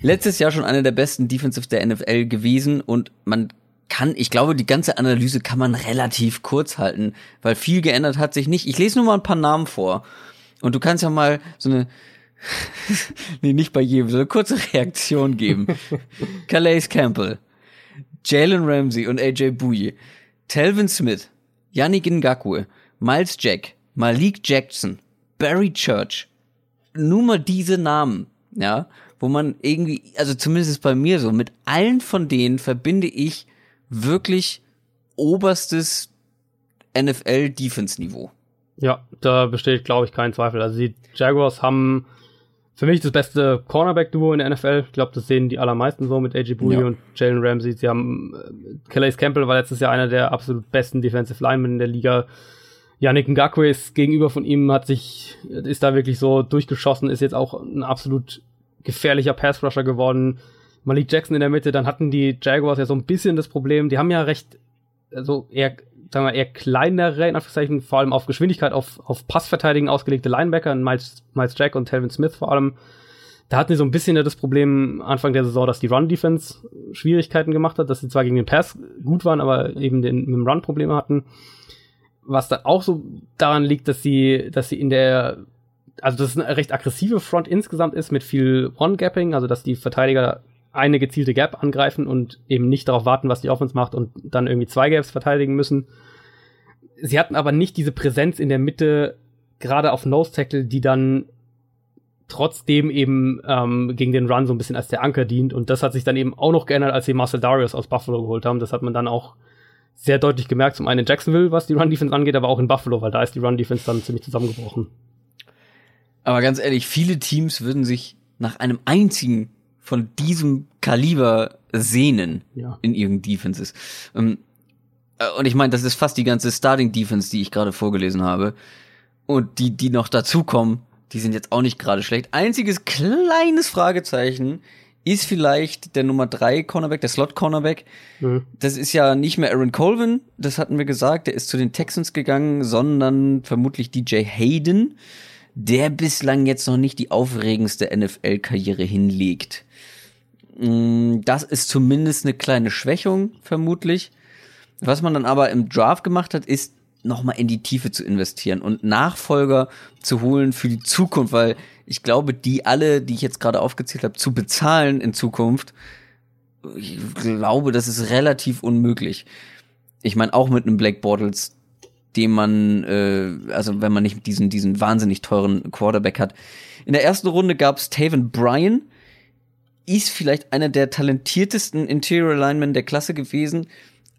letztes Jahr schon einer der besten Defensive der NFL gewesen und man kann, ich glaube, die ganze Analyse kann man relativ kurz halten, weil viel geändert hat sich nicht. Ich lese nur mal ein paar Namen vor und du kannst ja mal so eine nee, nicht bei jedem, so eine kurze Reaktion geben. Calais Campbell, Jalen Ramsey und AJ Bouye, Telvin Smith, Yannick Ngakwe, Miles Jack, Malik Jackson, Barry Church. Nur mal diese Namen, ja wo man irgendwie, also zumindest bei mir so, mit allen von denen verbinde ich wirklich oberstes NFL-Defense-Niveau. Ja, da besteht, glaube ich, kein Zweifel. Also die Jaguars haben für mich das beste Cornerback-Duo in der NFL. Ich glaube, das sehen die allermeisten so mit AJ Bouye ja. und Jalen Ramsey. Sie haben äh, Calais Campbell war letztes Jahr einer der absolut besten Defensive Linemen in der Liga. Yannick Ngakwe ist gegenüber von ihm, hat sich, ist da wirklich so durchgeschossen, ist jetzt auch ein absolut gefährlicher Passrusher geworden. Malik Jackson in der Mitte, dann hatten die Jaguars ja so ein bisschen das Problem, die haben ja recht, also eher, sagen wir, eher kleinere, in Anführungszeichen, vor allem auf Geschwindigkeit, auf, auf Passverteidigen ausgelegte Linebacker, Miles, Miles Jack und Telvin Smith vor allem. Da hatten sie so ein bisschen das Problem Anfang der Saison, dass die Run-Defense Schwierigkeiten gemacht hat, dass sie zwar gegen den Pass gut waren, aber eben den, mit dem Run Probleme hatten. Was da auch so daran liegt, dass sie, dass sie in der also dass es eine recht aggressive Front insgesamt ist mit viel One-Gapping, also dass die Verteidiger eine gezielte Gap angreifen und eben nicht darauf warten, was die Offense macht und dann irgendwie zwei Gaps verteidigen müssen. Sie hatten aber nicht diese Präsenz in der Mitte, gerade auf Nose Tackle, die dann trotzdem eben ähm, gegen den Run so ein bisschen als der Anker dient. Und das hat sich dann eben auch noch geändert, als sie Marcel Darius aus Buffalo geholt haben. Das hat man dann auch sehr deutlich gemerkt, zum einen in Jacksonville, was die Run-Defense angeht, aber auch in Buffalo, weil da ist die Run-Defense dann ziemlich zusammengebrochen. Aber ganz ehrlich, viele Teams würden sich nach einem einzigen von diesem Kaliber sehnen ja. in ihren Defenses. Ähm, äh, und ich meine, das ist fast die ganze Starting Defense, die ich gerade vorgelesen habe. Und die, die noch dazukommen, die sind jetzt auch nicht gerade schlecht. Einziges kleines Fragezeichen ist vielleicht der Nummer drei Cornerback, der Slot Cornerback. Mhm. Das ist ja nicht mehr Aaron Colvin, das hatten wir gesagt, der ist zu den Texans gegangen, sondern vermutlich DJ Hayden der bislang jetzt noch nicht die aufregendste NFL-Karriere hinlegt. Mm, das ist zumindest eine kleine Schwächung, vermutlich. Was man dann aber im Draft gemacht hat, ist nochmal in die Tiefe zu investieren und Nachfolger zu holen für die Zukunft, weil ich glaube, die alle, die ich jetzt gerade aufgezählt habe, zu bezahlen in Zukunft, ich glaube, das ist relativ unmöglich. Ich meine, auch mit einem Black Bortles, dem man, äh, also wenn man nicht diesen, diesen wahnsinnig teuren Quarterback hat. In der ersten Runde gab es Taven Bryan, ist vielleicht einer der talentiertesten Interior Linemen der Klasse gewesen,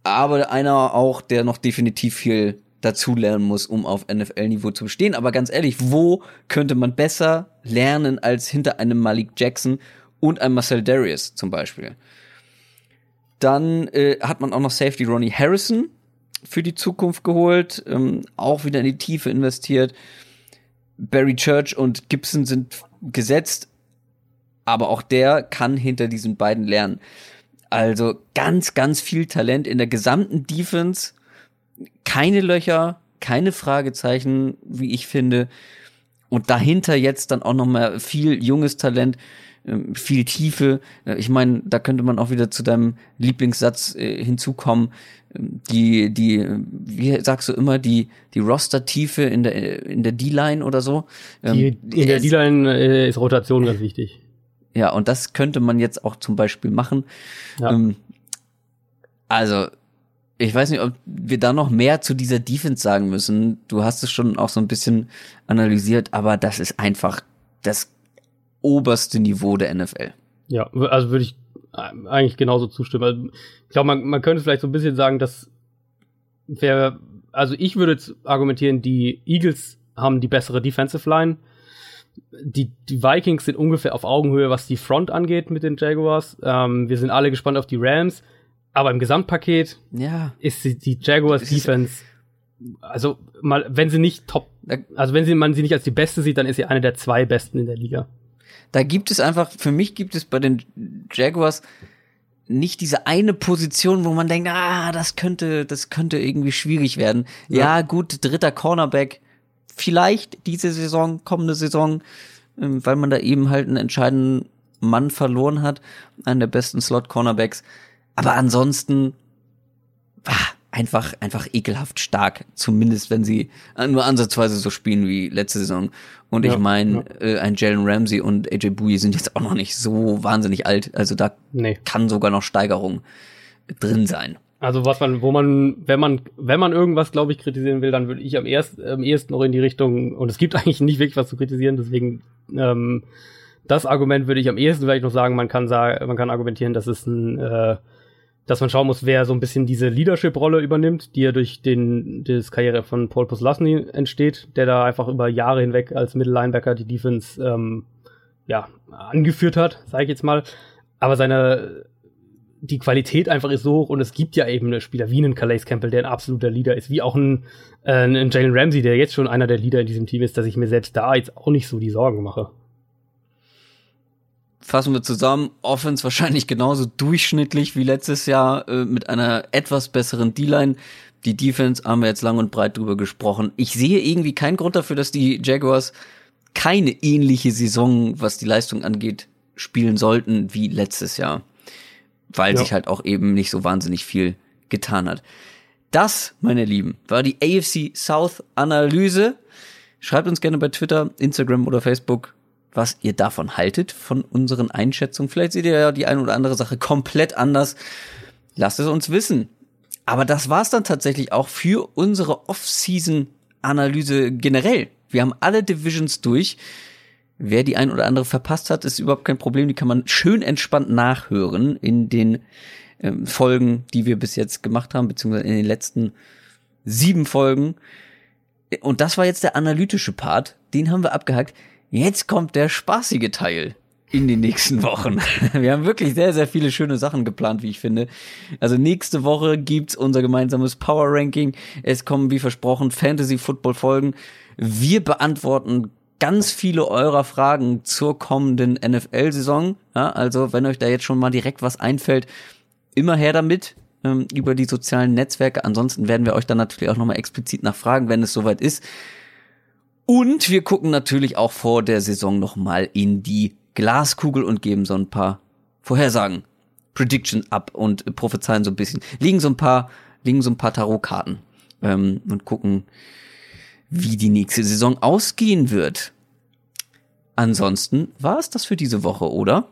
aber einer auch, der noch definitiv viel dazulernen muss, um auf NFL-Niveau zu bestehen. Aber ganz ehrlich, wo könnte man besser lernen als hinter einem Malik Jackson und einem Marcel Darius zum Beispiel? Dann äh, hat man auch noch Safety Ronnie Harrison, für die Zukunft geholt, ähm, auch wieder in die Tiefe investiert. Barry Church und Gibson sind gesetzt, aber auch der kann hinter diesen beiden lernen. Also ganz, ganz viel Talent in der gesamten Defense. Keine Löcher, keine Fragezeichen, wie ich finde. Und dahinter jetzt dann auch noch mal viel junges Talent, viel Tiefe. Äh, ich meine, da könnte man auch wieder zu deinem Lieblingssatz äh, hinzukommen die, die, wie sagst du immer, die, die Roster-Tiefe in der, in der D-Line oder so. Die, ähm, in der D-Line äh, ist Rotation ganz wichtig. Ja, und das könnte man jetzt auch zum Beispiel machen. Ja. Ähm, also, ich weiß nicht, ob wir da noch mehr zu dieser Defense sagen müssen. Du hast es schon auch so ein bisschen analysiert, aber das ist einfach das oberste Niveau der NFL. Ja, also würde ich eigentlich genauso zustimmen. Also, ich glaube, man, man könnte vielleicht so ein bisschen sagen, dass wer, also ich würde jetzt argumentieren, die Eagles haben die bessere Defensive Line. Die, die Vikings sind ungefähr auf Augenhöhe, was die Front angeht mit den Jaguars. Ähm, wir sind alle gespannt auf die Rams. Aber im Gesamtpaket ja. ist die, die Jaguars Defense, also mal, wenn sie nicht top, also wenn sie, man sie nicht als die beste sieht, dann ist sie eine der zwei besten in der Liga da gibt es einfach, für mich gibt es bei den Jaguars nicht diese eine Position, wo man denkt, ah, das könnte, das könnte irgendwie schwierig werden. Ja, ja gut, dritter Cornerback, vielleicht diese Saison, kommende Saison, ähm, weil man da eben halt einen entscheidenden Mann verloren hat, einen der besten Slot-Cornerbacks. Aber ansonsten, ah, einfach, einfach ekelhaft stark, zumindest wenn sie nur ansatzweise so spielen wie letzte Saison. Und ja, ich meine, ja. äh, ein Jalen Ramsey und AJ Bouye sind jetzt auch noch nicht so wahnsinnig alt. Also da nee. kann sogar noch Steigerung drin sein. Also was man, wo man, wenn man, wenn man irgendwas, glaube ich, kritisieren will, dann würde ich am, erst, am ehesten noch in die Richtung, und es gibt eigentlich nicht wirklich was zu kritisieren, deswegen ähm, das Argument würde ich am ehesten vielleicht noch sagen, man kann sagen, man kann argumentieren, dass es ein äh, dass man schauen muss, wer so ein bisschen diese Leadership-Rolle übernimmt, die ja durch den das Karriere von Paul Poslasny entsteht, der da einfach über Jahre hinweg als Mittellinebacker die Defense ähm, ja angeführt hat, sage ich jetzt mal. Aber seine die Qualität einfach ist so hoch und es gibt ja eben Spieler wie einen Calais Campbell, der ein absoluter Leader ist, wie auch ein, äh, ein Jalen Ramsey, der jetzt schon einer der Leader in diesem Team ist, dass ich mir selbst da jetzt auch nicht so die Sorgen mache fassen wir zusammen. Offense wahrscheinlich genauso durchschnittlich wie letztes Jahr äh, mit einer etwas besseren D-Line. Die Defense haben wir jetzt lang und breit drüber gesprochen. Ich sehe irgendwie keinen Grund dafür, dass die Jaguars keine ähnliche Saison, was die Leistung angeht, spielen sollten wie letztes Jahr. Weil ja. sich halt auch eben nicht so wahnsinnig viel getan hat. Das, meine Lieben, war die AFC South Analyse. Schreibt uns gerne bei Twitter, Instagram oder Facebook, was ihr davon haltet, von unseren Einschätzungen. Vielleicht seht ihr ja die eine oder andere Sache komplett anders. Lasst es uns wissen. Aber das war's dann tatsächlich auch für unsere Off-Season-Analyse generell. Wir haben alle Divisions durch. Wer die ein oder andere verpasst hat, ist überhaupt kein Problem. Die kann man schön entspannt nachhören in den ähm, Folgen, die wir bis jetzt gemacht haben, beziehungsweise in den letzten sieben Folgen. Und das war jetzt der analytische Part. Den haben wir abgehakt. Jetzt kommt der spaßige Teil in den nächsten Wochen. Wir haben wirklich sehr, sehr viele schöne Sachen geplant, wie ich finde. Also nächste Woche gibt's unser gemeinsames Power Ranking. Es kommen, wie versprochen, Fantasy Football Folgen. Wir beantworten ganz viele eurer Fragen zur kommenden NFL-Saison. Ja, also wenn euch da jetzt schon mal direkt was einfällt, immer her damit ähm, über die sozialen Netzwerke. Ansonsten werden wir euch dann natürlich auch nochmal explizit nachfragen, wenn es soweit ist. Und wir gucken natürlich auch vor der Saison nochmal in die Glaskugel und geben so ein paar Vorhersagen, Prediction ab und prophezeien so ein bisschen, legen so ein paar, legen so ein paar Tarotkarten ähm, und gucken, wie die nächste Saison ausgehen wird. Ansonsten war es das für diese Woche, oder?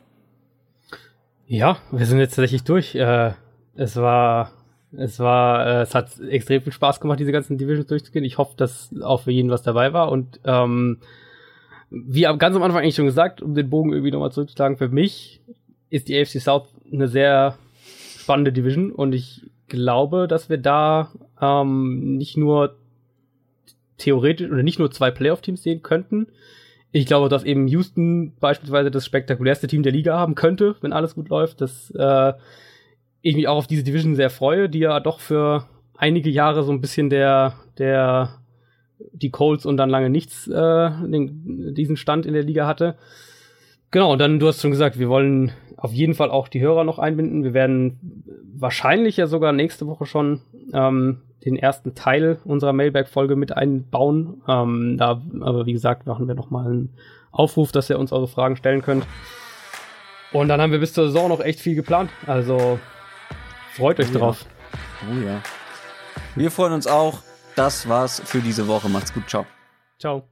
Ja, wir sind jetzt tatsächlich durch. Äh, es war, es war, äh, es hat extrem viel Spaß gemacht, diese ganzen Divisions durchzugehen. Ich hoffe, dass auch für jeden was dabei war und ähm, wie ganz am Anfang eigentlich schon gesagt, um den Bogen irgendwie nochmal zurückzuschlagen, für mich ist die AFC South eine sehr spannende Division und ich glaube, dass wir da ähm, nicht nur theoretisch oder nicht nur zwei Playoff-Teams sehen könnten. Ich glaube, dass eben Houston beispielsweise das spektakulärste Team der Liga haben könnte, wenn alles gut läuft. Dass äh, ich mich auch auf diese Division sehr freue, die ja doch für einige Jahre so ein bisschen der der die Colts und dann lange nichts äh, den, diesen Stand in der Liga hatte. Genau, und dann, du hast schon gesagt, wir wollen auf jeden Fall auch die Hörer noch einbinden. Wir werden wahrscheinlich ja sogar nächste Woche schon ähm, den ersten Teil unserer Mailback-Folge mit einbauen. Ähm, da, aber wie gesagt, machen wir noch mal einen Aufruf, dass ihr uns eure Fragen stellen könnt. Und dann haben wir bis zur Saison noch echt viel geplant. Also freut euch oh, drauf. Ja. Oh ja. Wir freuen uns auch. Das war's für diese Woche. Macht's gut. Ciao. Ciao.